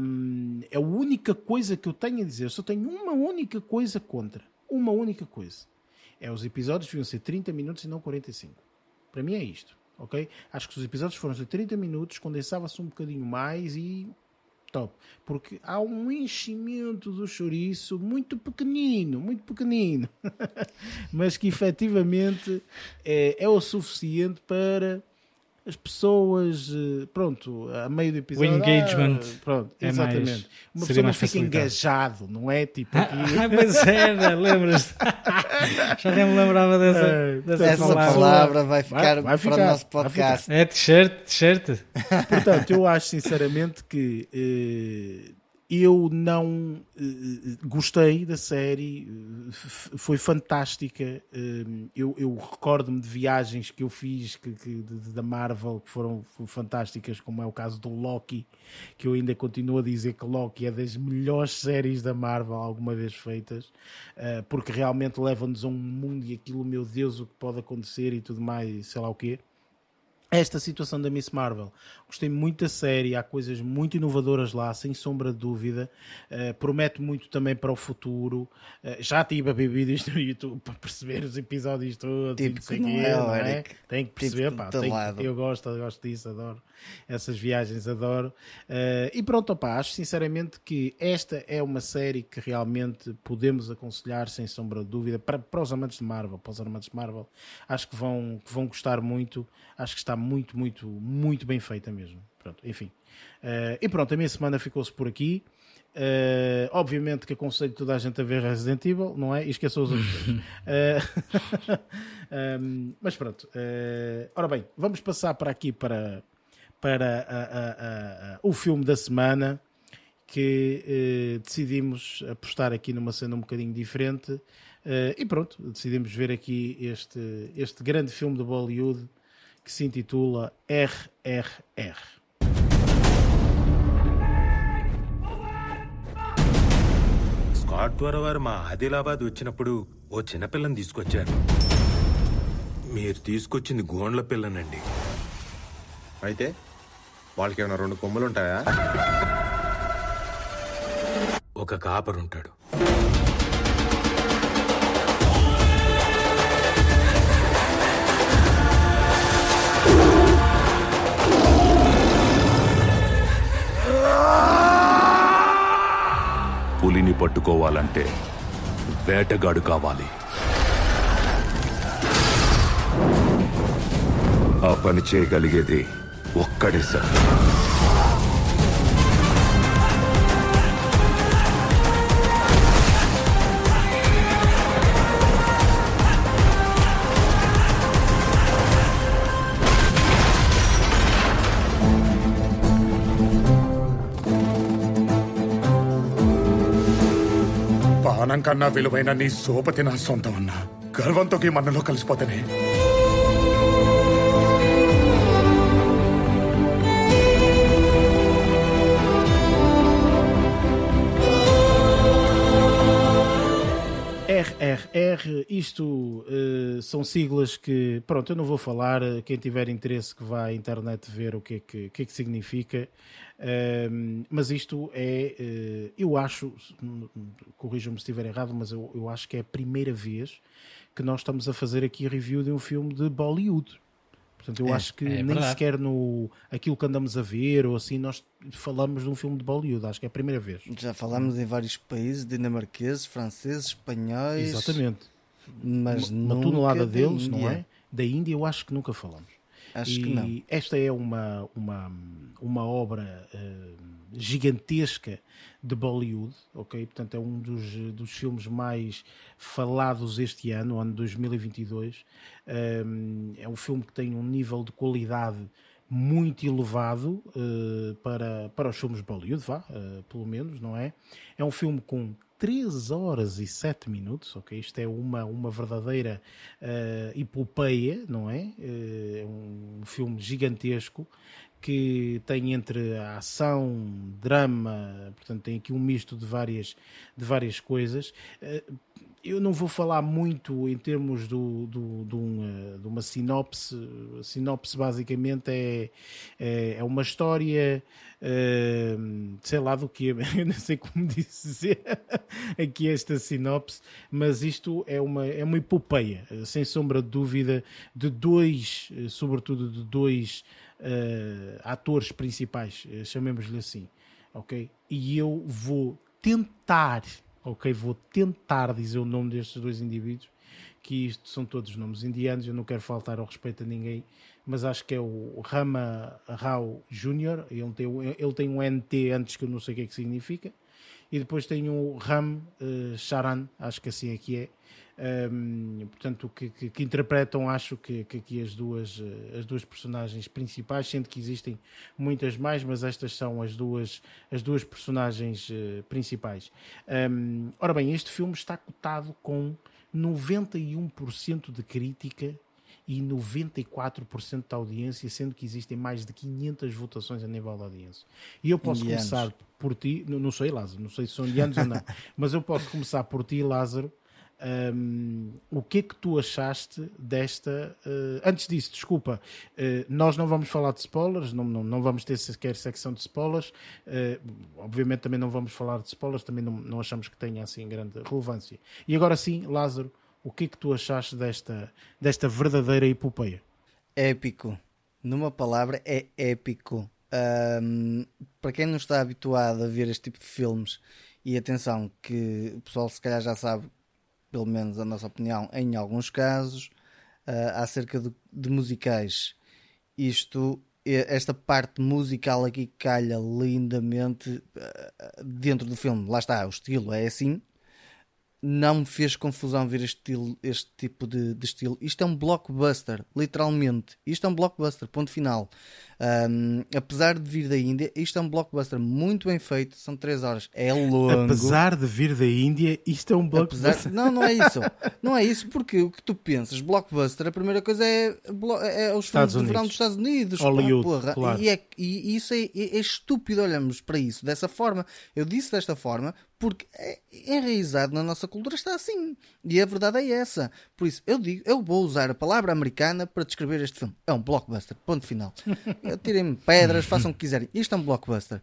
Um, é a única coisa que eu tenho a dizer. Eu só tenho uma única coisa contra. Uma única coisa é os episódios deviam ser 30 minutos e não 45. Para mim é isto, ok? Acho que os episódios foram de 30 minutos, condensava-se um bocadinho mais e top. Porque há um enchimento do chouriço muito pequenino, muito pequenino, mas que efetivamente é, é o suficiente para as pessoas, eh, pronto, a meio do episódio. O engagement. Ah, pronto, é exatamente. Mais, Uma pessoa não fica engajado, não é? Tipo aqui. Ah, mas era, lembras Já nem me lembrava dessa, é, dessa Essa palavra. palavra vai ficar, vai, vai ficar para o nosso podcast. É t-shirt, t-shirt. Portanto, eu acho sinceramente que. Eh, eu não uh, gostei da série, uh, foi fantástica. Uh, eu, eu recordo-me de viagens que eu fiz que, que, de, da Marvel que foram fantásticas, como é o caso do Loki, que eu ainda continuo a dizer que Loki é das melhores séries da Marvel alguma vez feitas, porque realmente leva-nos a um mundo e aquilo, meu Deus, o que pode acontecer e tudo mais, sei lá o quê esta situação da Miss Marvel. Gostei muito da série, há coisas muito inovadoras lá, sem sombra de dúvida. Uh, promete muito também para o futuro. Uh, já tive a ver vídeos no YouTube para perceber os episódios todos. Tipo que não é, não é? Tem que perceber, tipo pá, tem, eu gosto, eu gosto disso, adoro essas viagens, adoro. Uh, e pronto, opá, acho sinceramente que esta é uma série que realmente podemos aconselhar, sem sombra de dúvida, para, para os amantes de Marvel, para os amantes de Marvel, acho que vão, que vão gostar muito, acho que está muito, muito, muito bem feita mesmo. Pronto, enfim. Uh, e pronto, a minha semana ficou-se por aqui. Uh, obviamente que aconselho toda a gente a ver Resident Evil, não é? E esqueçam os outros. uh, um, mas pronto. Uh, ora bem, vamos passar para aqui para, para a, a, a, o filme da semana que decidimos apostar aqui numa cena um bocadinho diferente. e pronto, decidimos ver aqui este, este grande filme de Bollywood que se intitula RRR. Scott ద్వారా వారు మా ఆదిలాబాద్ వచ్చినప్పుడు ఓ చిన్నపిల్లని తీసుకొచ్చారు మీరు తీసుకొచ్చింది గోండ్ల పిల్లనండి అయితే వాళ్ళకి ఏమైనా రెండు కొమ్ములు ఉంటాయా ఒక కాపరుంటాడు. పులిని పట్టుకోవాలంటే వేటగాడు కావాలి. ఆ పని చేయగలిగేది ఒక్కడే సార్. పానం కన్నా విలువైన నీ సోపతి నా సొంతం అన్నా. గర్వంతోకి మనలో కలిసిపోతేనే RRR, isto uh, são siglas que, pronto, eu não vou falar, quem tiver interesse que vá à internet ver o que é que, que, é que significa, uh, mas isto é, uh, eu acho, corrijam-me se estiver errado, mas eu, eu acho que é a primeira vez que nós estamos a fazer aqui review de um filme de Bollywood. Portanto, eu é, acho que é nem sequer no aquilo que andamos a ver ou assim nós falamos de um filme de Bollywood, acho que é a primeira vez. Já falamos em vários países, dinamarqueses, franceses, espanhóis. Exatamente. Mas uma, uma tonelada deles, não é? Da Índia eu acho que nunca falamos. Acho e que não. Esta é uma, uma, uma obra uh, gigantesca de Bollywood, ok? Portanto, é um dos, dos filmes mais falados este ano, ano 2022. Um, é um filme que tem um nível de qualidade muito elevado uh, para, para os filmes de Bollywood, vá, uh, pelo menos, não é? É um filme com 3 horas e 7 minutos, ok? Isto é uma, uma verdadeira uh, epopeia, não é? Uh, é um filme gigantesco que tem entre a ação, drama, portanto tem aqui um misto de várias, de várias coisas. Uh, eu não vou falar muito em termos do, do, do um, de uma sinopse. A sinopse basicamente é, é, é uma história, uh, sei lá do que, eu não sei como dizer aqui esta sinopse, mas isto é uma, é uma epopeia, sem sombra de dúvida, de dois, sobretudo de dois atores principais, chamemos-lhe assim, ok? E eu vou tentar ok, vou tentar dizer o nome destes dois indivíduos, que isto são todos nomes indianos, eu não quero faltar ao respeito a ninguém, mas acho que é o Rama Rao Jr., ele tem, ele tem um NT antes que eu não sei o que é que significa, e depois tem o Ram uh, Charan, acho que assim é que é, um, portanto, que, que, que, interpretam, acho que, que aqui as duas, eh, as duas personagens principais, sendo que existem muitas mais, mas estas são as duas, as duas personagens uh, principais. Um, ora bem, este filme está cotado com 91% de crítica e 94% da audiência, sendo que existem mais de 500 votações a nível da audiência. E eu posso indianos. começar por ti, não, não sei, Lázaro, não sei se são indianos ou não, mas eu posso começar por ti, Lázaro, um, o que é que tu achaste desta. Uh, antes disso, desculpa, uh, nós não vamos falar de spoilers, não, não, não vamos ter sequer secção de spoilers. Uh, obviamente, também não vamos falar de spoilers, também não, não achamos que tenha assim grande relevância. E agora sim, Lázaro, o que é que tu achaste desta, desta verdadeira epopeia? Épico. Numa palavra, é épico. Um, para quem não está habituado a ver este tipo de filmes, e atenção, que o pessoal se calhar já sabe pelo menos a nossa opinião, em alguns casos, uh, acerca de, de musicais. Isto, esta parte musical aqui calha lindamente uh, dentro do filme. Lá está, o estilo é assim, não me fez confusão ver este, estilo, este tipo de, de, estilo. Isto é um blockbuster, literalmente. Isto é um blockbuster, ponto final. Um, apesar de vir da Índia, isto é um blockbuster muito bem feito. São 3 horas. É longo. Apesar de vir da Índia, isto é um blockbuster. Apesar... Não, não é isso. Não é isso, porque o que tu pensas, blockbuster, a primeira coisa é, é os filmes de verão dos Estados Unidos. Hollywood, porra. Claro. E, é, e isso é, é, é estúpido olharmos para isso dessa forma. Eu disse desta forma porque é enraizado na nossa cultura está assim. E a verdade é essa. Por isso, eu digo, eu vou usar a palavra americana para descrever este filme. É um blockbuster, ponto final. Tirem-me pedras, façam o que quiserem. Isto é um blockbuster.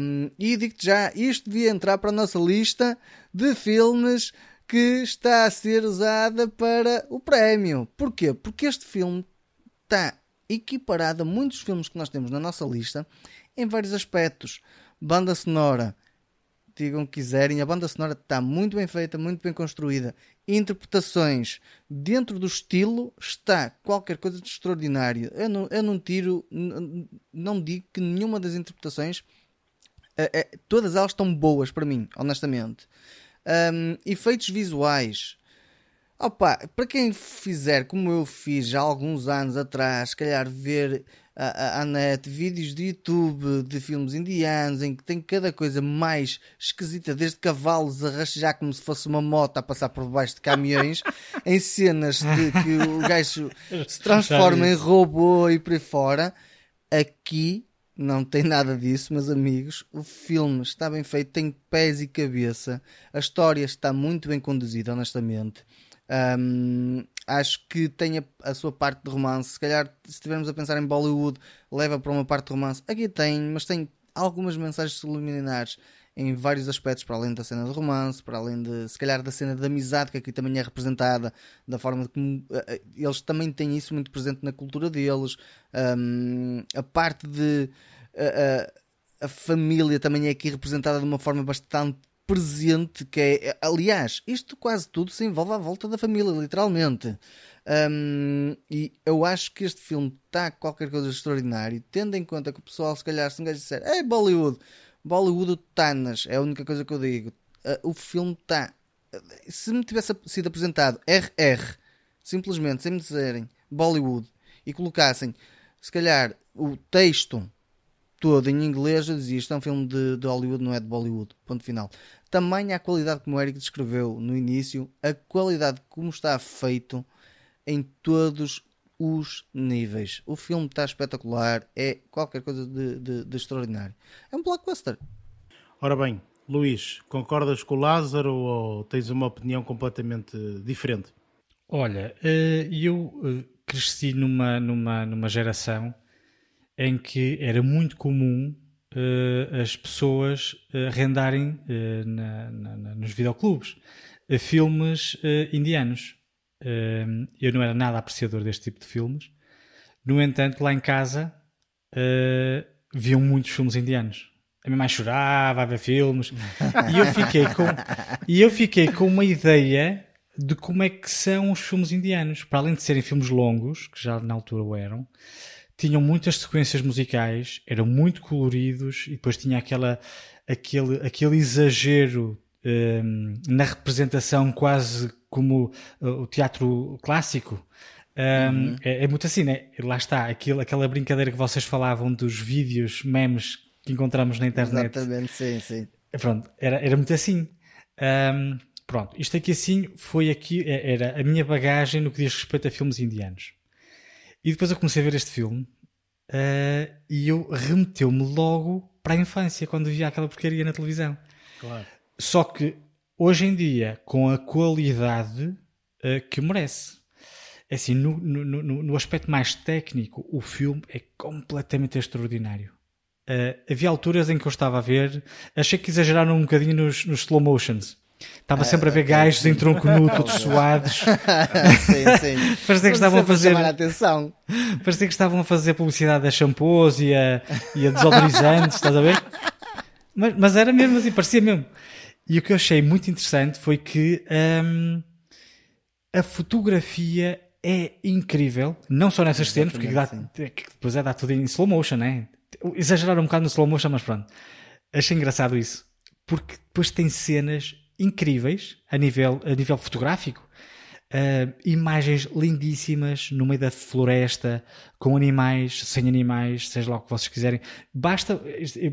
Um, e digo-te já, isto devia entrar para a nossa lista de filmes que está a ser usada para o prémio. Porquê? Porque este filme está equiparado a muitos filmes que nós temos na nossa lista em vários aspectos. Banda sonora, digam que quiserem. A banda sonora está muito bem feita, muito bem construída. Interpretações dentro do estilo está qualquer coisa de extraordinário. Eu não, eu não tiro, não digo que nenhuma das interpretações, é, é, todas elas estão boas para mim, honestamente. Um, efeitos visuais. Opa, para quem fizer como eu fiz já há alguns anos atrás, se calhar ver a, net vídeos de YouTube de filmes indianos em que tem cada coisa mais esquisita, desde cavalos a rastejar como se fosse uma moto a passar por baixo de caminhões, em cenas de que o gajo se transforma em robô e por aí fora. Aqui não tem nada disso, meus amigos. O filme está bem feito, tem pés e cabeça. A história está muito bem conduzida, honestamente. Um, acho que tem a, a, sua parte de romance. Se calhar, se estivermos a pensar em Bollywood, leva para uma parte de romance. Aqui tem, mas tem algumas mensagens subliminares em vários aspectos, para além da cena de romance, para além de, se calhar, da cena de amizade, que aqui também é representada, da forma como uh, eles também têm isso muito presente na cultura deles. Um, a parte de. Uh, a família também é aqui representada de uma forma bastante presente, que é, aliás, isto quase tudo se envolve à volta da família, literalmente. Um, e eu acho que este filme está qualquer coisa extraordinário, tendo em conta que o pessoal, se calhar, se um gajo disser, ei Bollywood, Bollywood Tanas, é a única coisa que eu digo. Uh, o filme está. Se me tivesse sido apresentado RR, simplesmente, sem me dizerem Bollywood, e colocassem, se calhar, o texto todo em inglês, eu dizia isto é um filme de, de Hollywood, não é de Bollywood. Ponto final. Também a qualidade como o Eric descreveu no início, a qualidade como está feito em todos os níveis. O filme está espetacular, é qualquer coisa de, de, de extraordinário. É um blockbuster. Ora bem, Luís, concordas com o Lázaro ou tens uma opinião completamente diferente? Olha, eh, eu eh, cresci numa, numa, numa geração em que era muito comum as pessoas uh, rendarem na, na, na, nos videoclubes filmes indianos. eu não era nada apreciador deste tipo de filmes. No entanto, lá em casa viam muitos filmes indianos. A minha mãe chorava a ver filmes e eu fiquei com e eu fiquei com uma ideia de como é que são os filmes indianos, para além de serem filmes longos, que já na altura o eram, tinham muitas sequências musicais, eram muito coloridos e depois tinha aquela, aquele, aquele exagero um, na representação quase como uh, o teatro clássico. Um, uhum. é, é, muito assim, né? Lá está, aquilo, aquela brincadeira que vocês falavam dos vídeos, memes que encontramos na internet. Exatamente, sim, sim. Pronto, era, era muito assim. Um, pronto, isto aqui assim foi aqui, é, era a minha bagagem no que diz respeito a filmes indianos. E depois eu comecei a ver este filme uh, e eu remeteu-me logo para a infância, quando via aquela porcaria na televisão. Claro. Só que hoje em dia, com a qualidade uh, que merece. É assim, no, no, no, no, aspecto mais técnico, o filme é completamente extraordinário. Uh, havia alturas em que eu estava a ver, achei que exageraram um bocadinho nos, nos slow motions. Estava sempre a ver gajos em tronco nu, todos suados. sim, sim. Parecia que estavam a fazer. A atenção. Parecia que estavam a fazer publicidade a shampoos e a, e a desodorizantes, estás a ver? Mas, mas, era mesmo assim, parecia mesmo. E o que eu achei muito interessante foi que hum, a fotografia é incrível, não só nessas cenas, porque dá, depois é dar tudo em slow motion, né? Exageraram um bocado no slow motion, mas pronto. Achei engraçado isso. Porque depois tem cenas incríveis a nível, a nível fotográfico. Uh, imagens lindíssimas no meio da floresta, com animais, sem animais, seja lá o que vocês quiserem. Basta,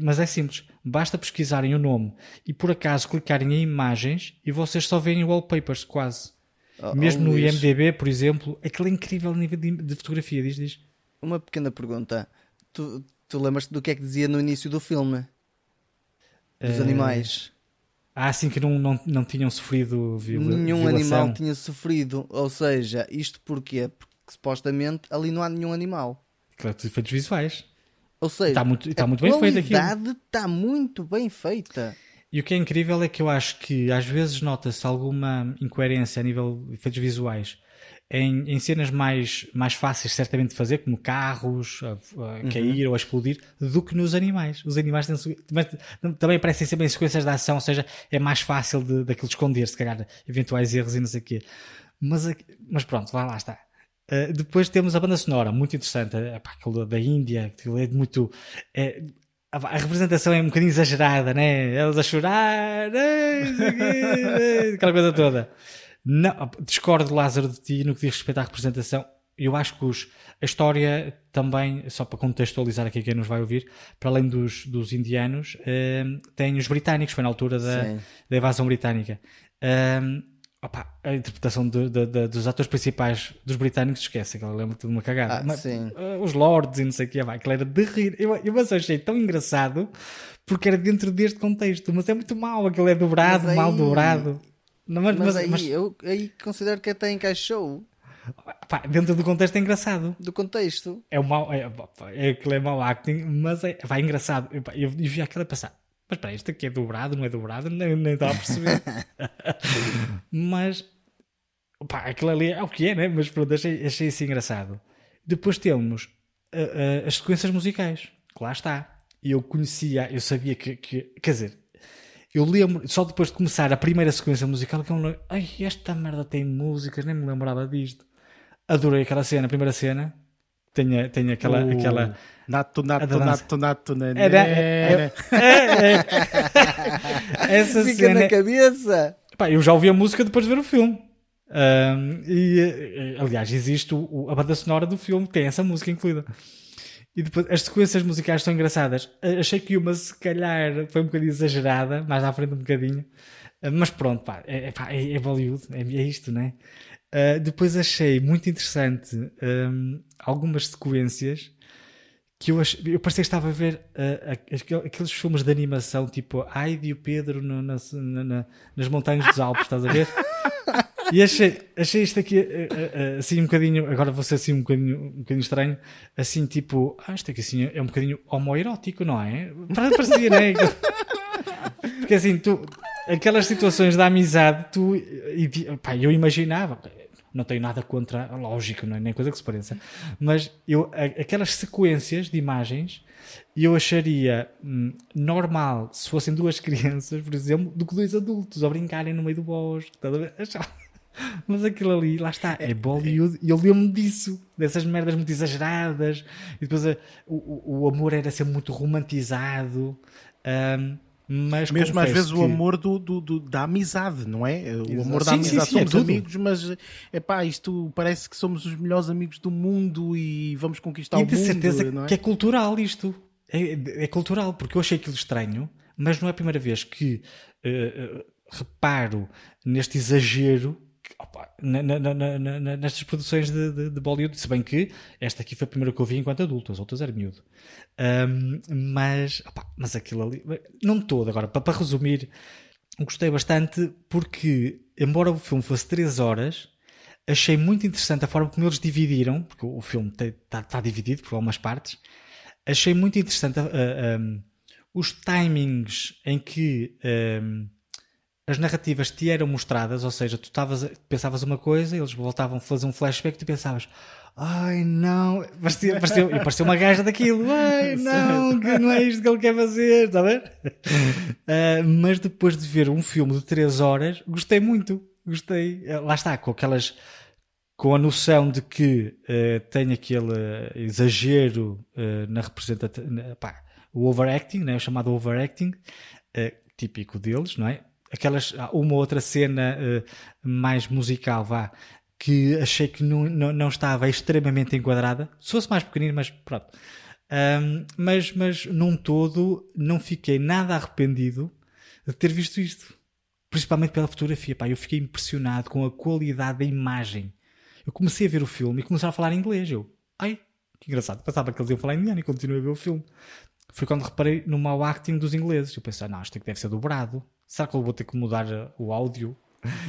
mas é simples, basta pesquisarem o nome e por acaso clicarem em imagens e vocês só veem wallpapers quase. Oh, Mesmo oh, no IMDB, por exemplo, aquele incrível nível de, de, fotografia, diz, diz. Uma pequena pergunta. Tu, tu lembras-te do que é que dizia no início do filme? Dos uh... animais. Ah, sim, que não, não, não tinham sofrido viola, Nenhum violação. animal tinha sofrido. Ou seja, isto porquê? Porque supostamente ali não há nenhum animal. Claro, efeitos visuais. Ou seja, está muito, está muito bem feito aqui. A qualidade está muito bem feita. E o que é incrível é que eu acho que às vezes nota-se alguma incoerência a nível de efeitos visuais em, em, cenas mais, mais fáceis, certamente de fazer, como carros a, a uhum. cair ou a explodir, do que nos animais. Os animais têm, mas, também parecem ser bem sequências de ação, ou seja, é mais fácil de, daquilo esconder, se calhar, eventuais erros e não sei o quê. Mas, mas pronto, vai lá está. Uh, depois temos a banda sonora, muito interessante, pá, aquilo da Índia, aquilo é muito. É, a, a representação é um bocadinho exagerada, né? Elas a chorar, aquela coisa toda. Não, discordo, Lázaro, de ti no que diz respeito à representação. Eu acho que os, a história também, só para contextualizar aqui quem nos vai ouvir, para além dos, dos indianos, um, tem os britânicos, foi na altura da, da invasão britânica. Um, opa, a interpretação de, de, de, dos atores principais dos britânicos, esquece, que lembra de uma cagada. Ah, mas, uh, os lords e não sei o que, vai, aquilo era de rir. Eu, eu mas achei tão engraçado porque era dentro deste contexto, mas é muito mal, aquilo é dobrado, aí... mal dobrado. Não, mas, mas, aí, mas... eu aí considero que até encaixou. Pá, dentro do contexto é engraçado. Do contexto. É, um mau, é, é, aquilo é mau acting, mas é, vai engraçado. Eu, eu, eu vi aquilo a passar. Mas para isto aqui é dobrado, não é dobrado? Nem, nem estava a perceber. mas pá, aquilo ali é o que é, né? Mas pronto, achei, achei isso engraçado. Depois temos uh, uh, as sequências musicais, que lá está. Eu conhecia, eu sabia que, que, quer dizer, eu lembro, só depois de começar a primeira sequência musical, que eu me ai, esta merda tem músicas, nem me lembrava disto. Adorei aquela cena, a primeira cena, tem, tem aquela, uh, aquela Nato, nato, nato, nato, nato, Era, é, é, é, Essa Fica cena... na cabeça. Pá, eu já ouvi a música depois de ver o filme. Um, e, aliás, existe o, a banda sonora do filme, tem essa música incluída. E depois, as sequências musicais são engraçadas. Achei que uma, se calhar, foi um bocadinho exagerada, mais à frente um bocadinho. Mas pronto, pá, é, é, é Bollywood, é, é isto, né? Uh, depois achei muito interessante um, algumas sequências que eu, ach... eu parecia que estava a ver uh, aqueles filmes de animação tipo Heidi e o Pedro no, na, na, nas montanhas dos Alpes, estás a ver? E achei, achei isto aqui uh, uh, assim um bocadinho, agora vou ser assim um bocadinho, um bocadinho estranho, assim tipo, ah, isto aqui assim é um bocadinho homoerótico, não é? Parecia, não é? Porque assim, tu, aquelas situações da amizade, tu, e, pá, eu imaginava, não tenho nada contra a lógica, não é nem coisa que se pareça, mas eu, aquelas sequências de imagens eu acharia hum, normal se fossem duas crianças, por exemplo, do que dois adultos a brincarem no meio do bosque. Mas aquilo ali, lá está, é Bollywood e eu lembro-me disso, dessas merdas muito exageradas. E depois a, eh, o, o amor era ser muito romantizado. Um, mas Mesmo às vezes que... o amor do, do, do, da amizade, não é? O amor da sim, amizade, sim, sim, é somos é amigos, mas é pá, isto parece que somos os melhores amigos do mundo e vamos conquistar e o mundo. E de certeza é? que é cultural isto. É, é, cultural, porque eu achei aquilo estranho, mas não é a primeira vez que uh, uh, reparo neste exagero opa, nestas produções de, de, de, Bollywood, se bem que esta aqui foi a primeira que eu vi enquanto adulto, as outras eram miúdo. Um, mas, opa, mas aquilo ali, não todo, agora, para, para resumir, gostei bastante porque, embora o filme fosse 3 horas, achei muito interessante a forma como eles dividiram, porque o filme está tá dividido por algumas partes, achei muito interessante uh, um, os timings em que um, as narrativas te eram mostradas, ou seja, tu tavas, pensavas uma coisa, eles voltavam a fazer um flashback e tu pensavas, ai não, parecia, parecia, parecia uma gaja daquilo, ai não, que não é isto que ele quer fazer, está a ver? Uh, mas depois de ver um filme de 3 horas, gostei muito, gostei, uh, lá está, com aquelas, com a noção de que uh, tem aquele exagero na representação, o overacting, né, o chamado overacting, típico deles, não é? Aquelas, uma outra cena uh, mais musical, vá, que achei que não, não, não, estava extremamente enquadrada. Se fosse mais pequenino, mas pronto. Um, mas, mas num todo, não fiquei nada arrependido de ter visto isto. Principalmente pela fotografia, pá, eu fiquei impressionado com a qualidade da imagem. Eu comecei a ver o filme e começaram a falar inglês. Eu, ai, que engraçado, pensava que eles iam falar indiano e continuei a ver o filme. Foi quando reparei no mau acting dos ingleses. Eu pensei, ah, não, isto aqui deve ser dobrado será que eu vou ter que mudar uh, o áudio?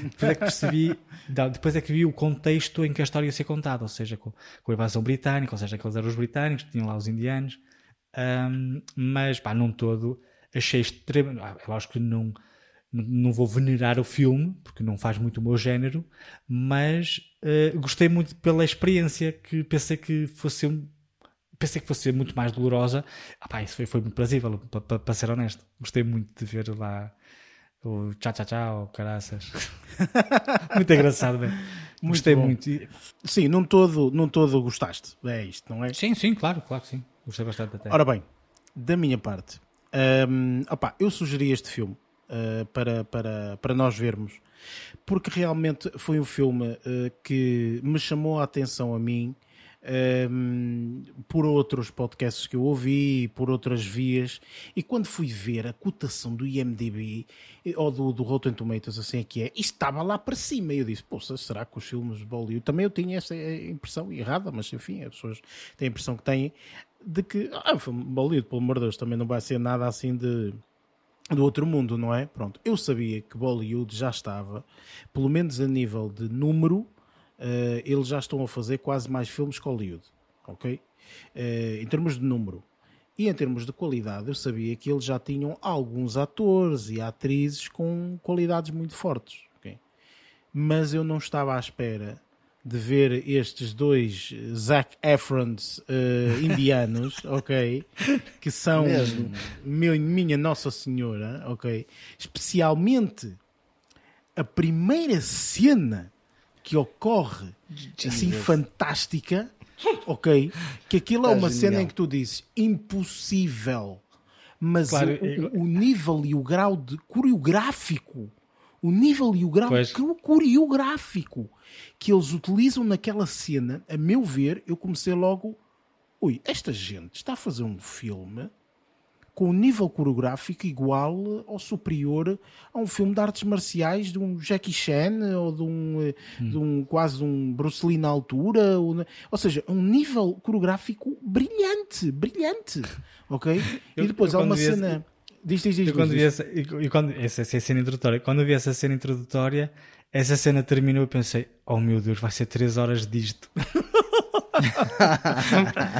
Depois é que percebi, depois é que vi o contexto em que a história ia ser contada, ou seja, com, com a invasão britânica, ou seja, aqueles eram os britânicos, tinham lá os indianos, um, mas pá, num todo achei extremo. Ah, eu acho que não, não vou venerar o filme, porque não faz muito o meu género, mas uh, gostei muito pela experiência que pensei que fosse pensei que fosse muito mais dolorosa. Ah, pá, isso foi, foi muito prazível, para ser honesto. Gostei muito de ver lá o tchau tchau tchau, caraças. muito engraçado. Muito Gostei bom. muito. Sim, num todo, num todo gostaste. É isto, não é? Sim, sim, claro, claro que sim. Gostei bastante até. Ora bem, da minha parte, um, opa, eu sugeri este filme uh, para, para, para nós vermos. Porque realmente foi um filme uh, que me chamou a atenção a mim um, por outros podcasts que eu ouvi, por outras vias, e quando fui ver a cotação do IMDB ou do, do Rotten Tomatoes, assim é que é, estava lá para cima. E eu disse: Poxa, será que os filmes de Bollywood também eu tinha essa impressão errada, mas enfim, as pessoas têm a impressão que têm de que ah, Bollywood, pelo amor de Deus, também não vai ser nada assim de do outro mundo, não é? Pronto, eu sabia que Bollywood já estava, pelo menos a nível de número, uh, eles já estão a fazer quase mais filmes que Hollywood, ok? Uh, em termos de número. E em termos de qualidade, eu sabia que eles já tinham alguns atores e atrizes com qualidades muito fortes, ok? Mas eu não estava à espera de ver estes dois Zac Efrons uh, indianos, ok? Que são meu, minha Nossa Senhora, ok? Especialmente a primeira cena que ocorre Jesus. assim fantástica, ok? Que aquilo é uma genial. cena em que tu dizes impossível, mas claro, o, eu... o, nível e o grau de coreográfico, o nível e o grau pois. coreográfico que eles utilizam naquela cena, a meu ver, eu comecei logo, ui, esta gente está a fazer um filme com um nível coreográfico igual ou superior a um filme de artes marciais de um Jackie Chan ou de um, eh, hum. de um quase um Bruce Lee na altura, ou, ou, seja, um nível coreográfico brilhante, brilhante, ok? Eu, e depois há uma cena... Diz, diz, diz, quando vi essa, e, quando, essa, essa cena introdutória, quando eu vi essa cena introdutória, essa cena terminou e pensei, oh meu Deus, vai ser 3 horas disto.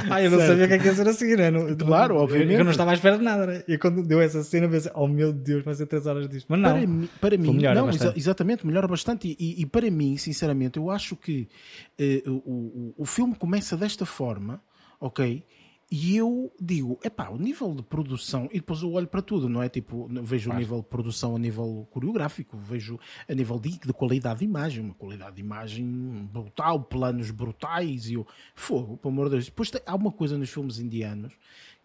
ah, eu não certo. sabia o que é que ia ser a seguir, né? não, Claro, obviamente. Eu, eu não estava à espera de nada, né? E quando deu essa cena, pensei, oh meu Deus, vai ser 3 horas disto. Mas não. Para, mim, para mim melhora não, exa exatamente, melhora bastante. E, e, para mim, sinceramente, eu acho que uh, o, o, o filme começa desta forma, ok? E eu digo, epá, o nível de produção, e depois eu olho para tudo, não é? Tipo, vejo claro. o nível de produção a nível coreográfico, vejo a nível de, de, qualidade de imagem, uma qualidade de imagem brutal, planos brutais e o fogo, pelo amor de Deus. Depois tem, há uma coisa nos filmes indianos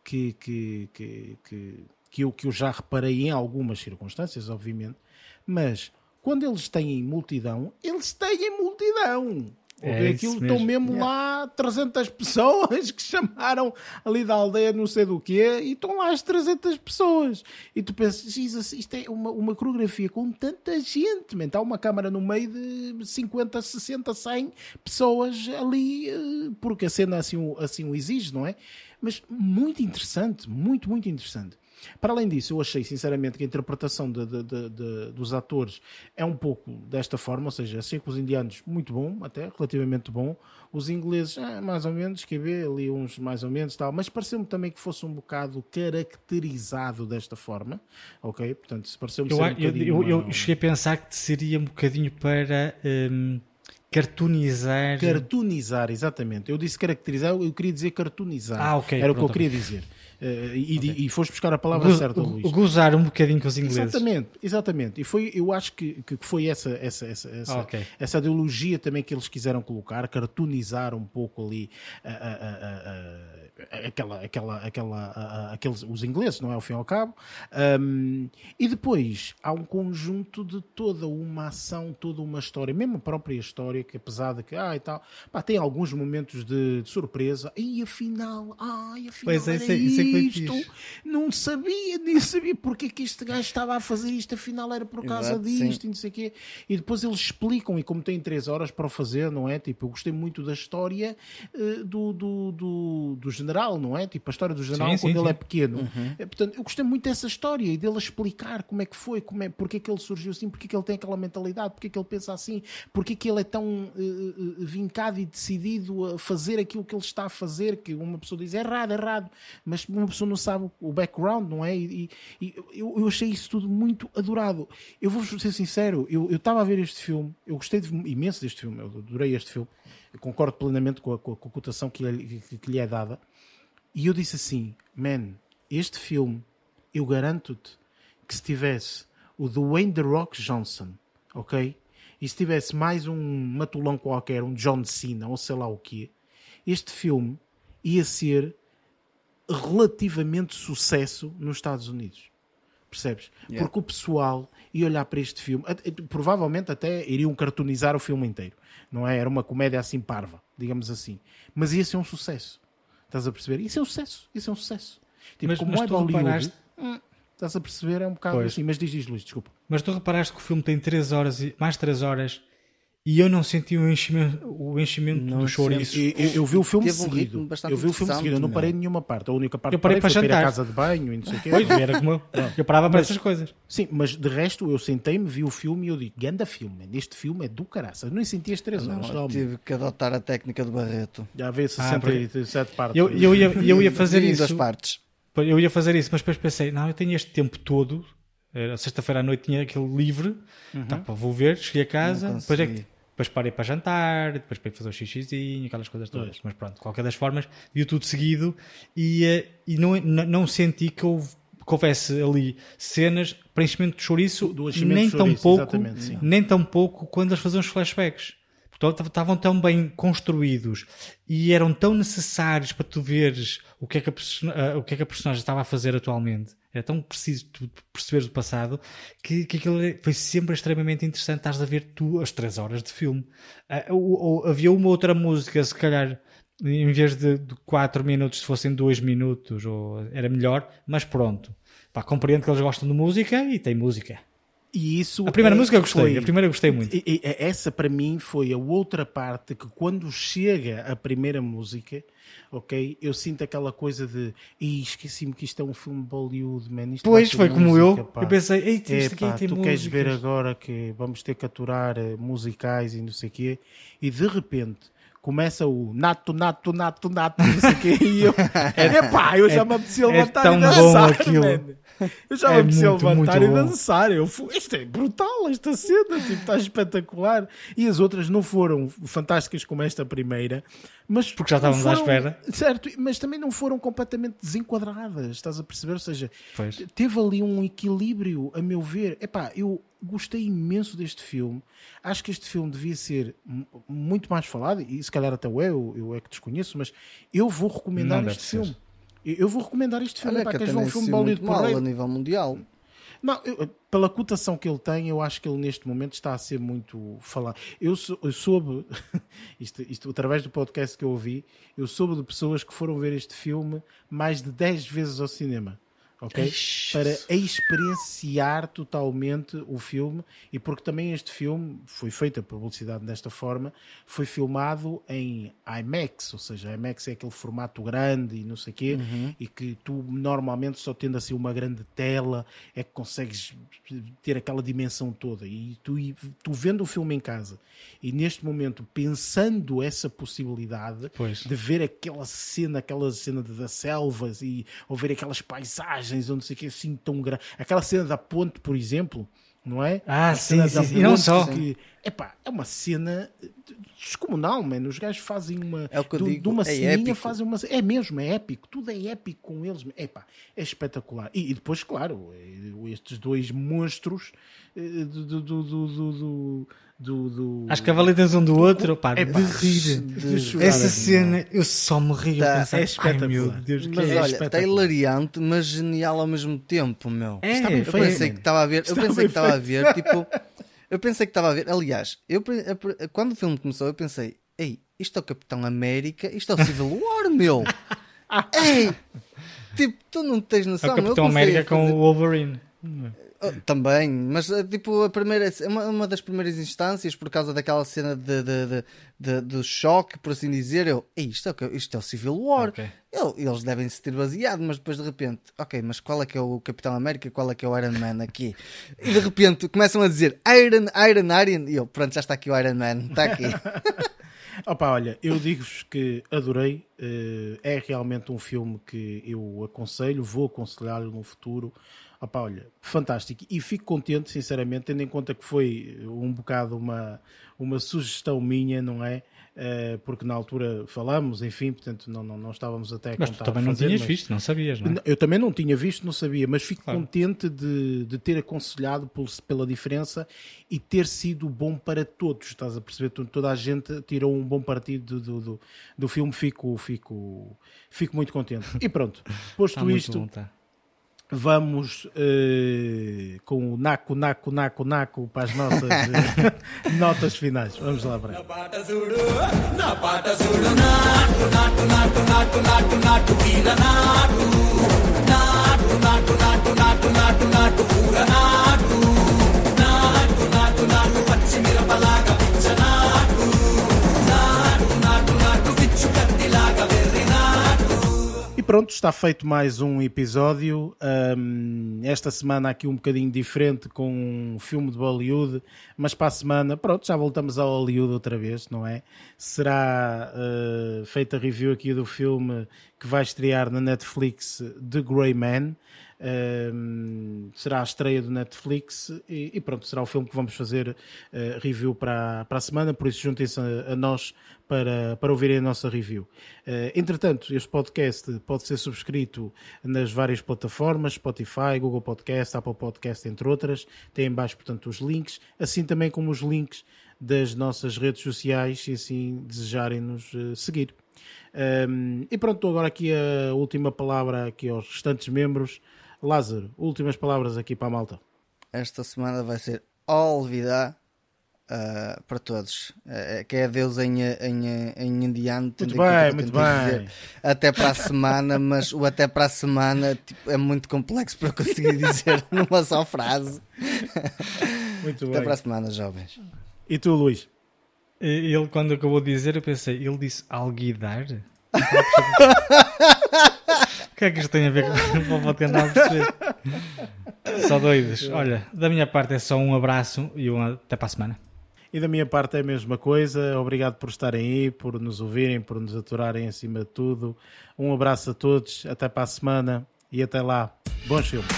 que, que, que, que, que, eu, que eu já reparei em algumas circunstâncias, obviamente, mas quando eles têm multidão, eles têm multidão. É aquilo estão mesmo yeah. lá 300 pessoas que chamaram ali da aldeia não sei do quê e estão lá as 300 pessoas. E tu pensas, Jesus, isto é uma, uma coreografia com tanta gente. Está uma câmara no meio de 50, 60, 100 pessoas ali, eh, porque a cena assim, assim o exige, não é? Mas muito interessante, muito, muito interessante. Para além disso, eu achei sinceramente que a interpretação de, de, de, dos atores é um pouco desta forma, ou seja, assim com os indianos, muito bom, até relativamente bom. Os ingleses, ah, mais ou menos, que ver ali uns mais ou menos tal, mas pareceu-me também que fosse um bocado caracterizado desta forma, ok? Portanto, se pareceu-me eu, um eu, eu, eu, cheguei a pensar que seria um bocadinho para. Hum cartoonizar. Cartoonizar, exatamente. Eu disse caracterizar, eu queria dizer cartoonizar. Ah, ok. Era pronto, o que eu queria dizer. Uh, e, okay. e foste buscar a palavra Go, certa, Luís. Gozar um bocadinho com os ingleses. Exatamente, exatamente. E foi, eu acho que, que foi essa, essa, essa, essa, okay. essa ideologia também que eles quiseram colocar, cartoonizar um pouco ali a, a, a, aquela, aquela, aquela, aqueles, os ingleses, não é? Ao fim e ao cabo. Um, e depois há um conjunto de toda uma ação, toda uma história, mesmo a própria história, que apesar de que, ah, e tal, pá, tem alguns momentos de, de surpresa, e afinal, ai, afinal. Pois é, isso, isso é isto, não sabia, nem sabia porque é que este gajo estava a fazer isto, afinal era por causa Exato, disto sim. e não sei o quê. E depois eles explicam, e como têm três horas para o fazer, não é? Tipo, eu gostei muito da história uh, do, do, do, do, general, não é? Tipo, a história do general sim, quando sim, ele é pequeno. Uhum. É, portanto, eu gostei muito dessa história e dele explicar como é que foi, como é, porque é que ele surgiu assim, porque é que ele tem aquela mentalidade, porque é que ele pensa assim, porque é que ele é tão uh, vincado e decidido a fazer aquilo que ele está a fazer, que uma pessoa diz é errado, é errado, mas uma pessoa não sabe o background, não é? E, e eu, eu, achei isso tudo muito adorável. Eu vou ser sincero, eu estava a ver este filme, eu gostei de, imenso deste filme, eu adorei este filme, eu concordo plenamente com a, com a, cotação que lhe, que lhe é dada. E eu disse assim: man, este filme, eu garanto-te que se tivesse o Dwayne The Rock Johnson, ok? E se tivesse mais um matulão qualquer, um John Cena ou sei lá o quê, este filme ia ser relativamente sucesso nos Estados Unidos. Percebes? Yeah. Porque o pessoal ia olhar para este filme, provavelmente até iriam cartoonizar o filme inteiro, não é? Era uma comédia assim parva, digamos assim. Mas ia ser um sucesso. Estás a perceber? Isso é um sucesso. Isso é um sucesso. Tipo, mas, como mas é Bollywood, reparaste... Hum, estás a perceber? É um bocado pois. assim. Mas diz, diz, Luís, desculpa. Mas tu reparaste que o filme tem 3 horas e mais 3 horas e eu não senti o enchimento, o enchimento não do chouriço. Eu, eu, vi o filme Teve seguido. Um eu vi o filme seguido, eu não parei em nenhuma parte. A única parte eu parei, parei para jantar. a casa de banho e não sei o quê. Pois, era como eu. Eu parava para essas coisas. Sim, mas de resto eu sentei-me, vi o filme e eu digo, ganda filme, este filme é do caraças. Eu nem senti as três horas. Não, tive que adotar a técnica do Barreto. Já vê 67 ah, partes. Eu, eu, ia, eu ia fazer isso. Das partes. Eu ia fazer isso, mas depois pensei, não, eu tenho este tempo todo. Sexta-feira à noite tinha aquele livre, uhum. tá, vou ver, cheguei a casa, depois é que depois parei para jantar, depois para fazer o xixizinho, aquelas coisas todas. Pois. Mas pronto, de qualquer das formas, viu tudo seguido e, eh, e não, não senti que, houve, que houvesse ali cenas para enchimento de chouriço, nem tão chouriço, pouco, nem tão pouco quando eles faziam os flashbacks. Portanto, estavam tão bem construídos e eram tão necessários para tu veres o que é que a, eh, o que é que a personagem estava a fazer atualmente é tão preciso tu perceberes o passado que, que aquilo foi sempre extremamente interessante. Estás a ver tu as 3 horas de filme. Uh, ou, ou, havia uma outra música, se calhar, em vez de 4 minutos, se fossem 2 minutos, ou era melhor, mas pronto. Pá, compreendo que eles gostam de música e tem música. E isso a primeira é, música eu gostei, foi, a primeira eu gostei muito. E, e, essa para mim foi a outra parte que quando chega a primeira música, ok, eu sinto aquela coisa de esqueci-me que isto é um filme Bollywood, man. Isto pois foi como eu, pá. eu pensei, Eita, isto é, pá, tu músicas. queres ver agora que vamos ter que aturar eh, musicais e não sei o quê, e de repente começa o nato, nato, nato, nato, não sei o quê, e eu, é, epá, eu já é, me apetecia é levantar é e dançar, aquilo. Man. Eu já é me apetecia levantar e dançar. Eu fui, isto é brutal, esta cena, tipo, está espetacular. E as outras não foram fantásticas como esta primeira, mas porque já estávamos foram, à espera. Certo, mas também não foram completamente desenquadradas, estás a perceber? Ou seja, pois. teve ali um equilíbrio, a meu ver. Epá, eu gostei imenso deste filme. Acho que este filme devia ser muito mais falado, e se calhar até eu, eu é que desconheço, mas eu vou recomendar este filme. Eu vou recomendar este filme. Olha, para que ver um filme Bollywood mal a nível mundial. Não, eu, pela cotação que ele tem, eu acho que ele neste momento está a ser muito falado. Eu, eu soube, isto, isto através do podcast que eu ouvi, eu soube de pessoas que foram ver este filme mais de 10 vezes ao cinema ok? Ixi. Para experienciar totalmente o filme e porque também este filme foi feita a publicidade desta forma, foi filmado em IMAX, ou seja, IMAX é aquele formato grande e não sei o quê, uhum. e que tu normalmente só tendo assim uma grande tela é que consegues ter aquela dimensão toda. E tu, tu vendo o filme em casa e neste momento pensando essa possibilidade pois. de ver aquela cena, aquela cena das selvas e ou ver aquelas paisagens imagens ou não sei o que assim tão grande. Aquela cena da ponte, por exemplo, não é? Ah, a sim, sim, sim. E não só. Que, epá, é uma cena descomunal, mano. Os gajos fazem uma. É o que eu digo, de uma é ceninha fazem uma. É mesmo, é épico. Tudo é épico com eles. Epá, é espetacular. E, e depois, claro, é, estes dois monstros eh, do, do, do, do do, do... As cavaletas um do outro, pá, é, de rir. De, de Essa cena, eu só me rio tá, pensar, é espetacular. meu Deus, mas é olha, está hilariante, mas genial ao mesmo tempo, meu. É, eu pensei que estava a ver, eu pensei que estava a ver, tipo, eu pensei que estava a ver, aliás, eu, quando o filme começou, eu pensei, ei, isto é o Capitão América, isto é o Civil War, meu. ei, tipo, tu não tens noção. É o Capitão América fazer... com o Wolverine. Ah, também, mas ah, tipo, a primeira, é uma, uma das primeiras instâncias, por causa daquela cena de, de, de, de do choque, por assim dizer, eu, isto é, isto é o Civil War. Okay. Eu, eles devem se ter baseado, mas depois de repente, ok, mas qual é que é o Capitão América, qual é que é o Iron Man aqui? E de repente começam a dizer Iron, Iron, Iron, e eu, pronto, já está aqui o Iron Man, está aqui. Opa, olha, eu digo-vos que adorei. Uh, é realmente um filme que eu aconselho, vou aconselhá-lo no futuro. Opa, olha, fantástico. E fico contente, sinceramente, tendo em conta que foi um bocado uma, uma sugestão minha, não é? Uh, porque na altura falamos, enfim, portanto não, não, não estávamos até a Mas tu também não fazer, tinhas mas... visto, não sabias, não é? Eu também não tinha visto, não sabia, mas fico claro. contente de, de ter aconselhado por, pela diferença e ter sido bom para todos, estás a perceber? Toda a gente tirou um bom partido do, do, do filme, fico, fico, fico muito contente. E pronto, posto isto... Bom, tá vamos uh, com o naco, naco, naco, naco para as nossas uh, notas finais. Vamos lá para E pronto, está feito mais um episódio. Um, esta semana aqui um bocadinho diferente com um filme de Bollywood, mas para a semana, pronto, já voltamos ao Hollywood outra vez, não é? Será uh, feita a review aqui do filme que vai estrear na Netflix The Grey Man. Um, será a estreia do Netflix e, e, pronto, será o filme que vamos fazer uh, review para, para a semana, por isso juntem-se a, a, nós para, para ouvirem a nossa review. Uh, entretanto, este podcast pode ser subscrito nas várias plataformas, Spotify, Google Podcast, Apple Podcast, entre outras. Tem em baixo, portanto, os links, assim também como os links das nossas redes sociais, se assim desejarem nos uh, seguir. Um, e pronto, agora aqui a última palavra aqui aos restantes membros. Lázaro, últimas palavras aqui para a malta. Esta semana vai ser olvidar uh, para todos. Uh, que é Deus em, em, em indiano. Muito bem, muito bem. até para a semana, mas o até para a semana tipo, é muito complexo para conseguir dizer numa só frase. Muito até bem. para a semana, jovens. E tu, Luís? Ele, quando acabou de dizer, eu pensei, ele disse alguidar? O que é que isto tem a ver com o podcast? Só doidos. Olha, da minha parte é só um abraço e um até para a semana. E da minha parte é a mesma coisa. Obrigado por estarem aí, por nos ouvirem, por nos aturarem acima de tudo. Um abraço a todos, até para a semana e até lá. Bons filmes.